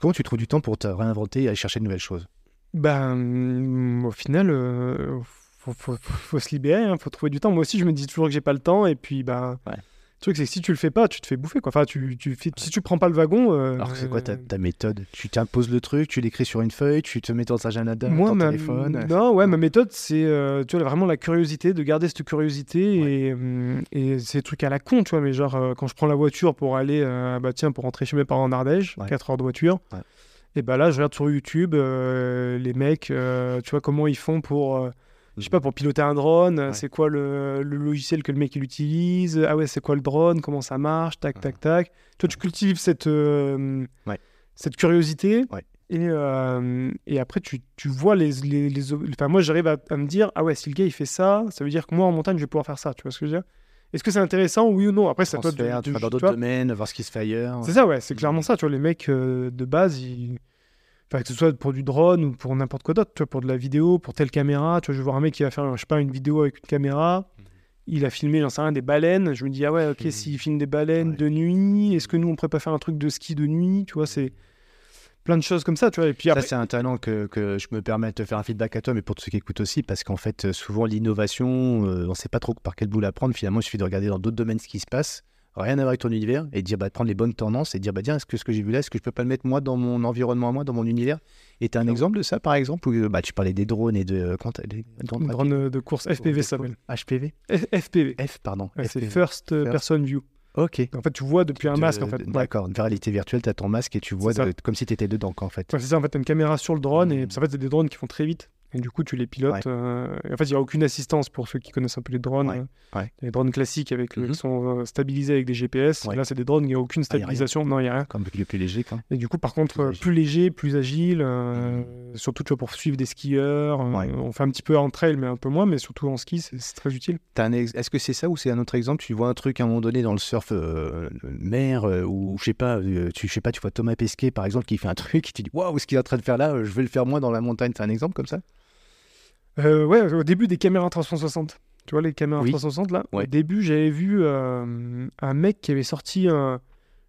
Comment tu trouves du temps pour te réinventer et aller chercher de nouvelles choses? Ben, hum, au final, euh, faut, faut, faut- faut se libérer, hein, faut trouver du temps. Moi aussi, je me dis toujours que j'ai pas le temps, et puis, ben, Ouais. Le truc, c'est que si tu le fais pas, tu te fais bouffer, quoi. Enfin, tu, tu fais, si tu prends pas le wagon. euh, Alors c'est quoi ta, ta méthode? Tu t'imposes le truc, tu l'écris sur une feuille, tu te mets dans un agenda, Moi, ton ma... téléphone non, ouais, ma méthode, c'est euh, tu vois, vraiment la curiosité, de garder cette curiosité et, hum, et c'est des trucs à la con, tu vois, mais genre euh, quand je prends la voiture pour aller, euh, bah tiens, pour rentrer chez mes parents en Ardèche, Ouais. 4 heures de voiture, Ouais. et bah là, je regarde sur YouTube euh, les mecs, euh, tu vois, comment ils font pour, euh, je sais pas, pour piloter un drone, Ouais. c'est quoi le, le logiciel que le mec il utilise, ah ouais, c'est quoi le drone, comment ça marche, tac, tac, tac. Toi, tu cultives cette, euh, Ouais. cette curiosité. Ouais. Et, euh, et après, tu, tu vois les. les, les enfin, moi, j'arrive à, à me dire ah ouais, si le gars il fait ça, ça veut dire que moi en montagne, je vais pouvoir faire ça. Tu vois ce que je veux dire? Est-ce que c'est intéressant, oui ou non? Après, c'est à toi de- dans d'autres domaines, voir ce qui se fait ailleurs. C'est ça, ouais, c'est clairement ça. Tu vois, les mecs euh, de base, ils. Enfin, que ce soit pour du drone ou pour n'importe quoi d'autre, tu vois, pour de la vidéo, pour telle caméra. Tu vois, je vais voir un mec qui va faire, je sais pas, une vidéo avec une caméra. Il a filmé, j'en sais rien, des baleines. Je me dis, ah ouais, ok, Mhm. s'il filme des baleines Ouais. de nuit, est-ce que nous, on pourrait pas faire un truc de ski de nuit Tu vois, c'est plein de choses comme ça, tu vois. Et puis Ça, c'est un talent que, que je me permets de te faire un feedback à toi, mais pour tous ceux qui écoutent aussi, parce qu'en fait, souvent, l'innovation, euh, on ne sait pas trop par quel bout la prendre. Finalement, il suffit de regarder dans d'autres domaines ce qui se passe, rien à voir avec ton univers, et dire, bah, prendre les bonnes tendances et dire, bah, tiens, est-ce que ce que j'ai vu là, est-ce que je peux pas le mettre moi dans mon environnement à moi, dans mon univers? Et tu as un exemple de ça, par exemple, où euh, bah, tu parlais des drones et de. Quand des drones drone de course FPV ça s'appelle. HPV F- FPV. F, pardon. Ouais, c'est. First euh, First. Person View. Ok. En fait, tu vois depuis un De- masque, en fait. Ouais. D'accord, une réalité virtuelle, tu as ton masque et tu vois de- comme si tu étais dedans, en fait. Ouais, c'est ça, en fait, t'as une caméra sur le drone et Mhm. en fait, c'est des drones qui font très vite. Et du coup, tu les pilotes. Ouais. euh, en fait, il n'y a aucune assistance pour ceux qui connaissent un peu les drones. Ouais. euh, Ouais. Les drones classiques avec, Mhm. qui sont euh, stabilisés avec des GPS. Là, c'est des drones, il n'y a aucune Ah, y a rien. stabilisation. non, il n'y a rien. Comme le plus léger. Et du coup, par contre, Plus léger, plus agile. euh, Surtout, tu vois, pour suivre des skieurs. On fait un petit peu en trail, mais un peu moins. Mais surtout en ski, c'est très utile. Ex- Est-ce que c'est ça ou c'est un autre exemple? Tu vois un truc à un moment donné dans le surf mer ou je sais pas, tu sais pas, tu vois Thomas Pesquet par exemple qui fait un truc, et tu dis waouh, ce qu'il est en train de faire là, je vais le faire moi dans la montagne. C'est un exemple comme ça? Euh, ouais, au début des caméras 360. Tu vois les caméras Oui. 360 là Ouais. Au début, j'avais vu euh, un mec qui avait sorti un-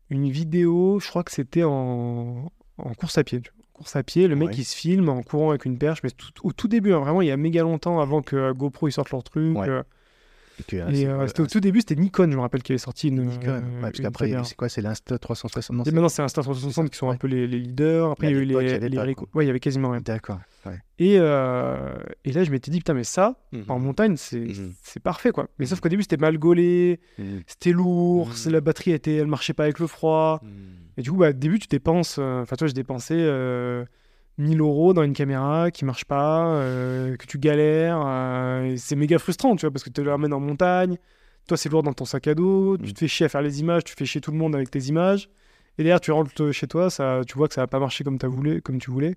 une vidéo, je crois que c'était en, en course à pied. tu vois. Course à pied, le mec Ouais. il se filme en courant avec une perche, mais tout- au tout début, hein, vraiment il y a méga longtemps avant que euh, GoPro ils sortent leur truc. Ouais. euh, Et, euh, c'était au tout début, c'était Nikon, je me rappelle, qui avait sorti une. Nikon. euh, Ouais, parce une qu'après, caméra. c'est quoi C'est l'Insta 360 non, Et maintenant c'est Insta 360 qui sont un peu les, les leaders. Après il y a eu les, avait les quoi. Ouais, il y avait quasiment rien. D'accord. Ouais. Et, euh, et là je m'étais dit, putain, mais ça, en montagne, c'est Mhm. c'est parfait quoi. Mais sauf Mhm. qu'au début c'était mal gaulé, Mhm. c'était lourd, Mhm. la batterie était, elle marchait pas avec le froid. Et du coup, bah, au début tu dépenses, euh, enfin toi je dépensais 1000 euros dans une caméra qui marche pas, euh, que tu galères, euh, c'est méga frustrant, tu vois, parce que tu le ramènes en montagne, toi c'est lourd dans ton sac à dos, tu Mhm. te fais chier à faire les images, tu fais chier tout le monde avec tes images, et derrière tu rentres chez toi, ça, tu vois que ça va pas marcher comme, voulu, comme tu voulais.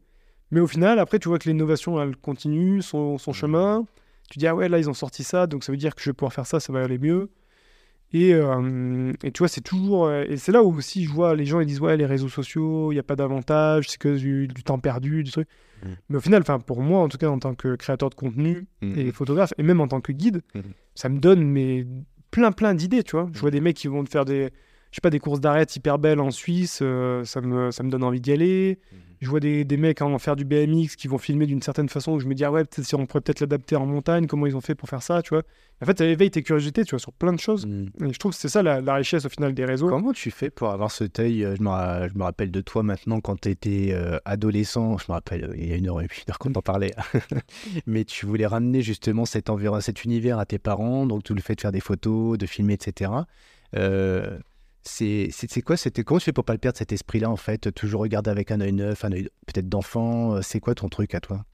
Mais au final, après, tu vois que l'innovation, elle continue son, son chemin. Tu dis, ah ouais, là, ils ont sorti ça, donc ça veut dire que je vais pouvoir faire ça, ça va aller mieux. Et, euh, et tu vois, c'est toujours. euh, Et c'est là où aussi je vois les gens, ils disent, ouais, les réseaux sociaux, il n'y a pas d'avantage, c'est que du, du temps perdu, du truc. Mm. Mais au final, pour moi, en tout cas, en tant que créateur de contenu Mhm. et photographe, et même en tant que guide, Mhm. ça me donne mais, plein, plein d'idées, tu vois. Je vois des mecs qui vont te faire des. Je sais pas, des courses d'arrêt hyper belles en Suisse, euh, ça, me, ça me donne envie d'y aller. Je vois des, des mecs en faire du BMX qui vont filmer d'une certaine façon où je me dis, ah ouais, peut-être si on pourrait peut-être l'adapter en montagne, comment ils ont fait pour faire ça, tu vois. En fait, ça éveille tes curiosités, tu vois, sur plein de choses. Mhm. Et je trouve que c'est ça la, la richesse au final des réseaux. Comment tu fais pour avoir cet œil euh, je, je me rappelle de toi maintenant quand tu étais euh, adolescent. Je me rappelle, euh, il y a une heure et heure qu'on en parlait. Mais tu voulais ramener justement cet, environ, cet univers à tes parents, donc tout le fait de faire des photos, de filmer, etc. Euh, c'est quoi c'était Comment tu fais pour pas le perdre cet esprit-là en fait? Toujours regarder avec un œil neuf, un œil peut-être d'enfant. euh, C'est quoi ton truc à toi?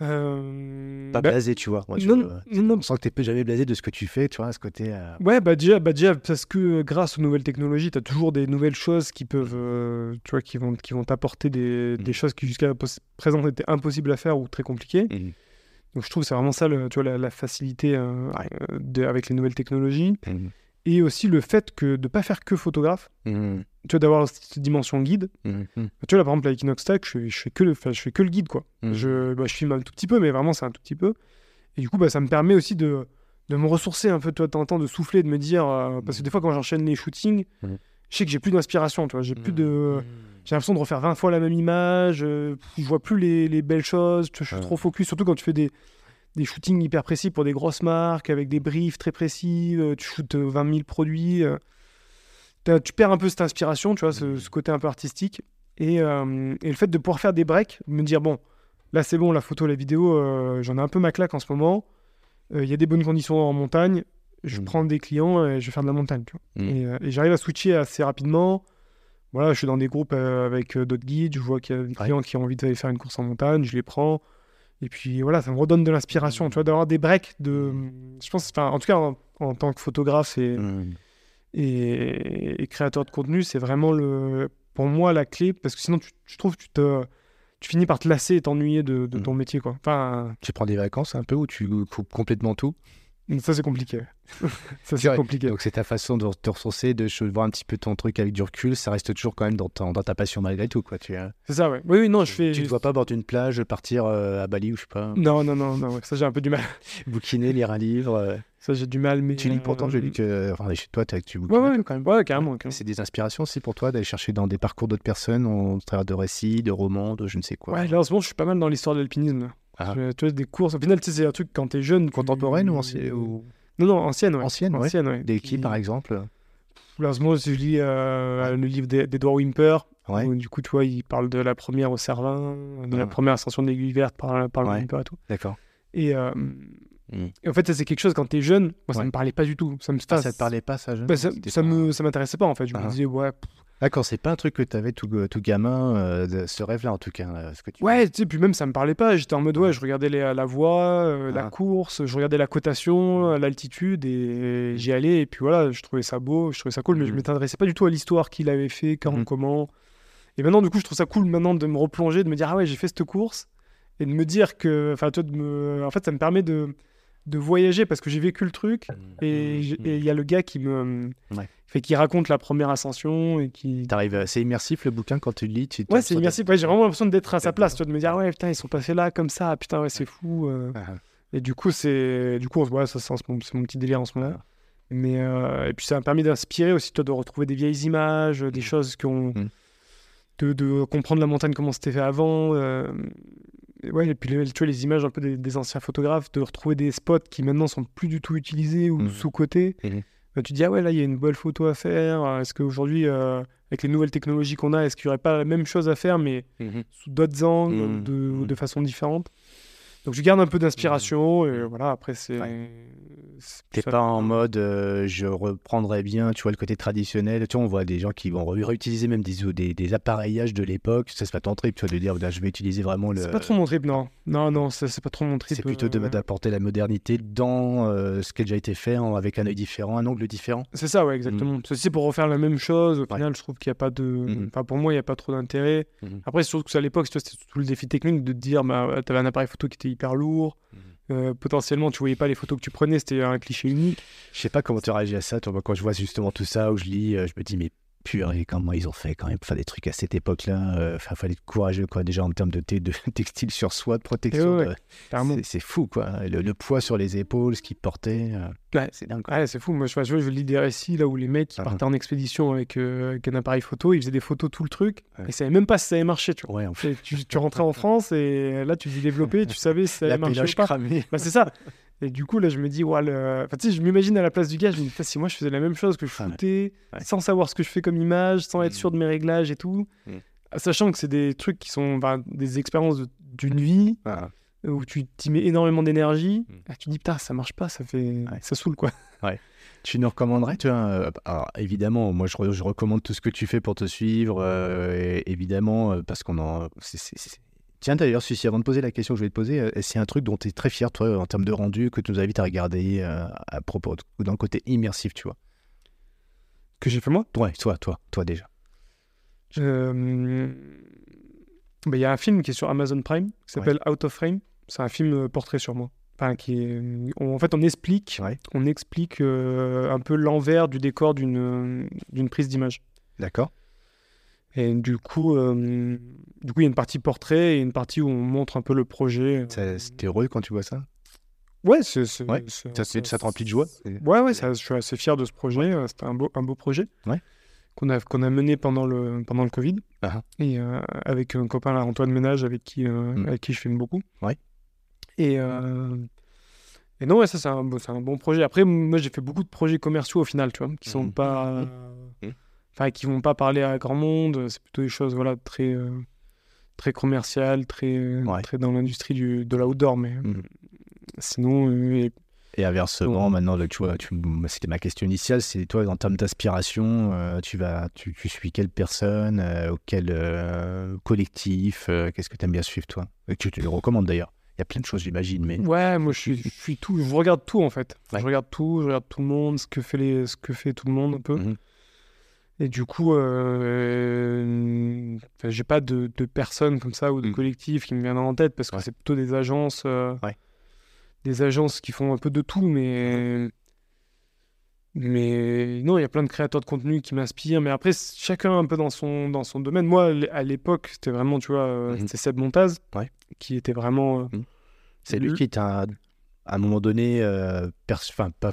Euh, Pas bah, blasé, tu vois. Moi, tu non, vois, non, non, On sent que t'es jamais blasé de ce que tu fais, tu vois, à ce côté. euh, Ouais, bah déjà, bah déjà parce que euh, grâce aux nouvelles technologies, tu as toujours des nouvelles choses qui peuvent, euh, tu vois, qui vont, qui vont t'apporter des, des Mhm. choses qui jusqu'à présent étaient impossibles à faire ou très compliquées. Donc je trouve que c'est vraiment ça, le, tu vois, la, la facilité Ouais. de- avec les nouvelles technologies. Mhm. Et aussi le fait que de pas faire que photographe, Mhm. tu vois, d'avoir cette dimension guide. Mhm. Tu vois, là, par exemple, avec Inoxtag, je, je, fais que le, je fais que le guide, quoi. Mhm. Je, bah, je filme un tout petit peu, mais vraiment, c'est un tout petit peu. Et du coup, bah, ça me permet aussi de, de me ressourcer un peu, toi, de temps en temps, de souffler, de me dire. euh, parce que des fois, quand j'enchaîne les shootings, je sais que j'ai plus d'inspiration, tu vois. J'ai plus de. J'ai l'impression de refaire 20 fois la même image. euh, je vois plus les, les belles choses. Je suis Ouais. trop focus, surtout quand tu fais des, des shootings hyper précis pour des grosses marques, avec des briefs très précis. euh, tu shootes euh, 20 000 produits. euh, tu perds un peu cette inspiration, tu vois, ce, ce côté un peu artistique. Et, euh, et le fait de pouvoir faire des breaks, me dire, bon, là c'est bon, la photo, la vidéo, euh, j'en ai un peu ma claque en ce moment. Euh, Il y a des bonnes conditions en montagne. Je Mhm. prends des clients et je vais faire de la montagne. tu vois. Mhm. Et, euh, et j'arrive à switcher assez rapidement. Voilà, je suis dans des groupes euh, avec euh, d'autres guides. Je vois qu'il y a des clients qui ont envie d'aller faire une course en montagne. Je les prends. Et puis voilà, ça me redonne de l'inspiration. Tu vois, d'avoir des breaks de. Je pense, enfin, en tout cas, en, en tant que photographe et, Mhm. et, et créateur de contenu, c'est vraiment le, pour moi la clé parce que sinon, tu, je trouve, tu te, tu finis par te lasser et t'ennuyer de, de ton métier, quoi. Enfin, Tu prends des vacances un peu ou tu coupes complètement tout? Ça c'est compliqué. ça C'est compliqué. Donc c'est ta façon de te ressourcer, de voir un petit peu ton truc avec du recul. Ça reste toujours quand même dans, ta passion malgré tout. Quoi. Tu, euh, C'est ça, ouais. Oui, oui, non, je fais. tu te vois pas bord d'une plage, partir euh, à Bali ou je sais pas, Non, non, non, non, ouais, ça j'ai un peu du mal. bouquiner, lire un livre. euh. Ça j'ai du mal, mais. Tu lis pourtant, j'ai lu euh, que enfin, chez toi, tu Ouais, bouquines ouais, peu quand même. ouais, carrément. carrément. C'est des inspirations aussi pour toi d'aller chercher dans des parcours d'autres personnes, au travers de récits, de romans, de je ne sais quoi. Ouais, là en ce moment, je suis pas mal dans l'histoire de l'alpinisme. Ah. Je- Tu vois, des courses. Au final, tu sais, c'est un truc quand t'es jeune. tu- Contemporaine ou, ancienne ou... Non, non, ancienne, ouais. ancienne, ouais. Ancienne, ouais. Des qui, par exemple Là, moment, je lis euh, le livre d'E- d'Edouard Wimper. Ouais. où, du coup, tu vois, il parle de la première au Cervin, de la Ah. première ascension de l'aiguille verte par, par le Ouais. Wimper et tout. D'accord. Et, euh, Mm. et en fait, ça, c'est quelque chose quand t'es jeune. Moi, ça Ouais. me parlait pas du tout. Ça me, Ah, enfin, ça te parlait pas, ça, jeune bah, ça, ça pas- me, ça m'intéressait pas en fait. Je Ah. me disais, ouais, pff, D'accord, c'est pas un truc que t'avais tout, tout gamin, euh, ce rêve-là en tout cas. là, ce que tu Ouais, tu sais, puis même ça me parlait pas. J'étais en mode, ouais, je regardais les- la voie, euh, la Ah. course, je regardais la cotation, euh, l'altitude, et j'y allais. Et puis voilà, je trouvais ça beau, je trouvais ça cool, mais je Mhm. m'intéressais pas du tout à l'histoire qu'il avait fait, quand, comment. Et maintenant, du coup, je trouve ça cool maintenant de me replonger, de me dire, ah ouais, j'ai fait cette course, et de me dire que, enfin, toi, de me... en fait, ça me permet de, de voyager parce que j'ai vécu le truc, et il y a le gars qui me. Ouais. Fait qui raconte la première ascension et qui. T'arrives, c'est immersif le bouquin quand tu le lis. Tu, Ouais, c'est immersif. Ouais, j'ai vraiment l'impression d'être à sa place, tu vois, de me dire, ouais, putain, ils sont passés là comme ça, putain, ouais, c'est fou. euh. d'être- Ah, Et du coup, c'est du coup, ouais, ça, c'est c'est mon petit délire en ce moment. Ah. Mais euh, et puis ça m'a permis d'inspirer aussi, toi, de retrouver des vieilles images, des Mm. choses qu'on, Mm. de, de comprendre la montagne comment c'était fait avant. euh, et ouais, et puis les, tu vois les images un peu des, des anciens photographes, de retrouver des spots qui maintenant sont plus du tout utilisés ou Mhm. sous cotés. Tu dis ah ouais là il y a une belle photo à faire. euh, Est-ce qu'aujourd'hui euh, avec les nouvelles technologies qu'on a, est-ce qu'il n'y aurait pas la même chose à faire mais Mhm. sous d'autres angles, Mhm. de, Mhm. de façon différente? Donc je garde un peu d'inspiration et voilà, après c'est... Ouais. C'est- T'es pas en mode euh, je reprendrais bien, tu vois, le côté traditionnel. Tu vois, on voit des gens qui vont ré- réutiliser même des, des, des appareillages de l'époque. Ça, c'est pas ton trip, tu vois, de dire là, je vais utiliser vraiment le. C'est pas trop mon trip, non. Non, non, ça, c'est pas trop mon trip. C'est plutôt euh, d'apporter la modernité dans euh, ce qui a déjà été fait avec un œil différent, un angle différent. C'est ça, ouais, exactement. Si c'est pour refaire la même chose, au Ouais. final, je trouve qu'il n'y a pas de... Mhm. Enfin, pour moi, il n'y a pas trop d'intérêt. Mhm. Après, c'est surtout que à l'époque, c'était tout le défi technique de te dire, bah, t'avais un appareil photo qui était hyper lourd. Euh, potentiellement, tu voyais pas les photos que tu prenais, c'était un cliché unique. Je sais pas comment tu réagis à ça, toi, quand je vois justement tout ça, où je lis, euh, je me dis, mais purée, comment ils ont fait quand même pour faire des trucs à cette époque-là. euh, Enfin, fallait être courageux, quoi, déjà en termes de, de textile sur soi, de protection. ouais, de- Clairement. C'est- fou, quoi. Le, le poids sur les épaules, ce qu'ils portaient. euh, Ouais. C'est dingue. Ouais, c'est fou. Moi, je, je, je lis des récits là où les mecs qui Ah. partaient en expédition avec, euh, avec un appareil photo, ils faisaient des photos tout le truc, Ouais. et ils savaient même pas si ça allait marcher, tu vois. En fait. Tu, tu rentrais en France et là, tu faisais développer, tu savais si ça allait La marcher ou pas. cramée. Bah, c'est ça. Et du coup, là, je me dis, ouais, le... enfin, tu sais, je m'imagine à la place du gars, je me dis, si moi je faisais la même chose que je Ah ouais. shootais, Ouais. sans savoir ce que je fais comme image, sans être Mm. sûr de mes réglages et tout, Mm. sachant que c'est des trucs qui sont des expériences de- d'une vie Ah, où tu t'y mets énormément d'énergie, Mm. ah, tu te dis, putain, ça marche pas, ça fait. Ça saoule, quoi. Tu nous recommanderais, tu vois, euh, alors, évidemment, moi je, re- je recommande tout ce que tu fais pour te suivre, euh, et évidemment, euh, parce qu'on en. Tiens, d'ailleurs, Sucy, avant de poser la question que je vais te poser, euh, c'est un truc dont tu es très fier, toi, en termes de rendu, que tu nous invites à regarder euh, à propos, ou dans le côté immersif, tu vois? Que j'ai fait moi? Ouais, toi, toi, toi déjà. Euh, bah, Il y a un film qui est sur Amazon Prime qui s'appelle Out of Frame. C'est un film euh, portrait sur moi. Enfin, qui est... on- en fait, on explique, Ouais. on explique euh, un peu l'envers du décor d'une prise d'image. D'accord. Et du coup, euh, du coup, il y a une partie portrait et une partie où on montre un peu le projet. C'était heureux quand tu vois ça Ouais, c'est, c'est- Ouais, c'est- ça, ça te remplit de joie Ouais, ouais, ça, je suis assez fier de ce projet. C'était un beau, un beau projet Ouais. qu'on a, qu'on a mené pendant le, pendant le Covid. Ah ah. Et euh, avec un copain, là, Antoine Ménage, avec qui, euh, Mm. avec qui je filme beaucoup. Ouais. Et, et non, ouais, ça, c'est un, c'est un bon projet. Après, moi, j'ai fait beaucoup de projets commerciaux au final, tu vois, qui sont Mhm. pas. Mhm. Enfin, qui vont pas parler à grand monde. C'est plutôt des choses, voilà, très. euh, très commerciales, très, Ouais. très dans l'industrie du, de l'outdoor. Mais euh, Mhm. sinon, euh, et- Et inversement, maintenant, là, tu vois, tu, c'était ma question initiale, c'est toi, en termes d'aspiration, euh, tu vas, tu, tu suis quelle personne, euh, quel euh, collectif, euh, qu'est-ce que tu aimes bien suivre, toi? Et que tu le recommandes d'ailleurs. Il y a plein de choses, j'imagine, mais Ouais, moi je suis, je suis tout, je regarde tout en fait. Ouais. Je regarde tout, je regarde tout le monde, ce que fait les, ce que fait tout le monde un peu. Mhm. Et du coup, euh, j'ai pas de, de personnes comme ça ou de Mhm. collectifs qui me viennent en tête parce que Ouais. c'est plutôt des agences, euh, Ouais. des agences qui font un peu de tout, mais mais non, il y a plein de créateurs de contenu qui m'inspirent. Mais après, chacun un peu dans son dans son domaine. Moi, à l'époque, c'était vraiment, tu vois, euh, Mhm. c'était Seb Montaz, Ouais. qui était vraiment euh, c'est lui qui t'a, à un moment donné, enfin, pas,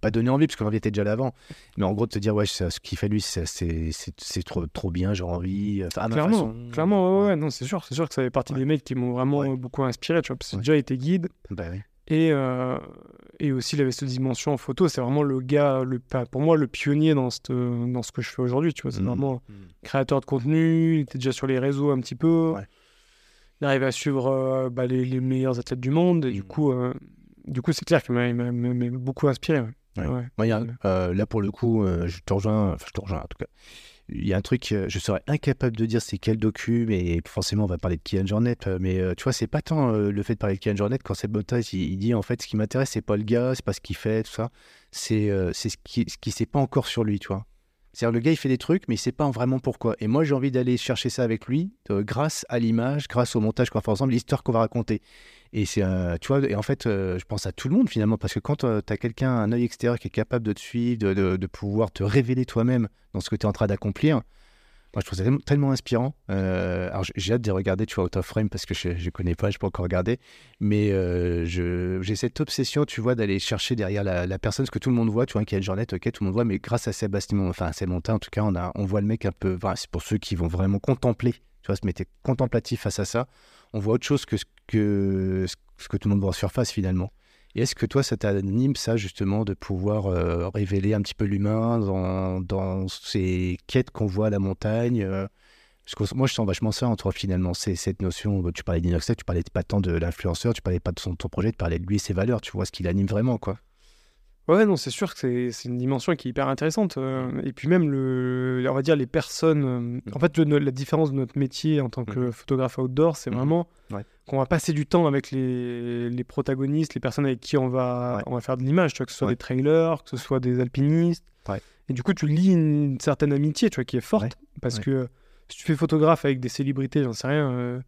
pas donné envie, parce que l'envie était déjà là avant, mais en gros, de te dire, ouais, ça- ce qu'il fait lui, c'est, c'est, c'est- c'est trop, trop bien, j'ai envie. Enfin, à ma Clairement, façon. clairement, ouais, ouais, non, c'est sûr, c'est sûr que ça fait partie Ouais. des mecs qui m'ont vraiment Ouais. beaucoup inspiré, tu vois, parce que Ouais. déjà il était guide Bah oui. et, euh, et aussi il avait cette dimension en photo, c'est vraiment le gars, le, pour moi, le pionnier dans, cette, dans ce que je fais aujourd'hui, tu vois, c'est Mhm. vraiment créateur de contenu, il était déjà sur les réseaux un petit peu, Ouais. il arrivait à suivre euh, bah, les, les meilleurs athlètes du monde, et du Mhm. coup, euh, du coup c'est clair qu'il m'a, beaucoup inspiré. ouais. Ouais. Ouais. Moi, il y a- Ouais. euh, là, pour le coup, euh, je te rejoins, enfin, je te rejoins en tout cas. Il y a un truc, euh, je serais incapable de dire c'est quel docu, mais forcément, on va parler de Kian Jornet. Mais tu vois, c'est pas tant le fait de parler de Kian Jornet quand c'est Bottas, il, il dit en fait, ce qui m'intéresse, c'est pas le gars, c'est pas ce qu'il fait, tout ça. C'est ce qui, ce qui sait pas encore sur lui, tu vois. C'est-à-dire, le gars, il fait des trucs, mais il sait pas vraiment pourquoi. Et moi, j'ai envie d'aller chercher ça avec lui, grâce à l'image, grâce au montage qu'on va faire ensemble, l'histoire qu'on va raconter. Et c'est, euh, et en fait, euh, je pense à tout le monde finalement, parce que quand tu as quelqu'un, un œil extérieur qui est capable de te suivre, de, de- pouvoir te révéler toi-même dans ce que tu es en train d'accomplir, moi je trouve ça tellement, inspirant. Euh, alors j'ai- hâte de regarder, tu vois, Out of Frame, parce que je ne connais pas, je peux encore regarder, mais euh, j'ai cette obsession, tu vois, d'aller chercher derrière la, personne, ce que tout le monde voit, tu vois, qui est Jornet, ok, tout le monde voit, mais grâce à Sébastien, enfin à Sébastien, en tout cas, on, a, on voit le mec un peu, c'est pour ceux qui vont vraiment contempler, tu vois, se mettre contemplatif face à ça, on voit autre chose que ce que, tout le monde voit en surface finalement. Et est-ce que toi, ça t'anime ça justement de pouvoir euh, révéler un petit peu l'humain dans, ces quêtes qu'on voit à la montagne euh, Parce que moi, je sens vachement ça en toi finalement. C'est cette notion, tu parlais d'Inoxtag, tu parlais pas tant de l'influenceur, tu parlais pas de ton projet, tu parlais de lui et ses valeurs, tu vois ce qui l'anime vraiment quoi. Ouais, non, c'est sûr que c'est- une dimension qui est hyper intéressante. euh, et puis même, le, on va dire, les personnes... euh, en fait, le- la différence de notre métier en tant que photographe outdoor, c'est Mhm. vraiment Ouais. qu'on va passer du temps avec les, les protagonistes, les personnes avec qui on va, Ouais. on va faire de l'image, tu vois, que ce soit Ouais. des trailers, que ce soit des alpinistes. Et du coup, tu lis une certaine amitié, tu vois, qui est forte. Parce que si tu fais photographe avec des célébrités, j'en sais rien... euh,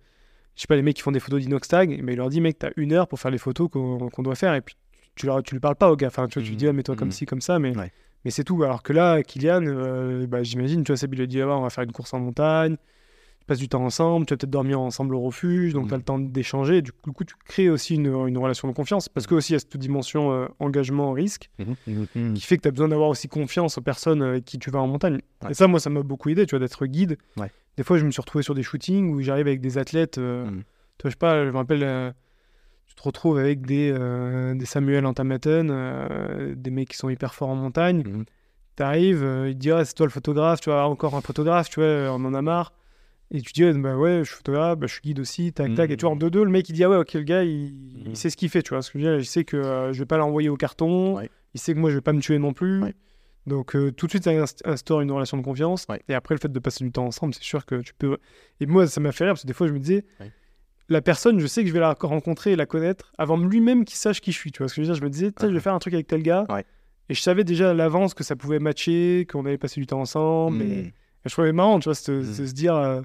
je sais pas, les mecs qui font des photos d'Inoxtag, mais il leur dit, mec, t'as une heure pour faire les photos qu'on qu'on doit faire. Et puis, tu, leur, tu lui parles pas au gars. Enfin, tu, vois, tu lui dis, Mhm. ah, mets-toi comme Mhm. ci, comme ça, mais, Ouais. mais c'est tout. Alors que là, Kylian, euh, bah, j'imagine, tu vois, Seb, il lui dit, ah, on va faire une course en montagne, tu passes du temps ensemble, tu vas peut-être dormir ensemble au refuge, donc Mhm. tu as le temps d'échanger. Du coup, du coup, tu crées aussi une, une relation de confiance, parce que aussi, il y a cette dimension euh, engagement-risque Mhm. qui fait que tu as besoin d'avoir aussi confiance aux personnes avec qui tu vas en montagne. Ouais. Et ça, moi, ça m'a beaucoup aidé, tu vois, d'être guide. Ouais. Des fois, je me suis retrouvé sur des shootings où j'arrive avec des athlètes. euh, Mhm. Tu vois, je sais pas, je me rappelle, euh, tu te retrouves avec des, euh, des Samuel Antamaten, euh, des mecs qui sont hyper forts en montagne. Mhm. T'arrives, euh, il te dit, ah, c'est toi le photographe, tu vois, encore un photographe, tu vois, on en a marre. Et tu dis, bah ouais, je suis photographe, bah, je suis guide aussi, tac, tac. Et tu vois, en 2-2, le mec, il dit, ah ouais, ok, le gars, il, il Mhm. sait ce qu'il fait, tu vois. Ce que je veux dire, il sait que euh, je vais pas l'envoyer au carton, Ouais. il sait que moi, je vais pas me tuer non plus. Ouais. Donc, euh, tout de suite, ça inst- instaure une relation de confiance. Ouais. Et après, le fait de passer du temps ensemble, c'est sûr que tu peux. Et moi, ça m'a fait rire, parce que des fois, je me disais, Ouais. La personne, je sais que je vais la rencontrer et la connaître avant lui-même qu'il sache qui je suis, tu vois. Ce que je veux dire, je me disais, tiens, je vais faire un truc avec tel gars. Ouais. Et je savais déjà à l'avance que ça pouvait matcher, qu'on allait passer du temps ensemble. Et, et je trouvais marrant, tu vois, de, de se dire, euh,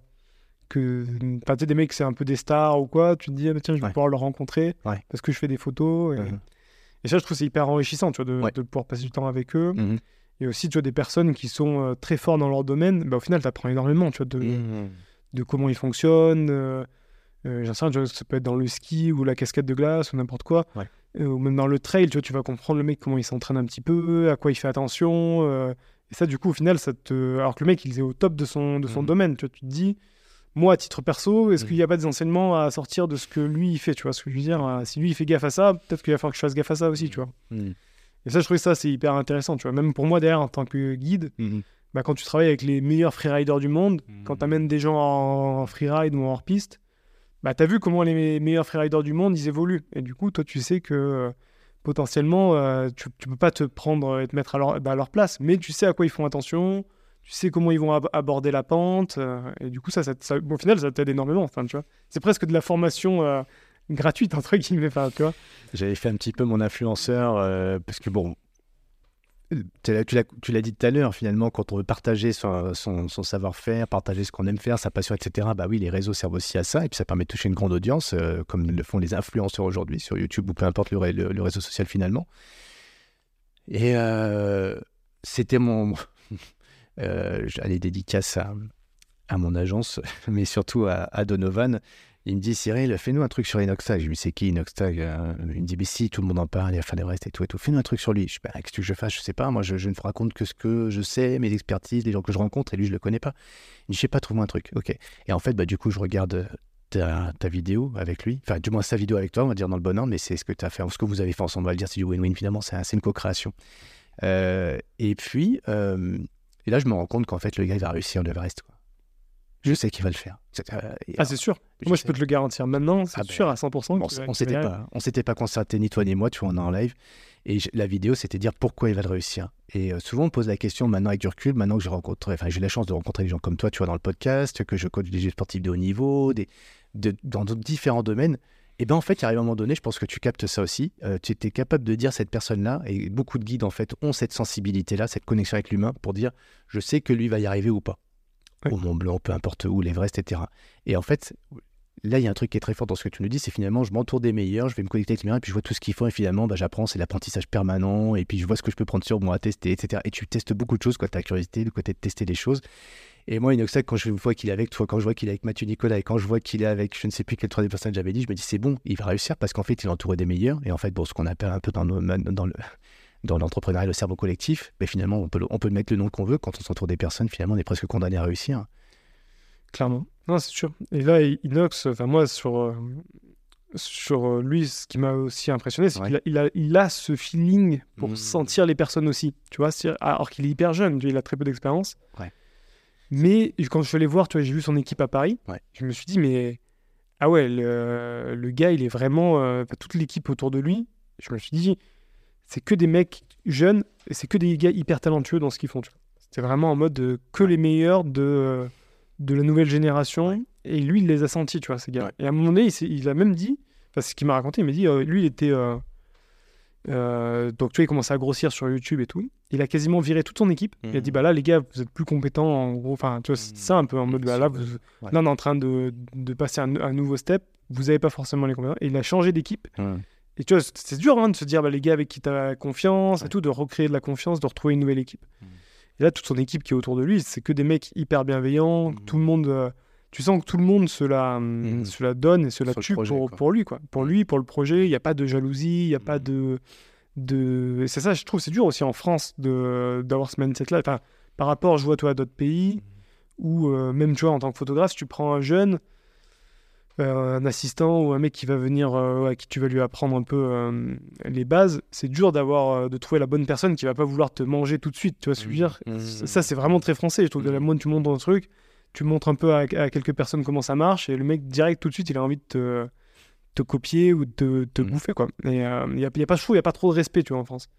que enfin, tu sais, des mecs, c'est un peu des stars ou quoi, tu te dis, ah, tiens, je vais Ouais. pouvoir le rencontrer Ouais. parce que je fais des photos. Et, Mhm. et ça, je trouve que c'est hyper enrichissant, tu vois, de, de pouvoir passer du temps avec eux. Mhm. Et aussi, tu vois, des personnes qui sont euh, très forts dans leur domaine, bah, au final, tu apprends énormément, tu vois, de, de comment ils fonctionnent. Euh, euh, J'en sais rien, tu vois, ça peut être dans le ski ou la cascade de glace ou n'importe quoi. Ouais. Euh, ou même dans le trail, tu vois, tu vas comprendre le mec comment il s'entraîne un petit peu, à quoi il fait attention. euh, et ça, du coup, au final, ça te. Alors que le mec, il est au top de son, de son Mhm. domaine, tu vois, tu te dis. Moi, à titre perso, est-ce Mhm. qu'il n'y a pas des enseignements à sortir de ce que lui il fait Tu vois ce que je veux dire Euh, Si lui il fait gaffe à ça, peut-être qu'il va falloir que je fasse gaffe à ça aussi, tu vois. Mhm. Et ça, je trouve que ça, c'est hyper intéressant, tu vois. Même pour moi, derrière, en tant que guide, Mhm. bah, quand tu travailles avec les meilleurs freeriders du monde, quand Mhm. tu amènes des gens en freeride ou en hors-piste, bah, tu as vu comment les meilleurs freeriders du monde, ils évoluent. Et du coup, toi, tu sais que euh, potentiellement, euh, tu, tu peux pas te prendre et te mettre à leur, bah, à leur place, mais tu sais à quoi ils font attention, tu sais comment ils vont ab- aborder la pente, euh, et du coup, ça, au final, ça t'aide énormément. C'est presque de la formation gratuite, entre guillemets, tu vois. J'avais fait un petit peu mon influenceur parce que bon, tu l'as- dit tout à l'heure, finalement, quand on veut partager son, savoir-faire, partager ce qu'on aime faire, sa passion, etc., bah oui, les réseaux servent aussi à ça, et puis ça permet de toucher une grande audience, euh, comme le font les influenceurs aujourd'hui sur YouTube ou peu importe le, ré- le- le réseau social finalement. Et euh, c'était mon. euh, J'allais dédicace à, à mon agence, mais surtout à Donovan. Il me dit Cyril, fais-nous un truc sur Inoxtag. Je lui dis c'est qui Inoxtag Euh, Il me dit mais si, tout le monde en parle, il va faire des restes et tout et tout. Fais-nous un truc sur lui. Je dis bah, qu'est-ce que je fasse Je sais pas. Moi, je, ne vous raconte que ce que je sais, mes expertises, les gens que je rencontre, et lui, je le connais pas. Il me dit je sais pas, trouve-moi un truc. Ok. Et en fait, bah, du coup, je regarde euh, ta, vidéo avec lui, enfin, du moins sa vidéo avec toi, on va dire dans le bon ordre, mais c'est ce que tu as fait, ce que vous avez fait ensemble, on va le dire, c'est du win-win finalement, c'est un- c'est une co-création. Euh, et puis, et là, je me rends compte qu'en fait, le gars, il va réussir le Everest. Quoi. Je sais qu'il va le faire. Euh, Ah, c'est sûr. Moi, je peux te le garantir maintenant, c'est Ah ben, sûr à 100%. on, qu'il va- on s'était pas, on s'était pas concerté ni toi ni moi, tu vois, on est en live. Et je- la vidéo, c'était dire pourquoi il va le réussir. Et euh, souvent, on me pose la question maintenant avec du recul, maintenant que je rencontre, enfin, j'ai la chance de rencontrer des gens comme toi, tu vois, dans le podcast, que je coach des jeux sportifs de haut niveau, des, de- dans différents domaines. Et ben en fait, il arrive un moment donné, je pense que tu captes ça aussi. euh, tu étais capable de dire cette personne-là, et beaucoup de guides en fait ont cette sensibilité-là, cette connexion avec l'humain pour dire, je sais que lui va y arriver ou pas. Ouais. Au Mont Blanc, peu importe où, l'Everest, etc. Et en fait, là, il y a un truc qui est très fort dans ce que tu nous dis, c'est finalement, je m'entoure des meilleurs, je vais me connecter avec les meilleurs, et puis je vois tout ce qu'ils font, et finalement, bah, j'apprends, c'est l'apprentissage permanent, et puis je vois ce que je peux prendre sur moi, tester, etc. Et tu testes beaucoup de choses, quoi, ta curiosité, le côté de tester des choses. Et moi, Inoxac, quand je vois qu'il est avec toi, quand je vois qu'il est avec Mathieu Nicolas, et quand je vois qu'il est avec je ne sais plus quelle troisième personne j'avais dit, je me dis, c'est bon, il va réussir, parce qu'en fait, il est entouré des meilleurs, et en fait, bon, ce qu'on appelle un peu dans, nos- dans le dans l'entrepreneuriat, le cerveau collectif, mais finalement, on peut, le- on peut mettre le nom qu'on veut. Quand on s'entoure des personnes, finalement, on est presque condamné à réussir. Clairement. Non, c'est sûr. Et là, Inox, enfin moi, sur, euh, sur euh, lui, ce qui m'a aussi impressionné, c'est Ouais. qu'il a, il a, il a ce feeling pour Mhm. sentir les personnes aussi. Tu vois, alors qu'il est hyper jeune, il a très peu d'expérience. Ouais. Mais quand je suis allé voir, tu vois, j'ai vu son équipe à Paris. Ouais. Je me suis dit, mais ah ouais, le, le gars, il est vraiment euh, toute l'équipe autour de lui. Je me suis dit, c'est que des mecs jeunes et c'est que des gars hyper talentueux dans ce qu'ils font. C'était vraiment en mode de, que les meilleurs de, euh, de la nouvelle génération. Et lui, il les a sentis, tu vois, ces gars. Ouais. Et à un moment donné, il, il a même dit, enfin, c'est ce qu'il m'a raconté, il m'a dit, euh, lui, il était. euh, euh, donc, tu vois, il commençait à grossir sur YouTube et tout. Il a quasiment viré toute son équipe. Il a dit, Mhm. bah là, les gars, vous êtes plus compétents, en gros. Enfin, tu vois, c'est Mhm. ça un peu en mode, bah, là, vous, Ouais. là, on est en train de, de passer un, un nouveau step. Vous n'avez pas forcément les compétences. Et il a changé d'équipe. Et tu vois, c'est- dur hein, de se dire, bah, les gars avec qui tu as confiance et tout, de recréer de la confiance, de retrouver une nouvelle équipe. Mhm. Et là, toute son équipe qui est autour de lui, c'est que des mecs hyper bienveillants. Mhm. Tout le monde, euh, tu sens que tout le monde se la, se la donne et se la Sur tue projet, pour, lui, quoi. Pour lui, pour le projet. Il n'y a pas de jalousie, il n'y a pas de. C'est ça, je trouve, c'est dur aussi en France d'avoir ce mindset-là. Enfin, par rapport, je vois, toi, à d'autres pays où, euh, même, tu vois, en tant que photographe, si tu prends un jeune, un assistant ou un mec qui va venir, euh, à qui tu vas lui apprendre un peu euh, les bases, c'est dur d'avoir, euh, de trouver la bonne personne qui va pas vouloir te manger tout de suite. Tu vois ce que je veux dire? Mhm. Ça, c'est vraiment très français. Je trouve que la mode, tu montes dans le truc, tu montres un peu à, à quelques personnes comment ça marche, et le mec, direct, tout de suite, il a envie de te, te copier ou de te, te bouffer, quoi. Il n'y a, y a pas, je trouve, il n'y a pas trop de respect, tu vois, en France.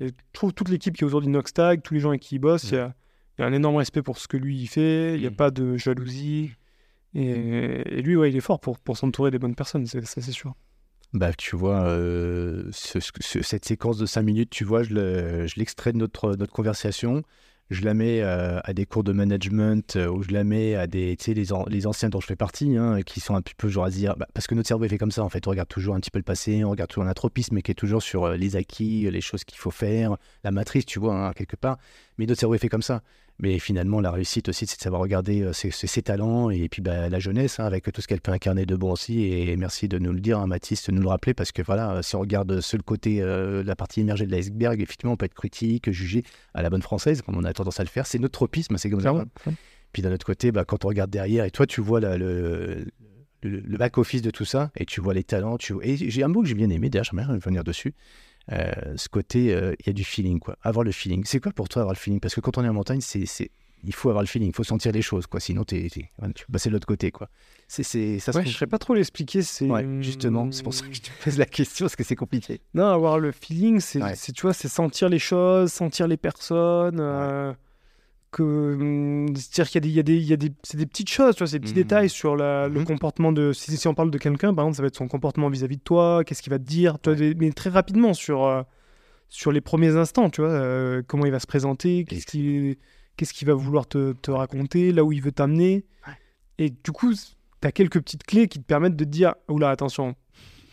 Et je trouve toute l'équipe qui est autour d'Inoxtag, tous les gens avec qui il bosse, il y, a, y a un énorme respect pour ce que lui, il fait, il n'y a pas de jalousie. Et, lui, ouais, il est fort pour, pour s'entourer des bonnes personnes, ça c'est sûr. Bah, tu vois, euh, ce- ce- cette séquence de 5 minutes, tu vois, je le- l'extrais de notre, notre conversation. je la mets euh, à des cours de management euh, ou je la mets à des, tu sais, les, les anciens dont je fais partie, hein, qui sont un petit peu genre à dire, bah, parce que notre cerveau est fait comme ça en fait, on regarde toujours un petit peu le passé, on regarde toujours un tropisme qui est toujours sur les acquis, les choses qu'il faut faire, la matrice, tu vois, hein, quelque part. Mais notre cerveau est fait comme ça. Mais finalement, la réussite aussi, c'est de savoir regarder euh, ses, talents et puis bah, la jeunesse, hein, avec tout ce qu'elle peut incarner de bon aussi. Et merci de nous le dire, hein, Mathis, de nous le rappeler, parce que voilà, si on regarde seul côté, euh, la partie immergée de l'iceberg, effectivement, on peut être critique, juger à la bonne française, comme on a tendance à le faire. C'est notre tropisme, c'est comme ça. Clairement. Puis d'un autre côté, bah, quand on regarde derrière, et toi, tu vois la- le, le, le back-office de tout ça, et tu vois les talents. Tu... Et j'ai un mot que j'ai bien aimé, d'ailleurs, j'aimerais revenir dessus. Euh, ce côté, euh, il y a du feeling, quoi. Avoir le feeling. C'est quoi pour toi avoir le feeling? Parce que quand on est en montagne, c'est, c'est... il faut avoir le feeling, il faut sentir les choses, quoi. Sinon, t'es, tu peux passer de l'autre côté, quoi. C'est, c'est, ça se Ouais, trouve- je sais pas trop l'expliquer. C'est Ouais, justement, c'est pour ça que je te pose la question, parce que c'est compliqué. Non, avoir le feeling, c'est, Ouais. c'est, tu vois, c'est sentir les choses, sentir les personnes. euh, que, hum, c'est-à-dire qu'il y a des, il y a des, c'est des petites choses, tu vois, ces petits Mhm. détails sur la, le Mhm. comportement de. Si, si on parle de quelqu'un, par exemple, ça va être son comportement vis-à-vis de toi, qu'est-ce qu'il va te dire, des- mais très rapidement sur, euh, sur les premiers instants, tu vois, euh, comment il va se présenter, qu'est-ce qu'il, qu'est-ce qu'il va vouloir te, te raconter, là où il veut t'amener. Et du coup, tu as quelques petites clés qui te permettent de te dire, oula, attention,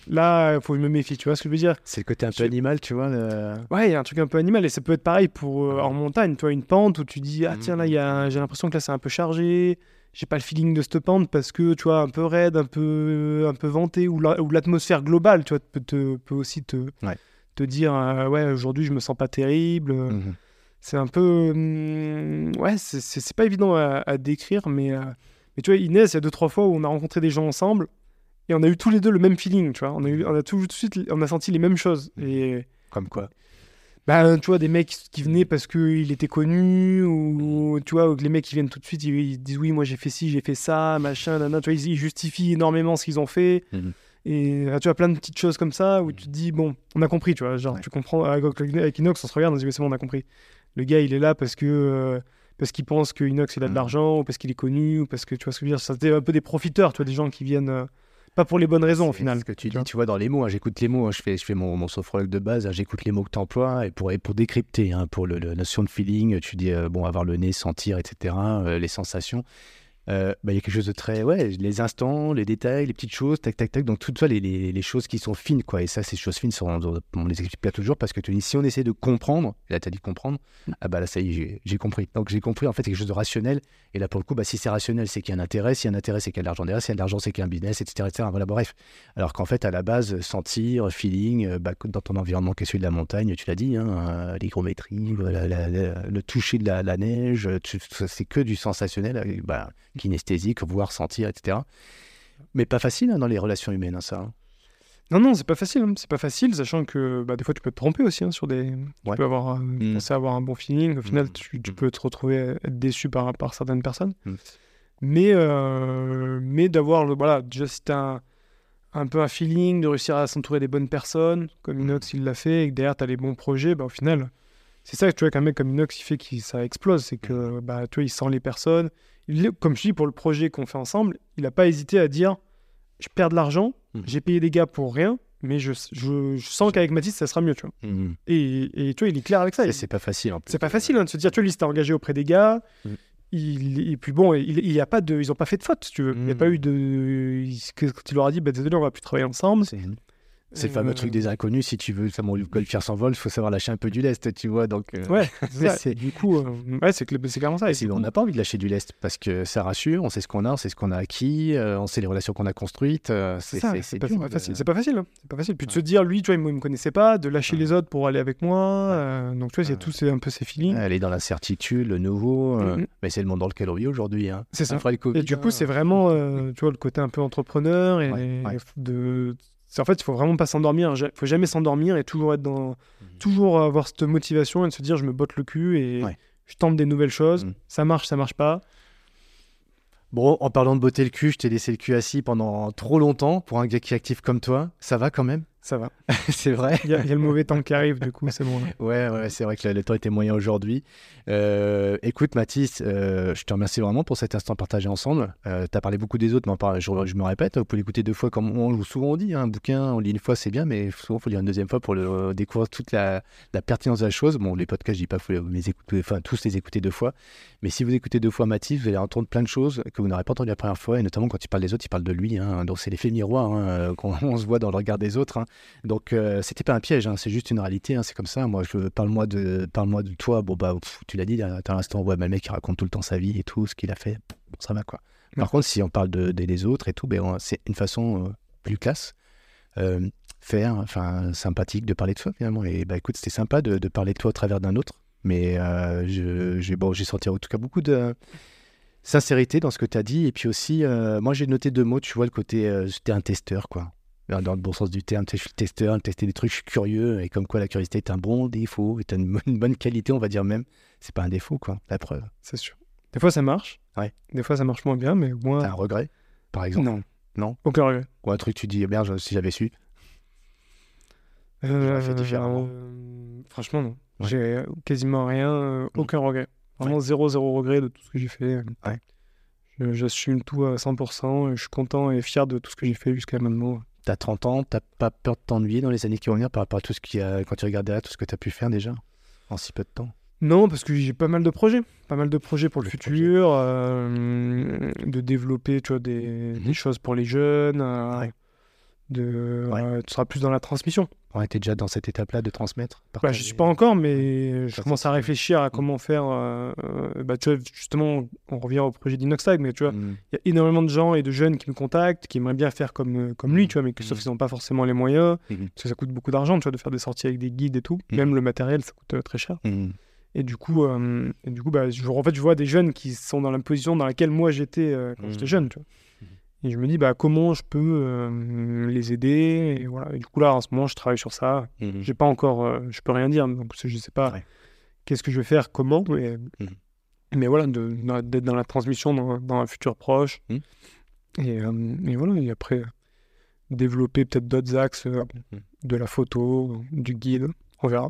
là, il faut que je me méfie, tu vois ce que je veux dire? C'est le côté un peu Je- animal, tu vois. le- Ouais, il y a un truc un peu animal et ça peut être pareil pour euh, en montagne, tu vois, une pente où tu dis ah tiens là j'ai l'impression que là c'est un peu chargé, j'ai pas le feeling de cette pente parce que tu vois un peu raide, un peu un peu venté ou la- ou l'atmosphère globale, tu vois, peut te peut aussi te Ouais. te dire euh, ouais aujourd'hui je me sens pas terrible. euh, Mhm. C'est un peu hum, ouais c'est- pas évident à, à décrire mais euh, mais tu vois Inès il y a deux trois fois où on a rencontré des gens ensemble et on a eu tous les deux le même feeling, tu vois, on a eu on a tout de suite on a senti les mêmes choses et Comme quoi. bah, tu vois, des mecs qui venaient parce qu'il était connu, ou tu vois, les mecs qui viennent tout de suite, ils, ils disent oui, moi j'ai fait ci, j'ai fait ça, machin, tu vois, ils, ils justifient énormément ce qu'ils ont fait. Mhm. Et tu vois, plein de petites choses comme ça où tu te dis, bon, on a compris, tu vois, genre, Ouais. tu comprends, avec Inox, on se regarde, on se dit, c'est bon, on a compris. Le gars, il est là parce que. euh, parce qu'il pense que Inox il a de l'argent, ou parce qu'il est connu, ou parce que tu vois ce que je veux dire. C'était un peu des profiteurs, tu vois, des gens qui viennent euh, pas pour les bonnes raisons au final. Ce que tu dis, tu vois, dans les mots, hein, j'écoute les mots, hein, je fais, je fais mon, mon sophrologue de base, hein, j'écoute les mots que tu emploies, et pour, et pour décrypter, pour la notion de feeling, tu dis, euh, bon, avoir le nez, sentir, etc., euh, les sensations. Euh, bah, il y a quelque chose de très. Ouais, les instants, les détails, les petites choses, tac, tac, tac. Donc, tout ça, les, les, les choses qui sont fines, quoi. Et ça, ces choses fines, sont, on les explique pas toujours parce que tu dis, si on essaie de comprendre, là, tu as dit comprendre, ah bah là, ça y est, j'ai- compris. Donc, j'ai compris, en fait, quelque chose de rationnel. Et là, pour le coup, bah, si c'est rationnel, c'est qu'il y a un intérêt. Si y a un intérêt, c'est qu'il y a de l'argent derrière. Si y a de l'argent, c'est qu'il y a un business, etc. etc. Voilà, bref. Alors qu'en fait, à la base, sentir, feeling, euh, bah, dans ton environnement qui est celui de la montagne, tu l'as dit, hein, euh, l'hygrométrie, le toucher de la, la neige, ça, c'est que du sensationnel, euh, bah, kinesthésique, voir, sentir, etc. Mais pas facile hein, dans les relations humaines, hein, ça. hein. Non, non, c'est pas facile. hein. C'est pas facile, sachant que bah, des fois tu peux te tromper aussi hein, sur des. Tu Ouais. peux avoir euh, Mm. penser avoir un bon feeling. Au final, Mm. tu, tu peux te retrouver être déçu par, par certaines personnes. Mm. Mais, euh, mais d'avoir, le- voilà, t'as un, un peu un feeling, de réussir à s'entourer des bonnes personnes, comme Mm. Inox il l'a fait, et que derrière t'as les bons projets, bah, au final, c'est ça que tu vois qu'un mec comme Inox il fait que ça explose. C'est que bah, tu vois, il sent les personnes. Il, comme je dis, pour le projet qu'on fait ensemble, il n'a pas hésité à dire je perds de l'argent, Mm. j'ai payé des gars pour rien, mais je, je, je sens qu'avec Mathis, ça sera mieux, tu vois. Mhm. Et, et tu vois, il est clair avec ça. Il- C'est pas facile en plus. C'est pas facile hein, de se dire, tu vois, lui, il s'était engagé auprès des gars. Il, et puis bon, il, il y a pas de, ils n'ont pas fait de faute, si tu veux. Il n'y a pas eu de. Quand il leur a dit, bah, désolé, on va plus travailler ensemble. C'est le fameux Euh, truc des inconnus. Si tu veux, mon golfière s'envole, il faut savoir lâcher un peu du lest, tu vois. Donc, euh, Ouais, c'est Du coup, euh, ouais, c'est cl- c'est clairement ça. Et on n'a pas envie de lâcher du lest parce que ça rassure, on sait ce qu'on a, on sait ce qu'on a acquis, euh, on sait les relations qu'on a construites. euh, C'est pas, c'est pas de- facile. C'est pas facile. hein. C'est pas facile. Puis de se dire, lui, tu vois, il me, connaissait pas, de lâcher Ouais. les autres pour aller avec moi. euh, donc, tu vois, il y a tous ces, un peu ces feelings. Aller dans l'incertitude, le nouveau, euh, Mhm. mais c'est le monde dans lequel on vit aujourd'hui. Hein. C'est ça. Après le Covid, Et du coup, hein. c'est vraiment, euh, tu vois, le côté un peu entrepreneur et de. C'est- En fait, il faut vraiment pas s'endormir. Il faut jamais s'endormir et toujours être dans, toujours avoir cette motivation et de se dire, je me botte le cul et Ouais. je tente des nouvelles choses. Mhm. Ça marche, ça marche pas. Bon, en parlant de botter le cul, je t'ai laissé le cul assis pendant trop longtemps pour un gars qui est actif comme toi. Ça va quand même? Ça va. c'est vrai. Il y, a, le mauvais temps qui arrive, du coup, c'est bon. Ouais, ouais, c'est vrai que le, temps était moyen aujourd'hui. Euh, écoute, Mathis, euh, je te remercie vraiment pour cet instant partagé ensemble. Euh, tu as parlé beaucoup des autres, mais je, je, me répète, vous pouvez l'écouter deux fois, comme on, souvent on dit. Hein, un bouquin, on lit une fois, c'est bien, mais souvent, il faut lire une deuxième fois pour le, découvrir toute la, pertinence de la chose. Bon, les podcasts, je dis pas, il faut les écouter, enfin, tous les écouter deux fois. Mais si vous écoutez deux fois Mathis, vous allez entendre plein de choses que vous n'aurez pas entendu la première fois, et notamment quand il parle des autres, il parle de lui. Hein, donc, c'est l'effet miroir hein, qu'on se voit dans le regard des autres. Donc, euh, c'était pas un piège, hein, c'est juste une réalité, hein, c'est comme ça. Moi, je parle-moi de, parle-moi de toi. Bon bah, tu l'as dit, à l'instant, on voit le mec qui raconte tout le temps sa vie et tout ce qu'il a fait. Bon, ça va quoi. Par contre, si on parle de, des autres et tout, ben, c'est une façon euh, plus classe, euh, faire, enfin sympathique de parler de soi finalement. Et bah écoute, c'était sympa de, parler de toi au travers d'un autre. Mais j'ai bon, j'ai senti en tout cas beaucoup de sincérité dans ce que tu as dit. Et puis aussi, moi j'ai noté deux mots, tu vois, le côté, j'étais un testeur quoi dans le bon sens du terme. Je suis testeur, tester des trucs, je suis curieux. Et comme quoi, la curiosité est un bon défaut, est une, bonne qualité, on va dire même. C'est pas un défaut, quoi, la preuve. C'est sûr. Des fois, ça marche. Ouais. Des fois, ça marche moins bien, mais moi. T'as un regret, par exemple? Non. Non? Aucun regret. Ou un truc, tu dis, merde, si j'avais su. Euh, fait différemment. Euh, franchement, non. J'ai quasiment rien, euh, mm. aucun regret. Vraiment zéro, zéro regret de tout ce que j'ai fait. Ouais. J'assume tout à 100%. Et je suis content et fier de tout ce que j'ai fait jusqu'à maintenant. T'as 30 ans, t'as pas peur de t'ennuyer dans les années qui vont venir par rapport à tout ce qui a, quand tu regardes derrière, tout ce que tu as pu faire déjà en si peu de temps? Non, parce que j'ai pas mal de projets, pas mal de projets pour le, futur, euh, de développer tu vois, des, mhm. choses pour les jeunes, euh, de, euh, tu seras plus dans la transmission. On était déjà dans cette étape-là de transmettre bah, Je ne suis pas encore, mais je commence à réfléchir à comment faire. Euh, bah, tu vois, justement, on revient au projet d'Inoxtag, mais tu vois, mm. il y a énormément de gens et de jeunes qui me contactent, qui aimeraient bien faire comme, euh, comme lui, mm. tu vois, mais que, sauf qu'ils n'ont pas forcément les moyens, mm. parce que ça coûte beaucoup d'argent, tu vois, de faire des sorties avec des guides et tout. Même le matériel, ça coûte très cher. Et du coup, et du coup bah, je, en fait, je vois des jeunes qui sont dans la position dans laquelle moi j'étais quand j'étais jeune, tu vois. Et je me dis, bah, comment je peux euh, les aider? Et, voilà. du coup, là, en ce moment, je travaille sur ça. Mmh J'ai pas encore, euh, je peux rien dire, donc je sais pas qu'est-ce que je vais faire, comment, mais, mmh mais voilà, d'être dans la transmission dans, dans un futur proche. Mmh. Et, euh, et, voilà, et après, développer peut-être d'autres axes de la photo, du guide, on verra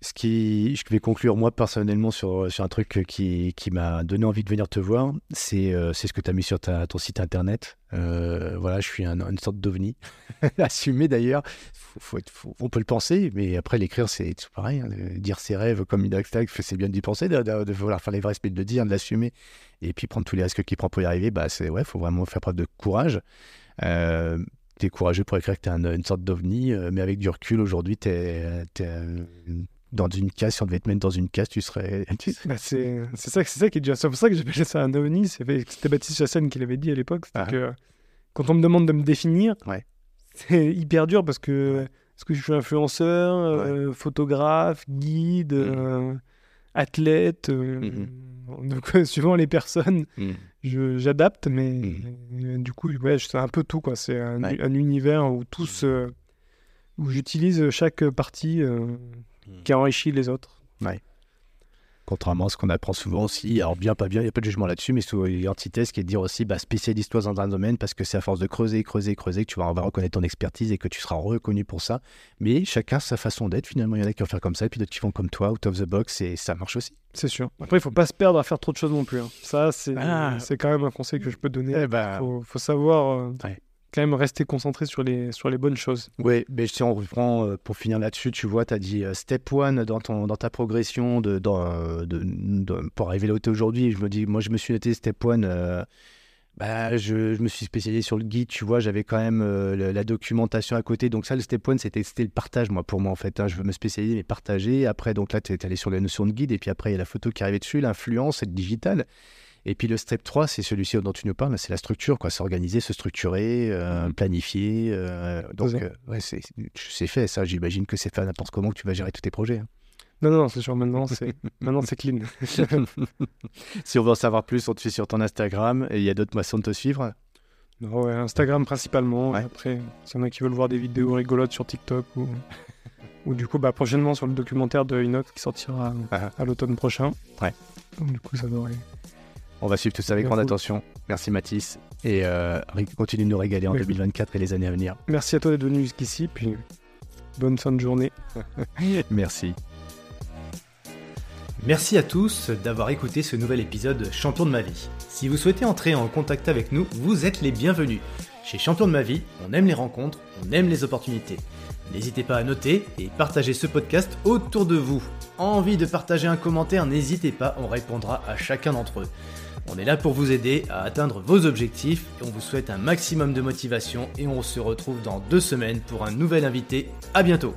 ce qui, je vais conclure moi personnellement sur, sur un truc qui, qui m'a donné envie de venir te voir, c'est euh, ce que tu as mis sur ton site internet. Euh, voilà, je suis un, une sorte d'ovni, assumé d'ailleurs. on peut le penser, mais après l'écrire, c'est pareil. Hein, dire ses rêves comme une c'est bien d'y penser, de, vouloir faire les vrais respects de le dire, de l'assumer, et puis prendre tous les risques qu'il prend pour y arriver. Bah, c'est ouais, faut vraiment faire preuve de courage. Euh, tu es courageux pour écrire que tu es une sorte d'ovni, mais avec du recul, aujourd'hui, tu es, dans une case, si on devait te mettre dans une case, tu serais. Bah, c'est ça, ça qui est déjà. C'est pour ça que j'appelais ça un ovni. C'était Baptiste Chassagne qui l'avait dit à l'époque. Ah. que quand on me demande de me définir, c'est hyper dur parce que est-ce que je suis influenceur, euh, photographe, guide, mm. euh, athlète euh, mm-hmm. Donc, suivant les personnes, mm. j'adapte, mais mm. du coup, ouais, c'est un peu tout. C'est un, un, univers où tous. où j'utilise chaque partie Hmm. qui enrichit les autres. Ouais. Contrairement à ce qu'on apprend souvent aussi, alors bien, pas bien, il n'y a pas de jugement là-dessus, mais c'est une antithèse qui est de dire aussi bah, spécialise-toi dans un domaine parce que c'est à force de creuser, creuser, creuser que tu vas, reconnaître ton expertise et que tu seras reconnu pour ça. Mais chacun sa façon d'être, finalement, il y en a qui vont faire comme ça et puis d'autres qui font comme toi, out of the box, et ça marche aussi. C'est sûr. Après, il ne faut pas se perdre à faire trop de choses non plus. Hein. Ça, c'est ah. quand même un conseil que je peux donner. Il eh ben... faut, savoir. Euh, quand même rester concentré sur les, sur les bonnes choses. Oui, mais si on reprend euh, pour finir là-dessus, tu vois, tu as dit euh, step one dans, ton, dans ta progression de, pour arriver là où tu es aujourd'hui. Je me dis, moi, je me suis noté step one. Euh, bah, je, je, me suis spécialisé sur le guide, tu vois, j'avais quand même la, documentation à côté. Donc ça, le step one, c'était le partage, moi, pour moi, en fait. Hein. je veux me spécialiser, mais partager. Après, donc là, tu es allé sur la notion de guide, et puis après, il y a la photo qui arrivait dessus, l'influence, le digital. Et puis le step 3, c'est celui-ci dont tu nous parles, c'est la structure, quoi. S'organiser, se structurer, euh, mhm. planifier. Euh, donc, euh, ouais, c'est fait, ça. J'imagine que c'est fait n'importe comment que tu vas gérer tous tes projets. Hein. Non, non, c'est sûr, maintenant c'est maintenant c'est clean. si on veut en savoir plus, on te suit sur ton Instagram et il y a d'autres moissons de te suivre ouais, Instagram principalement. Après, s'il y en a qui veulent voir des vidéos rigolotes sur TikTok ou, ou du coup, bah, prochainement sur le documentaire de Inox qui sortira ah. à l'automne prochain. Ouais. Donc, du coup, ça devrait on va suivre tout ça avec grande attention. Merci Mathis. et euh, continue de nous régaler en 2024 et les années à venir. Merci à toi d'être venu jusqu'ici, puis bonne fin de journée. Merci. Merci à tous d'avoir écouté ce nouvel épisode Champion de ma vie. Si vous souhaitez entrer en contact avec nous, vous êtes les bienvenus. Chez Champion de ma vie, on aime les rencontres, on aime les opportunités. N'hésitez pas à noter et partager ce podcast autour de vous. Envie de partager un commentaire, n'hésitez pas, on répondra à chacun d'entre eux. On est là pour vous aider à atteindre vos objectifs et on vous souhaite un maximum de motivation et on se retrouve dans deux semaines pour un nouvel invité. À bientôt